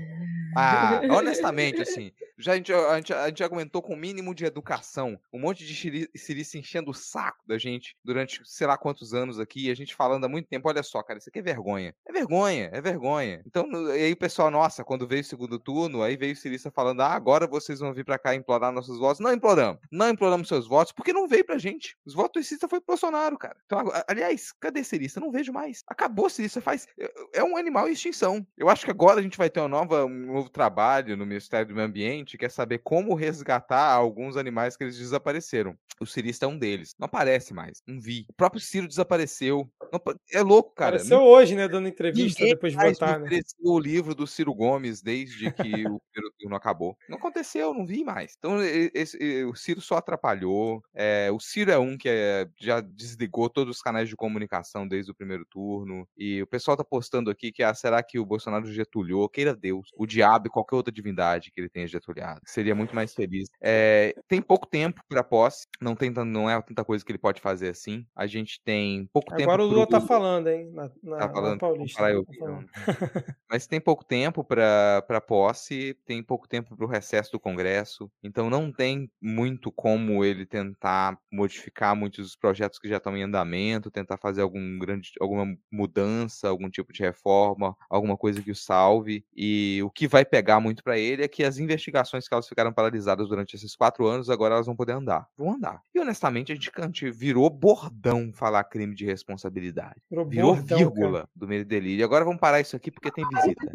Ah, honestamente, assim, já a gente, a, gente, a gente aguentou com o mínimo de educação. Um monte de xiri- sirice enchendo o saco da gente durante sei lá quantos anos aqui, e a gente falando há muito tempo, olha só, cara, isso aqui é vergonha. É vergonha, é vergonha. Então, e aí o pessoal, nossa, quando veio o segundo turno, aí veio o Cirista falando, ah, agora vocês vão vir pra cá implorar nossos votos. Não imploramos. Não imploramos seus votos, porque não veio pra gente. Os votos do Cirista foi pro Bolsonaro, cara. Então, aliás, cadê Cirista? Não vejo mais. Acabou Cirista, faz... É um animal em extinção. Eu acho que agora a gente vai ter uma nova, um novo trabalho no Ministério do Meio Ambiente, que é saber como resgatar alguns animais que eles desapareceram. O Cirista é um deles. Não aparece mais. Não vi. O próprio Ciro desapareceu. Não é louco, cara. Apareceu hoje, né, dando entrevista Ninguém depois de votar, né? o livro do Ciro Gomes desde que o primeiro turno acabou. Não aconteceu, não vi mais. Então, esse- o Ciro só atrapalhou. É, o Ciro é um que é- já desligou todos os canais de comunicação desde o primeiro turno. E o pessoal tá postando aqui que, ah, será que o Bolsonaro getulhou? Queira Deus. O diabo e qualquer outra divindade que ele tenha getulhado. Seria muito mais feliz. É, tem pouco tempo pra posse. Não, tem, não é tanta coisa que ele pode fazer assim. A gente tem pouco tempo Agora o Lula pro- tá falando, hein? Na, na, Tá na falando, Paulista. Falar eu, tá falando. não. Mas tem pouco tempo para posse, tem pouco tempo para o recesso do Congresso, então não tem muito como ele tentar modificar muitos dos projetos que já estão em andamento, tentar fazer algum grande, alguma mudança, algum tipo de reforma, alguma coisa que o salve. E o que vai pegar muito para ele é que as investigações que elas ficaram paralisadas durante esses quatro anos, agora elas vão poder andar. Vão andar. E honestamente, a gente, a gente virou bordão falar crime de responsabilidade. Virou, Virou bordão, vírgula do meio delírio. Agora vamos parar isso aqui porque tem visita.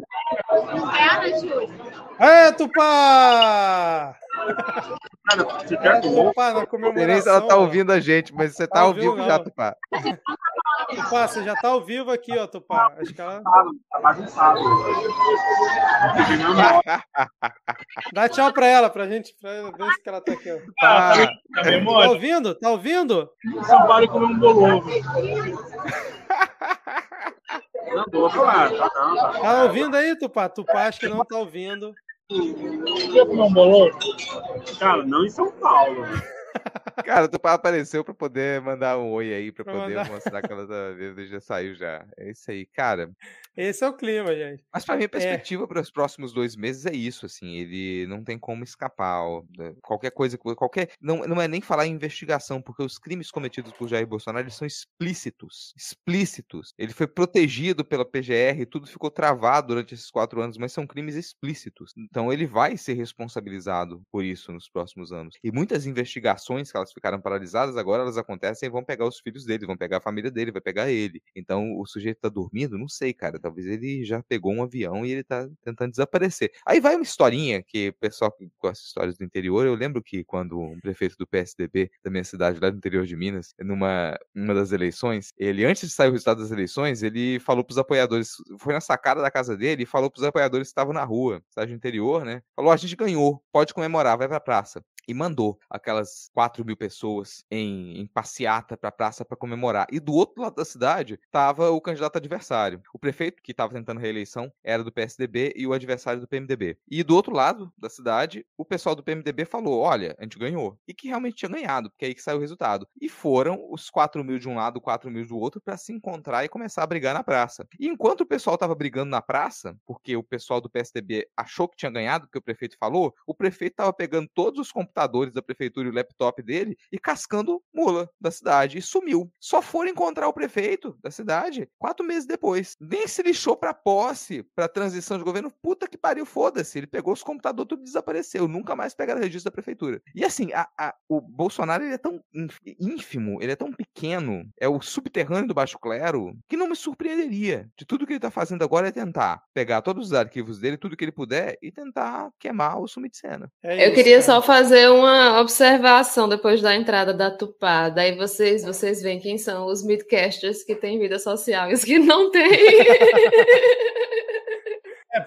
Cara. Aê, Tupá! Se quer Tupá, na Não sei nem comemoração. se ela tá ouvindo a gente, mas você tá Tá ao ouvindo, vivo já. Tupá. Tupá, você já tá ao vivo aqui, ó, Tupá. Acho que ela... Tá bagunçado. Dá tchau pra ela, pra gente pra ver se ela tá aqui, ó. Tá. Tá ouvindo? Tá ouvindo? São Paulo comeu um bolo. Não. Tá, tá, tá. Tá ouvindo aí, Tupá? Tupá acho que não tá ouvindo. Quer comer um bolão? Cara, não em São Paulo. Cara, tu apareceu pra poder mandar um oi aí, pra, Pra poder mandar. mostrar que ela tá- já saiu já. É isso aí, cara. Esse é o clima, gente. Mas pra mim, a É. perspectiva para os próximos dois meses é isso, assim, ele não tem como escapar. ó, da- Qualquer coisa, qualquer. Não, não é nem falar em investigação, porque os crimes cometidos por Jair Bolsonaro eles são explícitos. Explícitos. Ele foi protegido pela PGR, tudo ficou travado durante esses quatro anos, mas são crimes explícitos. Então ele vai ser responsabilizado por isso nos próximos anos. E muitas investigações que elas ficaram paralisadas, agora elas acontecem e vão pegar os filhos dele, vão pegar a família dele, vai pegar ele. Então o sujeito tá dormindo? Não sei, cara. Talvez ele já pegou um avião e ele tá tentando desaparecer. Aí vai uma historinha que o pessoal que gosta de histórias do interior, eu lembro que quando o prefeito do PSDB da minha cidade, lá do interior de Minas, numa uma das eleições, ele, antes de sair o resultado das eleições, ele falou pros apoiadores, foi na sacada da casa dele e falou pros apoiadores que estavam na rua, cidade interior, né? Falou: "Ó, a gente ganhou, pode comemorar, vai pra praça e mandou aquelas 4 mil pessoas em, em passeata para a praça para comemorar. E do outro lado da cidade estava o candidato adversário. O prefeito, que estava tentando reeleição, era do PSDB e o adversário do PMDB. E do outro lado da cidade, o pessoal do PMDB falou: olha, a gente ganhou. E que realmente tinha ganhado, porque é aí que saiu o resultado. E foram os 4 mil de um lado, 4 mil do outro, para se encontrar e começar a brigar na praça. E enquanto o pessoal estava brigando na praça, porque o pessoal do PSDB achou que tinha ganhado, porque o prefeito falou, o prefeito estava pegando todos os computadores da prefeitura e o laptop dele e cascando mula da cidade e sumiu. Só foram encontrar o prefeito da cidade quatro meses depois. Nem se lixou pra posse, pra transição de governo. Puta que pariu, foda-se. Ele pegou os computadores, tudo desapareceu. Nunca mais pegaram o registro da prefeitura. E assim, a- a- o Bolsonaro ele é tão ínf- ínfimo, ele é tão pequeno, é o subterrâneo do baixo clero, que não me surpreenderia. De tudo que ele tá fazendo agora é tentar pegar todos os arquivos dele, tudo que ele puder, e tentar queimar ou sumir de cena. É Eu isso, queria cara. só fazer uma observação depois da entrada da Tupá. Daí vocês, vocês veem quem são os midcasters que têm vida social e os que não têm.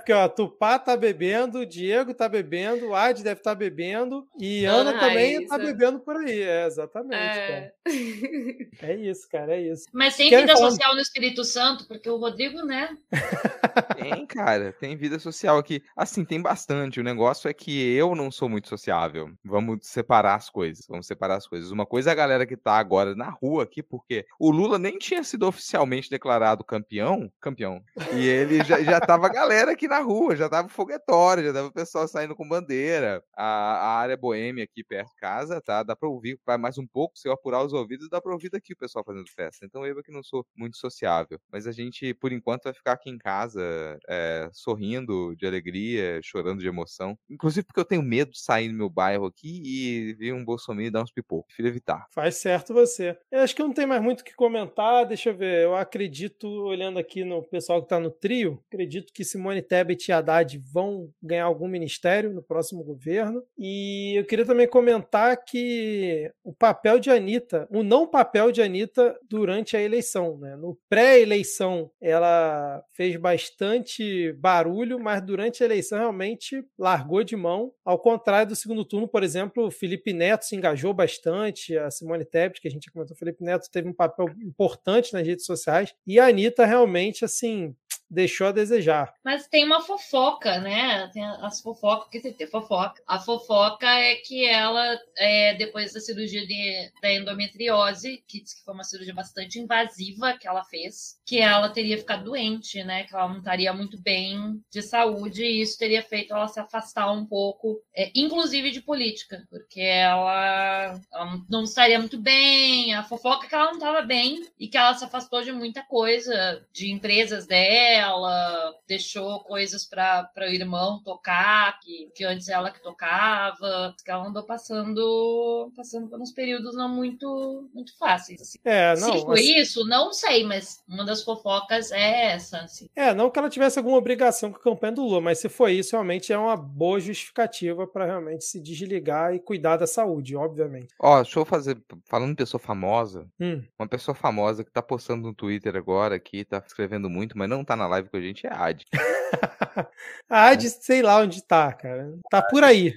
É porque ó, Tupá tá bebendo, o Diego tá bebendo, o Ad deve estar bebendo e Dona Ana também Raíssa. tá bebendo por aí. É, exatamente, É. É isso, cara, é isso. Mas tem vida falar- social no Espírito Santo, porque o Rodrigo, né? Tem, cara, tem vida social aqui. Assim, tem bastante. O negócio é que eu não sou muito sociável. Vamos separar as coisas. Vamos separar as coisas. Uma coisa é a galera que tá agora na rua aqui, porque o Lula nem tinha sido oficialmente declarado campeão. Campeão. E ele já, já tava a galera aqui na rua, já tava foguetório, já tava o pessoal saindo com bandeira. A, a área boêmia aqui perto de casa, tá? Dá pra ouvir, mais um pouco, se eu apurar os ouvidos, dá pra ouvir daqui o pessoal fazendo festa. Então eu é que não sou muito sociável. Mas a gente, por enquanto, vai ficar aqui em casa, é, sorrindo de alegria, chorando de emoção. Inclusive porque eu tenho medo de sair no meu bairro aqui e ver um Bolsonaro e dar uns pipocos. Prefiro evitar. Faz certo você. Eu acho que não tem mais muito o que comentar. Deixa eu ver. Eu acredito, olhando aqui no pessoal que está no trio, acredito que Simone Tebet e Haddad vão ganhar algum ministério no próximo governo. E eu queria também comentar que o papel de Anitta, o não papel de Anitta durante a eleição. Né? No pré-eleição, ela fez bastante barulho, mas durante a eleição realmente largou de mão. Ao contrário do segundo turno, por exemplo, o Felipe Neto se engajou bastante, a Simone Tebet, que a gente comentou, o Felipe Neto teve um papel importante nas redes sociais, e a Anitta realmente, assim, deixou a desejar. Mas tem uma fofoca, né? Tem as fofocas, porque tem fofoca. A fofoca é que ela, é, depois da cirurgia de, da endometriose, que que foi uma cirurgia bastante invasiva que ela fez, que ela teria ficado doente, né? Que ela não estaria muito bem de saúde, e isso teria feito ela se afastar um pouco, é, inclusive de política, porque ela, ela não estaria muito bem. A fofoca é que ela não estava bem e que ela se afastou de muita coisa, de empresas dela, deixou coisas para o irmão tocar, que, que antes ela que tocava, que ela andou passando passando por uns períodos não muito muito fáceis. Assim. É, Se não. foi assim, isso, não sei, mas uma das fofocas é essa. Assim. é, não que ela tivesse alguma obrigação com a campanha do Lula, mas se foi isso, realmente é uma boa justificativa para realmente se desligar e cuidar da saúde, obviamente. Ó, deixa eu fazer. Falando em pessoa famosa, Hum. uma pessoa famosa que tá postando no Twitter agora aqui, tá escrevendo muito, mas não tá na live com a gente, é a Ad. a Ad, sei lá onde tá, cara. Tá por aí.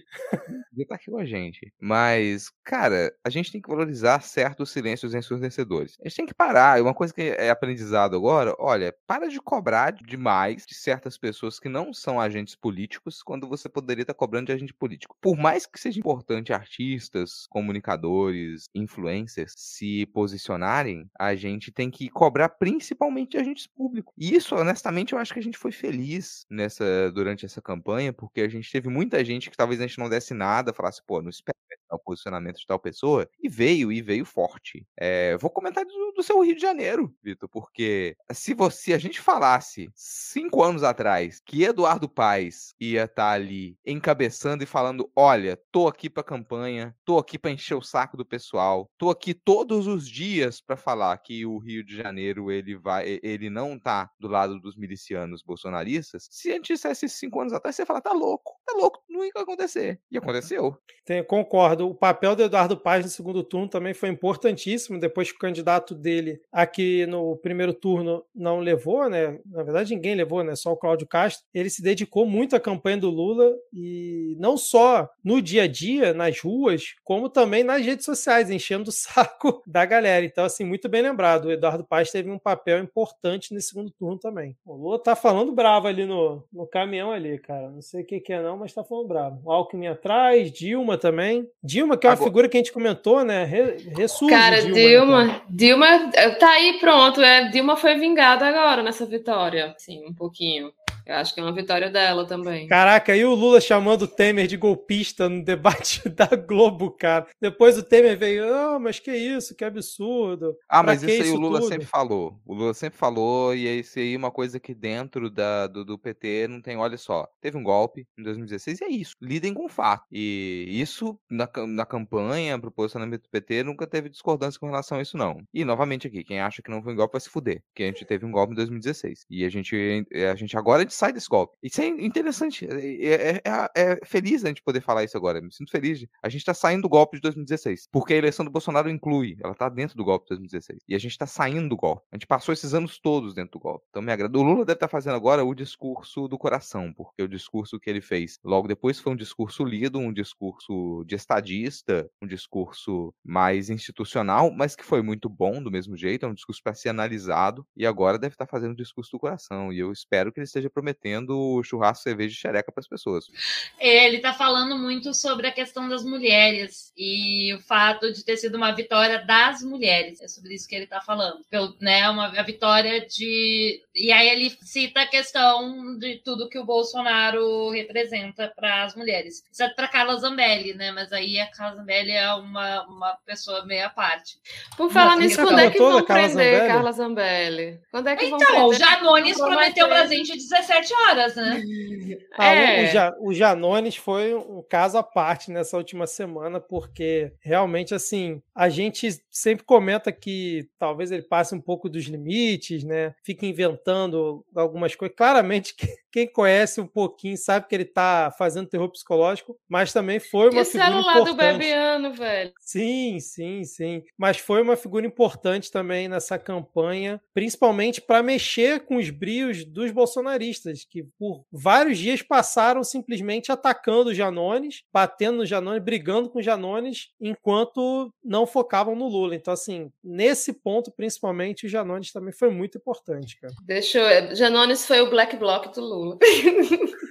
podia estar aqui com a gente. Mas, cara, a gente tem que valorizar certos silêncios ensurdecedores. A gente tem que parar. Uma coisa que é aprendizado agora, olha, para de cobrar demais de certas pessoas que não são agentes políticos quando você poderia estar cobrando de agente político. Por mais que seja importante artistas, comunicadores, influencers se posicionarem, a gente tem que cobrar principalmente de agentes públicos. E isso, honestamente, eu acho que a gente foi feliz nessa durante essa campanha, porque a gente teve muita gente que talvez a gente não desse nada, falasse, pô, não espera o posicionamento de tal pessoa, e veio, e veio forte. É, vou comentar do, do, seu Rio de Janeiro, Vitor, porque se você, a gente falasse cinco anos atrás que Eduardo Paes ia estar tá ali encabeçando e falando, olha, tô aqui pra campanha, tô aqui para encher o saco do pessoal, tô aqui todos os dias para falar que o Rio de Janeiro ele vai, ele não tá do lado dos milicianos bolsonaristas, se a gente dissesse cinco anos atrás, você ia falar, tá louco, tá louco, não ia acontecer. E aconteceu. Tem, concordo. O papel do Eduardo Paz no segundo turno também foi importantíssimo, depois que o candidato dele aqui no primeiro turno não levou, né? Na verdade, ninguém levou, né? Só o Cláudio Castro. Ele se dedicou muito à campanha do Lula e não só no dia a dia, nas ruas, como também nas redes sociais, enchendo o saco da galera. Então, assim, muito bem lembrado. O Eduardo Paz teve um papel importante nesse segundo turno também. O Lula tá falando bravo ali no, no caminhão ali, cara. Não sei o que, que é não, mas tá falando bravo. Alckmin atrás, Dilma também. Dilma, que é uma Agora... figura que a gente comentou, né? Re ressurge Cara, Dilma, Dilma, né? Dilma, tá aí pronto. É, Dilma foi vingada agora nessa vitória. Sim, um pouquinho. Eu acho que é uma vitória dela também. Caraca, e o Lula chamando o Temer de golpista no debate da Globo, cara. Depois o Temer veio, ah, mas que isso, que absurdo. Ah, mas isso aí o Lula tudo? sempre falou. O Lula sempre falou, e é isso aí uma coisa que dentro da, do, do, PT não tem, olha só, teve um golpe em 2016 e é isso. Lidem com o fato. E isso, na, na campanha, pro posicionamento do PT, nunca teve discordância com relação a isso, não. E, novamente aqui, quem acha que não foi um golpe vai se fuder. Porque a gente teve um golpe em 2016. E a gente, a gente agora sai desse golpe. Isso é interessante. É, é, é, é, feliz a gente poder falar isso agora. Me sinto feliz. A gente está saindo do golpe de 2016. Porque a eleição do Bolsonaro inclui. Ela está dentro do golpe de 2016. E a gente está saindo do golpe. A gente passou esses anos todos dentro do golpe. Então me agrada. O Lula deve estar tá fazendo agora o discurso do coração. Porque o discurso que ele fez logo depois foi um discurso lido, um discurso de estadista, um discurso mais institucional, mas que foi muito bom do mesmo jeito. É um discurso para ser analisado. E agora deve estar tá fazendo o discurso do coração. E eu espero que ele esteja prometendo churrasco, cerveja e xereca para as pessoas. É, ele está falando muito sobre a questão das mulheres e o fato de ter sido uma vitória das mulheres. É sobre isso que ele está falando. Né, uma a vitória de. E aí ele cita a questão de tudo que o Bolsonaro representa para as mulheres. Exceto para Carla Zambelli, né? Mas aí a Carla Zambelli é uma, uma pessoa meia parte. Por falar nisso, quando é que vão prender Zambelli? Carla Zambelli? Quando é que então, vão prender? o Janones prometeu pra gente 17 17 horas, né? É. o, o Janones foi um caso à parte nessa última semana, porque realmente, assim, a gente sempre comenta que talvez ele passe um pouco dos limites, né? Fica inventando algumas coisas. Claramente, quem conhece um pouquinho sabe que ele tá fazendo terror psicológico, mas também foi uma e figura celular importante. do Bebiano, velho. Sim, sim, sim. Mas foi uma figura importante também nessa campanha, principalmente para mexer com os brios dos bolsonaristas que por vários dias passaram simplesmente atacando o Janones, batendo no Janones, brigando com o Janones, enquanto não focavam no Lula. Então, assim, nesse ponto, principalmente, o Janones também foi muito importante, cara. Deixa eu... Janones foi o black bloc do Lula.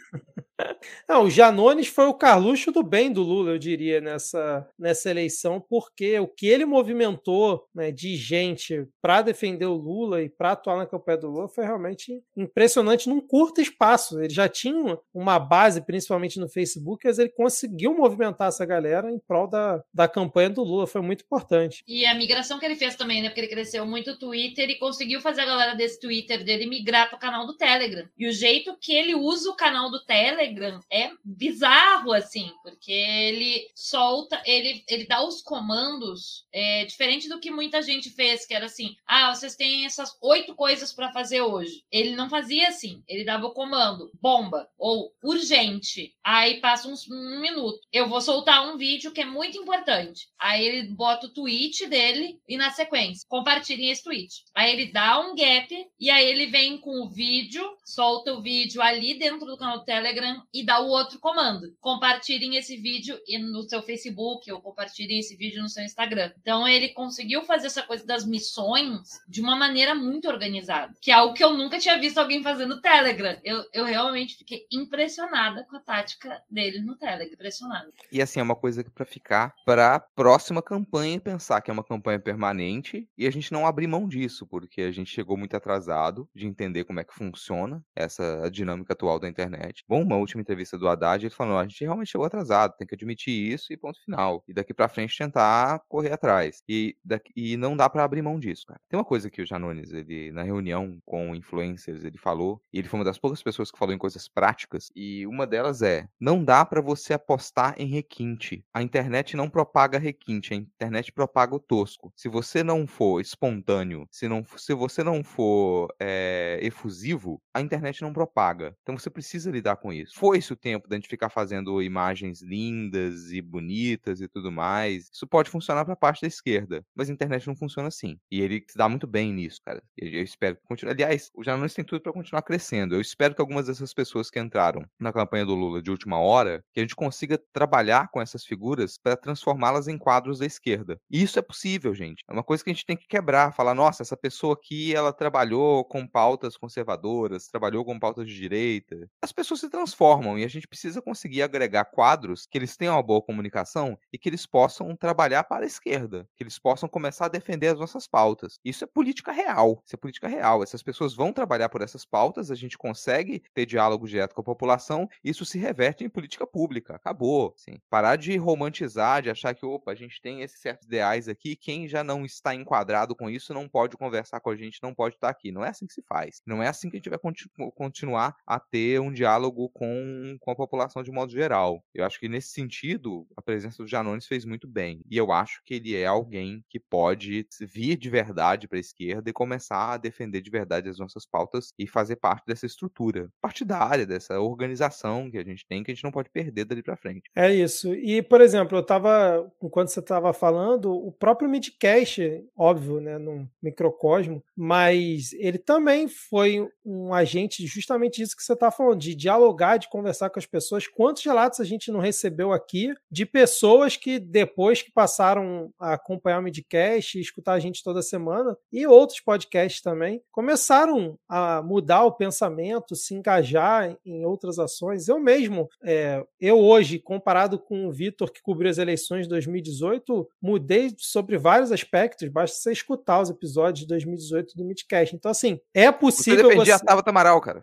Não, o Janones foi o Carluxo do bem do Lula, eu diria, nessa, nessa eleição, porque o que ele movimentou né, de gente para defender o Lula e para atuar na campanha do Lula foi realmente impressionante num curto espaço. Ele já tinha uma base, principalmente no Facebook, mas ele conseguiu movimentar essa galera em prol da, da campanha do Lula. Foi muito importante. E a migração que ele fez também, né? Porque ele cresceu muito o Twitter e conseguiu fazer a galera desse Twitter dele migrar para o canal do Telegram. E o jeito que ele usa o canal do Telegram é bizarro, assim, porque ele solta, ele, ele dá os comandos, é, diferente do que muita gente fez, que era assim: ah, vocês têm essas oito coisas para fazer hoje. Ele não fazia assim, ele dava o comando, bomba, ou urgente. Aí passa uns, um minuto. Eu vou soltar um vídeo que é muito importante. Aí ele bota o tweet dele e na sequência, compartilhem esse tweet. Aí ele dá um gap e aí ele vem com o vídeo, solta o vídeo ali dentro do canal do Telegram e e dá o outro comando. Compartilhem esse vídeo no seu Facebook ou compartilhem esse vídeo no seu Instagram. Então ele conseguiu fazer essa coisa das missões de uma maneira muito organizada, que é algo que eu nunca tinha visto alguém fazer no Telegram. Eu, eu realmente fiquei impressionada com a tática dele no Telegram, impressionada. E assim, é uma coisa que para ficar para próxima campanha pensar que é uma campanha permanente e a gente não abrir mão disso, porque a gente chegou muito atrasado de entender como é que funciona essa dinâmica atual da internet. Bom, uma última entrevista do Haddad, ele falou: a gente realmente chegou atrasado, tem que admitir isso e ponto final. E daqui para frente tentar correr atrás. E, daqui, e não dá para abrir mão disso, cara. Tem uma coisa que o Janones, ele, na reunião com influencers, ele falou, e ele foi uma das poucas pessoas que falou em coisas práticas, e uma delas é: não dá para você apostar em requinte. A internet não propaga requinte, a internet propaga o tosco. Se você não for espontâneo, se, não, se você não for é, efusivo, a internet não propaga. Então você precisa lidar com isso. Foi-se o tempo da gente ficar fazendo imagens lindas e bonitas e tudo mais. Isso pode funcionar para a parte da esquerda, mas a internet não funciona assim. E ele se dá muito bem nisso, cara. Eu espero que continue. Aliás, o Janones tem tudo para continuar crescendo. Eu espero que algumas dessas pessoas que entraram na campanha do Lula de última hora, que a gente consiga trabalhar com essas figuras para transformá-las em quadros da esquerda. E isso é possível, gente. É uma coisa que a gente tem que quebrar, falar, nossa, essa pessoa aqui, ela trabalhou com pautas conservadoras, trabalhou com pautas de direita. As pessoas se transformam e a gente precisa conseguir agregar quadros que eles tenham uma boa comunicação e que eles possam trabalhar para a esquerda, que eles possam começar a defender as nossas pautas. Isso é política real. Isso é política real. Essas pessoas vão trabalhar por essas pautas, a gente consegue ter diálogo direto com a população, isso se reverte em política pública. Acabou. Sim. Parar de romantizar, de achar que, opa, a gente tem esses certos ideais aqui, quem já não está enquadrado com isso não pode conversar com a gente, não pode estar aqui. Não é assim que se faz. Não é assim que a gente vai continu continuar a ter um diálogo com, com a população de modo geral. Eu acho que nesse sentido, a presença do Janones fez muito bem. E eu acho que ele é alguém que pode vir de verdade para a esquerda e começar a defender de verdade as nossas pautas e fazer parte dessa estrutura partidária, dessa organização que a gente tem, que a gente não pode perder dali para frente. É isso. E, por exemplo, eu estava, enquanto você estava falando, o próprio Midcast, óbvio, né, num microcosmo, mas ele também foi um agente justamente disso que você está falando, de dialogar, de conversar com as pessoas. Quantos relatos a gente não recebeu aqui de pessoas que depois que passaram a acompanhar o Midcast e escutar a gente toda semana, e outros podcasts também, começaram a mudar o pensamento, se engajar em outras ações. Eu mesmo, é, eu hoje, comparado com o Vitor que cobriu as eleições de 2018, mudei sobre vários aspectos, basta você escutar os episódios de 2018 do Midcast. Então, assim, é possível. Você defendia você... a Tabata Amaral, cara.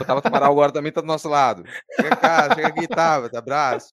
O Tabata Amaral agora também tá do nosso lado. Chega cá, chega aqui, Tabata, abraço.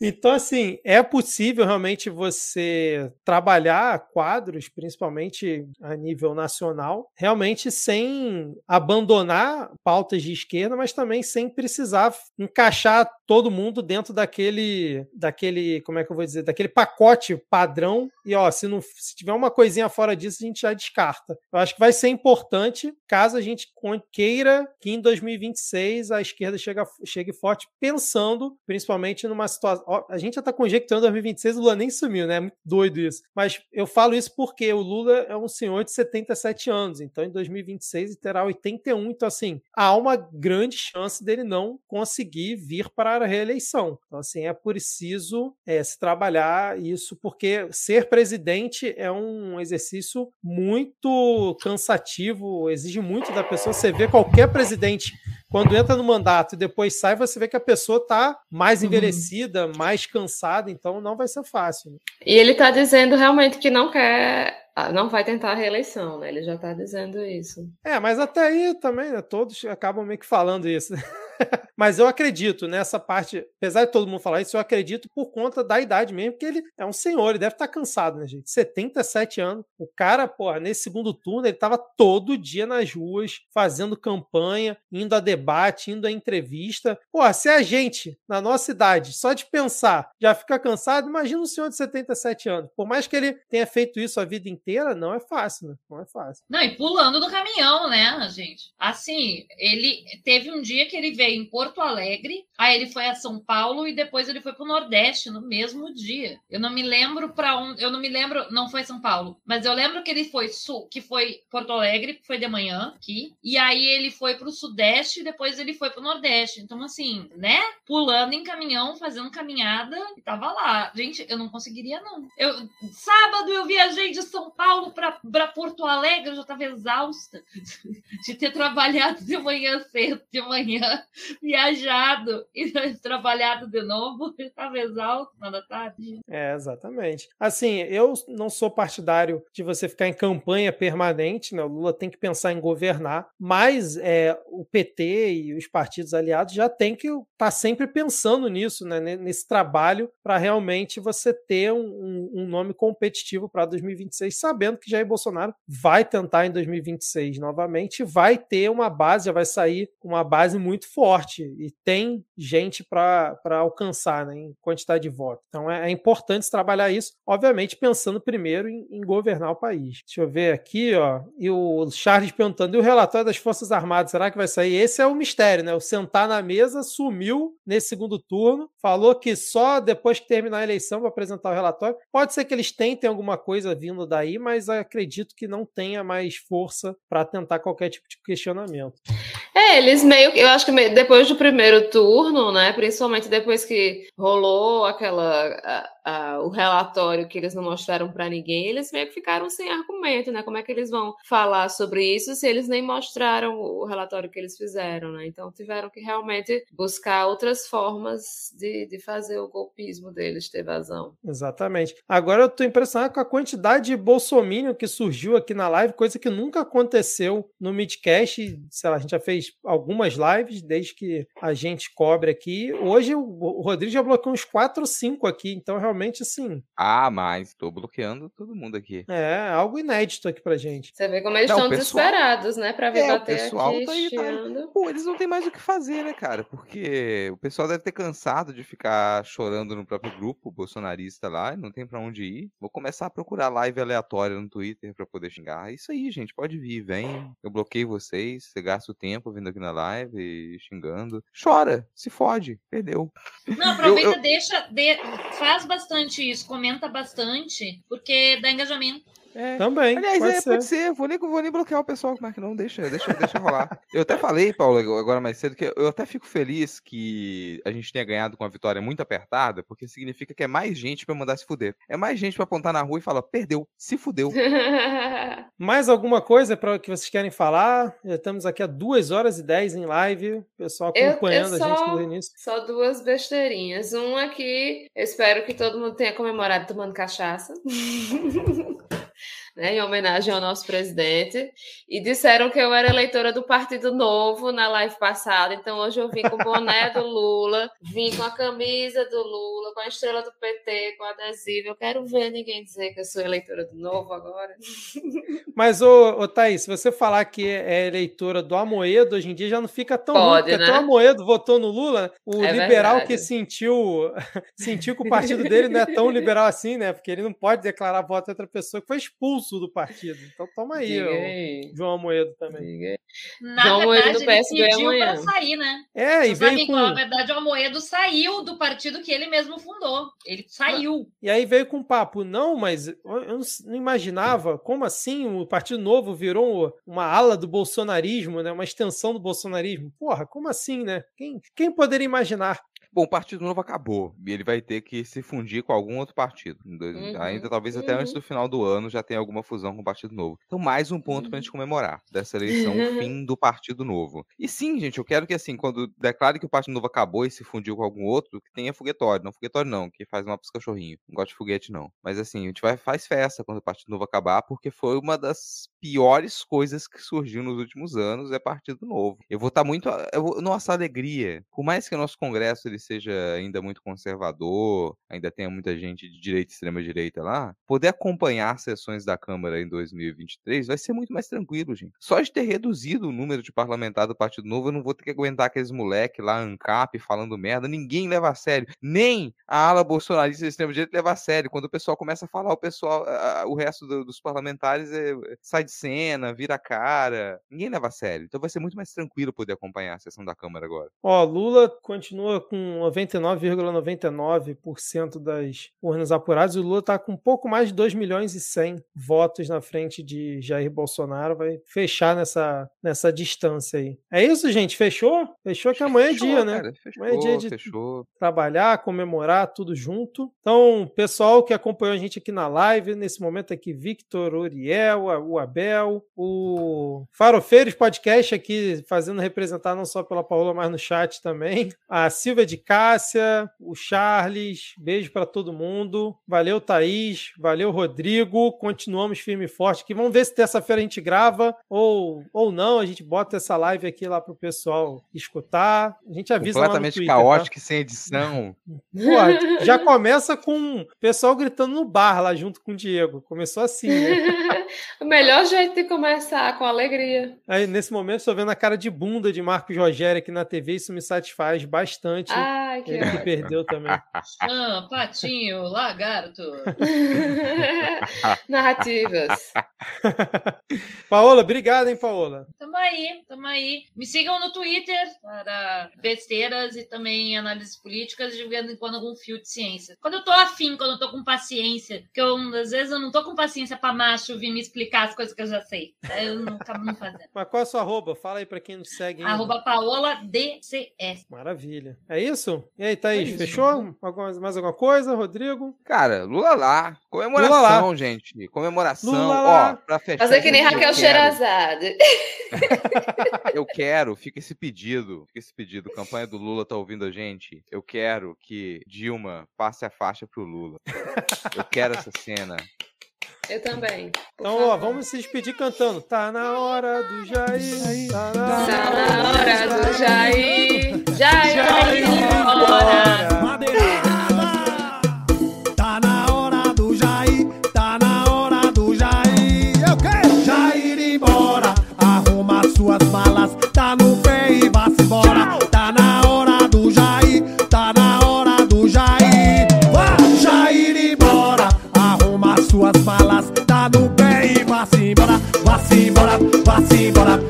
Então, assim, é possível realmente você trabalhar quadros, principalmente a nível nacional, realmente sem abandonar pautas de esquerda, mas também sem precisar encaixar todo mundo dentro daquele, daquele, como é que eu vou dizer, daquele pacote padrão. E ó, se não se tiver uma coisinha fora disso, a gente já descarta. Eu acho que vai ser importante caso a gente queira que em 2026 a esquerda chegue, chegue forte, pensando principalmente numa situação. A gente já está conjecturando 2026, o Lula nem sumiu, né? É muito doido isso. Mas eu falo isso porque o Lula é um senhor de 77 anos, então em 2026 ele terá 81. Então, assim, há uma grande chance dele não conseguir vir para a reeleição. Então, assim, é preciso é, se trabalhar isso, porque ser presidente é um exercício muito cansativo, exige muito da pessoa. Você vê qualquer presidente quando entra no mandato e depois sai, você vê que a pessoa está mais uhum. envelhecida, uhum. mais cansada, então não vai ser fácil. Né? E ele está dizendo realmente que não quer ah, não vai tentar a reeleição, né? Ele já está dizendo isso. É, mas até aí também, né? Todos acabam meio que falando isso. Mas eu acredito nessa parte, apesar de todo mundo falar isso, eu acredito por conta da idade mesmo, porque ele é um senhor, ele deve estar tá cansado, né, gente? 77 anos. O cara, porra, nesse segundo turno, ele estava todo dia nas ruas, fazendo campanha, indo a debate, indo a entrevista. Porra, se a gente, na nossa idade, só de pensar, já fica cansado, imagina um senhor de 77 anos. Por mais que ele tenha feito isso a vida inteira, não é fácil, né? Não é fácil. Não, e pulando do caminhão, né, gente? Assim, ele teve um dia que ele veio em Porto Alegre, aí ele foi a São Paulo e depois ele foi para o Nordeste no mesmo dia. Eu não me lembro para onde, eu não me lembro, não foi São Paulo, mas eu lembro que ele foi sul, que foi Porto Alegre, que foi de manhã aqui, e aí ele foi para o Sudeste e depois ele foi para o Nordeste. Então assim, né? Pulando em caminhão, fazendo caminhada e tava lá. Gente, eu não conseguiria não. Eu sábado eu viajei de São Paulo para Porto Alegre, eu já estava exausta de ter trabalhado de manhã cedo, de manhã, viajado e trabalhado de novo, estava exausto na tarde. É, exatamente. Assim, eu não sou partidário de você ficar em campanha permanente, né? O Lula tem que pensar em governar, mas é, o PT e os partidos aliados já tem que estar tá sempre pensando nisso, né? Nesse trabalho para realmente você ter um, um nome competitivo para 2026, sabendo que Jair Bolsonaro vai tentar em 2026 novamente, vai ter uma base, já vai sair uma base muito forte e tem gente para alcançar né, em quantidade de votos. Então é, é, importante trabalhar isso, obviamente pensando primeiro em, em, governar o país. Deixa eu ver aqui, ó, e o Charles perguntando, e o relatório das Forças Armadas, será que vai sair? Esse é o mistério, né? O sentar na mesa sumiu nesse segundo turno, falou que só depois que terminar a eleição vai apresentar o relatório. Pode ser que eles tentem alguma coisa vindo daí, mas acredito que não tenha mais força para tentar qualquer tipo de questionamento. É, eles meio que, eu acho que depois do primeiro turno, né, principalmente depois que rolou aquela o relatório que eles não mostraram para ninguém, eles meio que ficaram sem argumento, né? Como é que eles vão falar sobre isso se eles nem mostraram o relatório que eles fizeram, né? Então tiveram que realmente buscar outras formas de, de fazer o golpismo deles ter vazão. Exatamente. Agora eu tô impressionado com a quantidade de bolsominion que surgiu aqui na live, coisa que nunca aconteceu no Midcast, sei lá, a gente já fez algumas lives desde que a gente cobre aqui. Hoje o Rodrigo já bloqueou uns 4 ou 5 aqui, então realmente assim. Ah, mas tô bloqueando todo mundo aqui. É, algo inédito aqui pra gente. Você vê como eles estão desesperados, né? Pra ver é, bater o pessoal aqui, tá aí, tá... Pô, eles não têm mais o que fazer, né, cara? Porque o pessoal deve ter cansado de ficar chorando no próprio grupo bolsonarista lá, não tem para onde ir. Vou começar a procurar live aleatória no Twitter para poder xingar. É isso aí, gente, pode vir, vem. Eu bloqueio vocês, você gasta o tempo vindo aqui na live xingando. Chora, se fode, perdeu. Não, aproveita, eu, eu... deixa, de... faz bastante isso, comenta bastante, porque dá engajamento. É. Também. Aliás, pode, é, ser. pode ser. Vou nem, vou nem bloquear o pessoal, como é que não? Deixa, deixa, deixa rolar. eu até falei, Paulo, agora mais cedo, que eu até fico feliz que a gente tenha ganhado com uma vitória muito apertada, porque significa que é mais gente para mandar se fuder. É mais gente para apontar na rua e falar, perdeu, se fudeu. mais alguma coisa para que vocês querem falar? Já estamos aqui há duas horas e dez em live, o pessoal acompanhando eu, eu só, a gente no início. Só duas besteirinhas. Um aqui, eu espero que todo mundo tenha comemorado tomando cachaça. né, em homenagem ao nosso presidente, e disseram que eu era eleitora do Partido Novo na live passada, então hoje eu vim com o boné do Lula, vim com a camisa do Lula, com a estrela do PT, com adesivo. Eu quero ver ninguém dizer que eu sou eleitora do Novo agora. Mas, ô, ô Thaís, se você falar que é eleitora do Amoedo, hoje em dia já não fica tão Pode, ruim, né? o Amoedo votou no Lula, o é liberal verdade. que sentiu, sentiu que o partido dele não é tão liberal assim, né? Porque ele não pode declarar voto a outra pessoa que foi expulso expulso do partido. Então toma aí, o João Moedo também. Na João verdade, Moedo ele pediu para sair, né? É, e veio com... Na verdade, o Moedo saiu do partido que ele mesmo fundou. Ele saiu. E aí veio com um papo, não, mas eu não imaginava como assim o Partido Novo virou uma ala do bolsonarismo, né? Uma extensão do bolsonarismo. Porra, como assim, né? Quem, quem poderia imaginar? Bom, o Partido Novo acabou e ele vai ter que se fundir com algum outro partido. Uhum, Ainda talvez até antes uhum. do final do ano já tenha alguma fusão com o Partido Novo. Então, mais um ponto uhum. pra gente comemorar dessa eleição, o fim do Partido Novo. E sim, gente, eu quero que assim, quando declare que o Partido Novo acabou e se fundiu com algum outro, que tenha foguetório. Não foguetório não, que faz uma pros cachorrinhos. Não gosto de foguete não. Mas assim, a gente vai faz festa quando o Partido Novo acabar, porque foi uma das piores coisas que surgiu nos últimos anos é Partido Novo. Eu vou estar tá muito, eu vou, nossa alegria, por mais que o nosso congresso ele seja ainda muito conservador, ainda tenha muita gente de direita e extrema-direita lá, poder acompanhar sessões da Câmara em 2023 vai ser muito mais tranquilo, gente. Só de ter reduzido o número de parlamentares do Partido Novo, eu não vou ter que aguentar aqueles moleque lá, ANCAP, falando merda. Ninguém leva a sério. Nem a ala bolsonarista de extrema-direita leva a sério. Quando o pessoal começa a falar, o pessoal, o resto do, dos parlamentares é, sai de cena, vira cara. Ninguém leva a sério. Então vai ser muito mais tranquilo poder acompanhar a sessão da Câmara agora. Ó, Lula continua com 99,99% das urnas apuradas. O Lula tá com um pouco mais de 2 milhões e 100 votos na frente de Jair Bolsonaro. Vai fechar nessa, nessa distância aí. É isso, gente? Fechou? Fechou que amanhã é dia, né? Cara, fechou, amanhã é dia de fechou. trabalhar, comemorar, tudo junto. Então, pessoal que acompanhou a gente aqui na live, nesse momento aqui, Victor, Uriel, o Abel, o Farofeiros Podcast aqui fazendo representar não só pela Paola, mas no chat também. A Silvia de Cássia, o Charles, beijo para todo mundo. Valeu, Thaís. Valeu, Rodrigo. Continuamos firme e forte aqui. Vamos ver se terça-feira a gente grava ou, ou não. A gente bota essa live aqui lá pro pessoal escutar. A gente avisa Completamente lá no Twitter, caótico tá? e sem edição. Pô, já começa com o pessoal gritando no bar lá junto com o Diego. Começou assim, né? o melhor jeito de começar, com alegria. Aí, nesse momento, estou vendo a cara de bunda de Marcos Rogério aqui na TV. Isso me satisfaz bastante. Ai, que Ele que perdeu também. Ah, patinho, lagarto. Narrativas. Paola, obrigado, hein, Paola? Tamo aí, tamo aí. Me sigam no Twitter para besteiras e também análises políticas, de vez em quando algum fio de ciência. Quando eu tô afim, quando eu tô com paciência, porque eu, às vezes eu não tô com paciência pra macho vir me explicar as coisas que eu já sei. Eu não acabo não fazendo. Mas qual é a sua arroba? Fala aí pra quem nos segue. ainda. Arroba Paola DCS. Maravilha. É isso? E aí, Thaís, É isso. fechou? Alguma- mais alguma coisa, Rodrigo? Cara, Lula lá. Comemoração, Lula lá. gente. Comemoração. Lula lá. Ó, pra fechar. Fazer que nem Raquel Sherazade. Eu quero, fica esse pedido, fica esse pedido. Campanha do Lula tá ouvindo a gente. Eu quero que Dilma passe a faixa pro Lula. Eu quero essa cena. Eu também. Então, favor. ó, vamos se despedir cantando. Tá na hora do Jair. Tá na, tá na hora do Jair. Jair, Jair, Jair, Jair, Jair, Jair, Jair, Jair, Jair, See but I'm